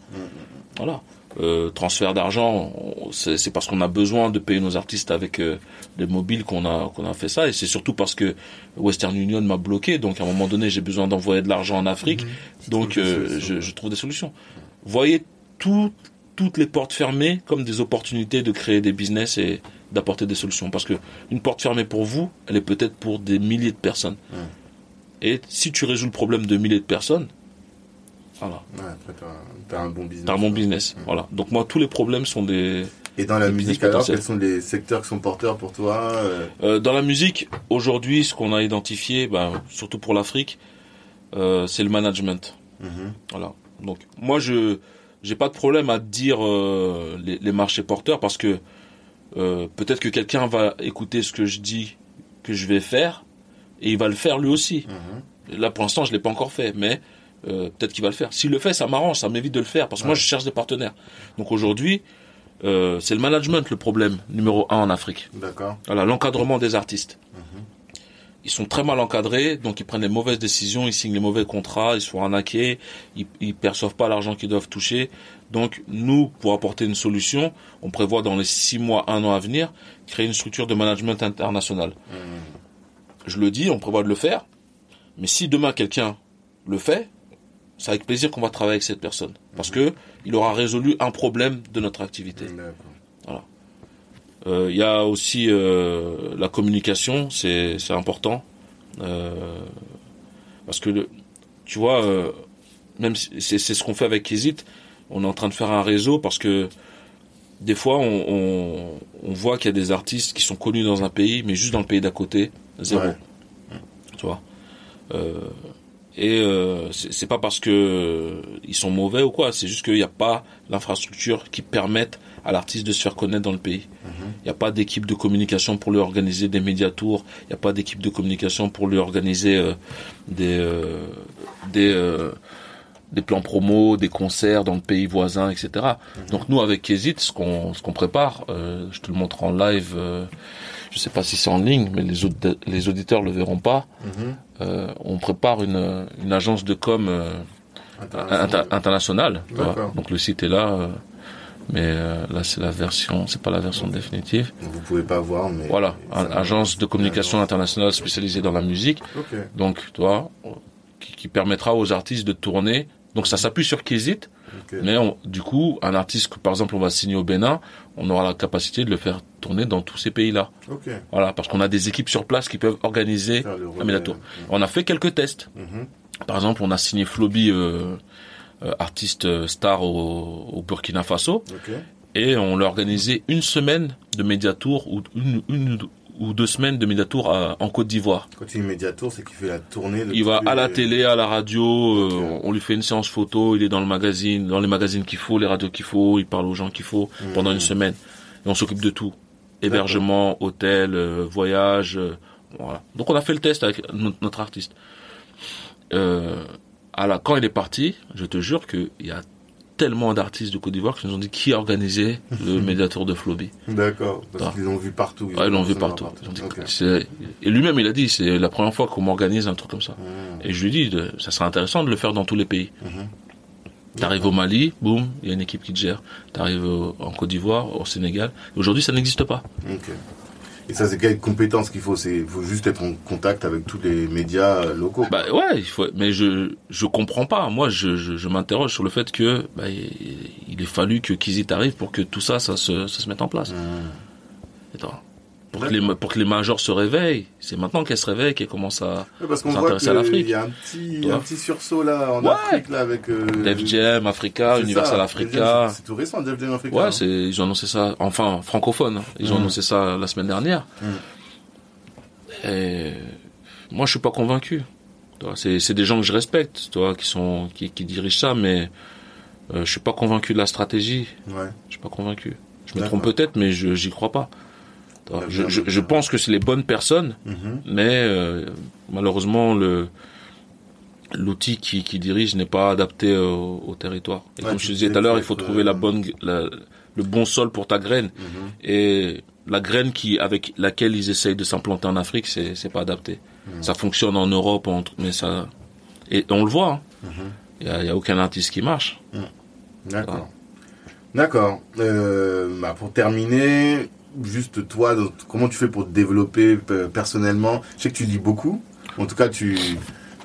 Speaker 2: Voilà. Euh, transfert d'argent, c'est parce qu'on a besoin de payer nos artistes avec euh, des mobiles qu'on a qu'on a fait ça, et c'est surtout parce que Western Union m'a bloqué. Donc à un moment donné, j'ai besoin d'envoyer de l'argent en Afrique, donc
Speaker 3: trouves des
Speaker 2: euh, je, je trouve des solutions. Voyez tout- toutes les portes fermées comme des opportunités de créer des business et d'apporter des solutions. Parce que une porte fermée pour vous, elle est peut-être pour des milliers de personnes. Et si tu résous le problème de milliers de personnes, voilà,
Speaker 3: Ouais, après, t'as, un bon business.
Speaker 2: t'as un bon business. Voilà. Donc moi, tous les problèmes sont des.
Speaker 3: Et dans la musique, alors, quels sont les secteurs qui sont porteurs pour toi euh,
Speaker 2: Euh, dans la musique, aujourd'hui, ce qu'on a identifié, ben, surtout pour l'Afrique, euh, c'est le management.
Speaker 3: mhm.
Speaker 2: Voilà. Donc moi, je j'ai pas de problème à dire euh, les, les marchés porteurs parce que peut-être que quelqu'un va écouter ce que je dis que je vais faire et il va le faire lui aussi.
Speaker 3: Mhm.
Speaker 2: Là, pour l'instant, je l'ai pas encore fait, mais euh, peut-être qu'il va le faire. S'il le fait, ça m'arrange, ça m'évite de le faire parce que moi, je cherche des partenaires. Donc aujourd'hui, euh, c'est le management le problème numéro un en Afrique.
Speaker 3: D'accord.
Speaker 2: Voilà, l'encadrement des artistes.
Speaker 3: Mhm.
Speaker 2: Ils sont très mal encadrés, donc ils prennent les mauvaises décisions, ils signent les mauvais contrats, ils se font arnaquer, ils, ils perçoivent pas l'argent qu'ils doivent toucher. Donc nous, pour apporter une solution, on prévoit dans les six mois, un an à venir, créer une structure de management international.
Speaker 3: Mhm.
Speaker 2: Je le dis, on prévoit de le faire, mais si demain quelqu'un le fait, c'est avec plaisir qu'on va travailler avec cette personne, parce que il aura résolu un problème de notre activité.
Speaker 3: D'accord.
Speaker 2: Euh, Il y a aussi euh, la communication, c'est c'est important Euh, parce que le, tu vois, même si c'est c'est ce qu'on fait avec Kizit, on est en train de faire un réseau parce que des fois on, on, on voit qu'il y a des artistes qui sont connus dans un pays, mais juste dans le pays d'à côté, zéro.
Speaker 3: Ouais.
Speaker 2: Tu vois. Et euh, c'est pas parce que euh, ils sont mauvais ou quoi, c'est juste qu'il n'y a pas l'infrastructure qui permette à l'artiste de se faire connaître dans le pays. Il n'y a pas d'équipe de communication pour lui organiser des médiatours. Il n'y a pas d'équipe de communication pour lui organiser euh, des euh, des euh, des plans promo, des concerts dans le pays voisin, etc.
Speaker 1: Mhm.
Speaker 2: Donc nous avec Kézit, ce qu'on ce qu'on prépare, euh, je te le montre en live. Je sais pas si c'est en ligne, mais les aud- les auditeurs le verront pas.
Speaker 1: Mhm.
Speaker 2: On prépare une une agence de com euh, inter- internationale. Donc le site est là, euh, mais euh, là c'est la version, c'est pas la version définitive.
Speaker 1: Vous pouvez pas voir, mais.
Speaker 2: Voilà, un- agence de communication internationale spécialisée dans la musique.
Speaker 1: Ok.
Speaker 2: Donc, qui, qui permettra aux artistes de tourner. Donc, ça s'appuie sur Kizit, mais on- du coup, un artiste que, par exemple, on va signer au Bénin, on aura la capacité de le faire tourner dans tous ces pays-là. Voilà, parce qu'on a des équipes sur place qui peuvent organiser
Speaker 1: le
Speaker 2: la. Médatour. On a fait quelques tests.
Speaker 1: Mhm.
Speaker 2: Par exemple, on a signé Floby, euh, euh, artiste euh, star au, au Burkina Faso, et on l'a organisé une semaine de Médiatour ou une, une ou deux semaines de Médiatour à- en Côte d'Ivoire.
Speaker 1: Quand tu dis Mediatour, c'est qu'il fait la tournée
Speaker 2: Il va à la
Speaker 1: les-
Speaker 2: télé, à la radio, euh, on lui fait une séance photo, il est dans le magazine, dans les magazines qu'il faut, les radios qu'il faut, il parle aux gens qu'il faut pendant une semaine. Et on s'occupe de tout. Hébergement, hôtel, euh, voyage, euh, voilà. Donc on a fait le test avec no- notre artiste. À la, quand il est parti, je te jure qu'il y a tellement d'artistes de Côte d'Ivoire qui nous ont dit qui a organisé le médiateur de Floby.
Speaker 1: D'accord. Parce
Speaker 2: Ah.
Speaker 1: qu'ils l'ont vu partout.
Speaker 2: Ouais, ils l'ont vu partout. Ils ont dit Et lui-même, il a dit, c'est la première fois qu'on m'organise un truc comme ça.
Speaker 1: Mhm.
Speaker 2: Et je lui dis, de- ça serait intéressant de le faire dans tous les pays.
Speaker 1: Mhm.
Speaker 2: T'arrives au Mali, boum, il y a une équipe qui te gère. T'arrives en Côte d'Ivoire, au Sénégal. Aujourd'hui, ça n'existe pas.
Speaker 1: Et ça, c'est quelle compétence qu'il faut C'est, faut juste être en contact avec tous les médias euh, locaux.
Speaker 2: Bah ouais, il faut. Mais je je comprends pas. Moi, je je, je m'interroge sur le fait que bah, il, il est fallu que Kizit arrive pour que tout ça, ça se ça se mette en place.
Speaker 1: Mhm.
Speaker 2: Pour que les pour que les majors se réveillent, c'est maintenant qu'elles se réveillent qu'elles commencent à
Speaker 1: Ouais, parce qu'on
Speaker 2: On
Speaker 1: voit
Speaker 2: s'intéresse à l'Afrique.
Speaker 1: qu'il y a un petit, un sursaut là en
Speaker 2: Ouais.
Speaker 1: Afrique là avec. Euh,
Speaker 2: Def Jam, Africa, Universal
Speaker 1: ça,
Speaker 2: Africa.
Speaker 1: C'est tout récent, Def Jam Africa.
Speaker 2: Ouais,
Speaker 1: hein.
Speaker 2: c'est ils ont annoncé ça, enfin francophone. hein. Ils ont
Speaker 1: Mhm.
Speaker 2: annoncé ça la semaine dernière.
Speaker 1: Mhm.
Speaker 2: Et moi, je suis pas convaincu. C'est des gens que je respecte, tu vois, qui sont qui, qui dirigent ça, mais euh, je suis pas convaincu de la stratégie.
Speaker 1: Ouais.
Speaker 2: Je suis pas convaincu. Je me trompe peut-être, mais je j'y crois pas. Je, pense que c'est les bonnes personnes,
Speaker 1: Mhm.
Speaker 2: mais euh, malheureusement le l'outil qui, qui dirige n'est pas adapté au, au territoire. Et
Speaker 1: Ouais,
Speaker 2: comme je te disais tout à l'heure, il faut trouver la
Speaker 1: euh,
Speaker 2: bonne la- le bon sol pour ta graine
Speaker 1: Mhm.
Speaker 2: et la graine qui avec laquelle ils essayent de s'implanter en Afrique, c'est c'est pas adapté.
Speaker 1: Mhm.
Speaker 2: Ça fonctionne en Europe, mais ça et on le voit. hein. Il y, a, il y a aucun artiste qui marche.
Speaker 1: D'accord. D'accord. Euh, bah, pour terminer, juste toi, comment tu fais pour te développer euh, personnellement? Je sais que tu lis beaucoup. En tout cas, tu,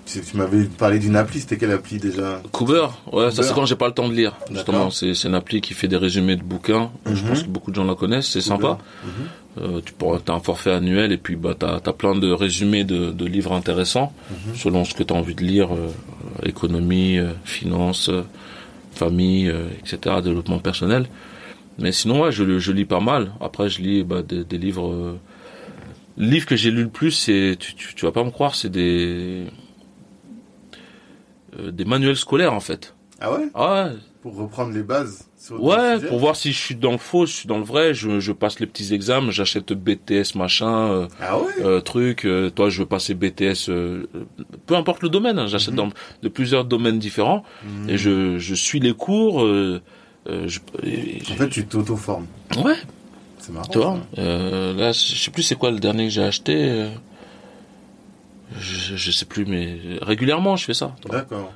Speaker 1: tu, tu m'avais parlé d'une appli. C'était quelle appli déjà?
Speaker 2: Cooper, ouais, ça c'est quand j'ai pas le temps de lire. Justement, c'est une appli qui fait des résumés de bouquins. Je
Speaker 1: Mhm.
Speaker 2: pense que beaucoup de gens la connaissent, c'est sympa.
Speaker 1: Mhm.
Speaker 2: Euh, tu pourras, t'as un forfait annuel et puis bah t'as as plein de résumés de, de livres intéressants
Speaker 1: Mhm.
Speaker 2: selon ce que tu as envie de lire, euh, économie, euh, finance, famille, etc., développement personnel. Mais sinon, ouais, je, je lis pas mal. Après, je lis bah, des, des livres. Euh... Le livre que j'ai lu le plus, c'est tu, tu, tu vas pas me croire, c'est des euh, des manuels scolaires en fait.
Speaker 1: Ah ouais?
Speaker 2: Ah ouais,
Speaker 1: Pour reprendre les bases. Sur
Speaker 2: Ouais, pour voir si je suis dans le faux, si je suis dans le vrai, je, je passe les petits examens, j'achète BTS machin, euh,
Speaker 1: Ah ouais?
Speaker 2: euh, truc, euh, toi je veux passer BTS, euh, peu importe le domaine, hein, j'achète
Speaker 1: Mhm.
Speaker 2: dans de plusieurs domaines différents
Speaker 1: Mhm.
Speaker 2: et je, je suis les cours. Euh, euh, je,
Speaker 1: En fait, tu t'auto-formes.
Speaker 2: ouais,
Speaker 1: C'est marrant.
Speaker 2: tu vois. Euh, là, je sais plus c'est quoi le dernier que j'ai acheté. je, je sais plus, mais régulièrement je fais ça.
Speaker 1: D'accord.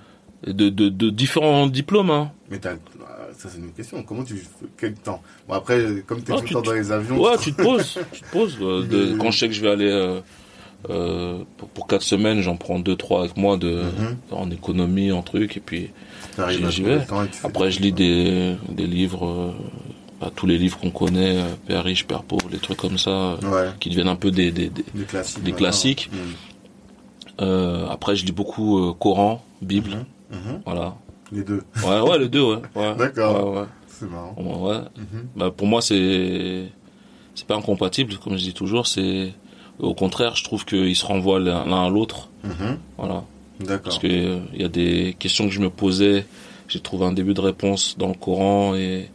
Speaker 2: De, de, de différents diplômes. Hein.
Speaker 1: Mais t'as, ah, ça c'est une question. Comment tu, quel temps? Bon après, comme t'es
Speaker 2: Ah,
Speaker 1: tout
Speaker 2: tu
Speaker 1: le temps
Speaker 2: te-
Speaker 1: dans les avions.
Speaker 2: Ouais,
Speaker 1: tu-
Speaker 2: te poses. tu te poses. euh, de- [LAUGHS] quand je sais que je vais aller euh, euh, pour, pour quatre semaines, j'en prends deux, trois avec moi de,
Speaker 1: Mhm.
Speaker 2: en économie, en truc. Et puis j'y- vais. après,
Speaker 1: des
Speaker 2: je lis des, des livres, euh, tous les livres qu'on connaît, euh, Père riche, Père pauvre, les trucs comme ça, euh,
Speaker 1: Ouais.
Speaker 2: qui deviennent un peu des. des, des-
Speaker 1: Des classiques.
Speaker 2: Des euh, après, je lis beaucoup Coran, Bible.
Speaker 1: Mhm. Mhm.
Speaker 2: Voilà.
Speaker 1: Les deux.
Speaker 2: Ouais, ouais, les deux, ouais. [LAUGHS] ouais.
Speaker 1: D'accord.
Speaker 2: Ouais, ouais.
Speaker 1: C'est marrant.
Speaker 2: Ouais.
Speaker 1: Mhm.
Speaker 2: Bah, pour moi, c'est c'est pas incompatible, comme je dis toujours. C'est au contraire, je trouve qu'ils se renvoient l'un à l'autre. Voilà. Parce que euh, il y a des questions que je me posais, j'ai trouvé un début de réponse dans le Coran et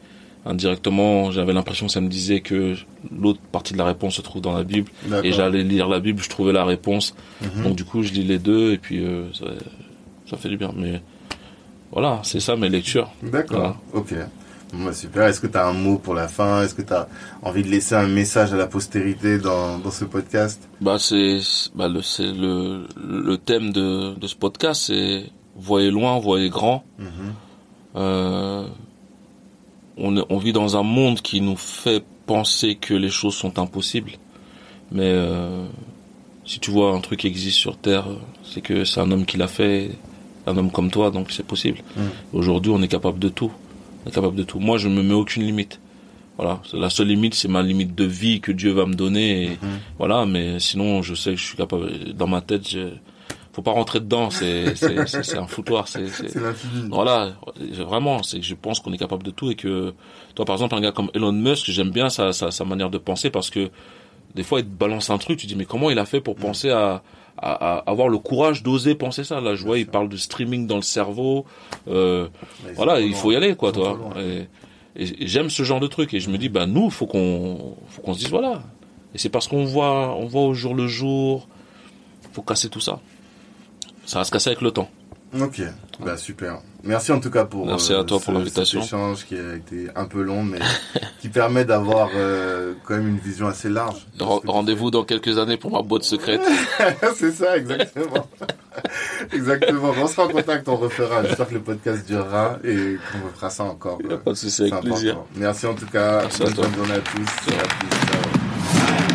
Speaker 2: indirectement, j'avais l'impression que ça me disait que l'autre partie de la réponse se trouve dans la Bible.
Speaker 1: D'accord.
Speaker 2: Et j'allais lire la Bible, je trouvais la réponse.
Speaker 1: Mhm.
Speaker 2: Donc du coup, je lis les deux et puis euh, ça, ça fait du bien. Mais voilà, c'est ça mes lectures.
Speaker 1: D'accord, ok. Super. Est-ce que tu as un mot pour la fin? Est-ce que tu as envie de laisser un message à la postérité dans, dans ce podcast?
Speaker 2: Bah c'est bah le le le thème de de ce podcast c'est voyez loin, voyez grand.
Speaker 1: Mhm.
Speaker 2: Euh, on vit dans un monde qui nous fait penser que les choses sont impossibles. Mais euh, si tu vois un truc qui existe sur terre, c'est que c'est un homme qui l'a fait, un homme comme toi, donc c'est possible.
Speaker 1: Mm.
Speaker 2: Aujourd'hui, on est capable de tout. Est capable de tout. Moi, je me mets aucune limite. Voilà, la seule limite, c'est ma limite de vie que Dieu va me donner. Et
Speaker 1: Mhm.
Speaker 2: Voilà, mais sinon, je sais que je suis capable. Dans ma tête, je... faut pas rentrer dedans. C'est un foutoir. C'est voilà, vraiment, c'est que je pense qu'on est capable de tout et que toi, par exemple, un gars comme Elon Musk, j'aime bien sa, sa, sa manière de penser parce que des fois, il te balance un truc, tu dis mais comment il a fait pour penser à, à, à avoir le courage d'oser penser ça Là, je vois, il parle de streaming dans le cerveau. Euh, voilà, il faut y aller, quoi, toi. Et, et- et j'aime ce genre de truc et je me dis, bah nous, faut qu'on, faut qu'on se dise voilà. Et c'est parce qu'on voit, on voit au jour le jour. Faut casser tout ça. Ça va se casser avec le temps.
Speaker 1: Ok, bah super. Merci en tout cas pour, euh,
Speaker 2: Merci à toi pour
Speaker 1: ce-
Speaker 2: l'invitation.
Speaker 1: cet échange qui a été un peu long, mais [LAUGHS] qui permet d'avoir euh, quand même une vision assez large.
Speaker 2: Rendez-vous dans quelques années pour ma boîte secrète. [LAUGHS]
Speaker 1: c'est ça, exactement. [LAUGHS] exactement. On sera en contact, on refera. J'espère que le podcast durera et qu'on refera ça encore.
Speaker 2: A pas de souci, avec
Speaker 1: C'est
Speaker 2: plaisir.
Speaker 1: important. Merci en tout cas.
Speaker 2: Merci à
Speaker 1: Bonne
Speaker 2: toi.
Speaker 1: journée à tous. Et à plus.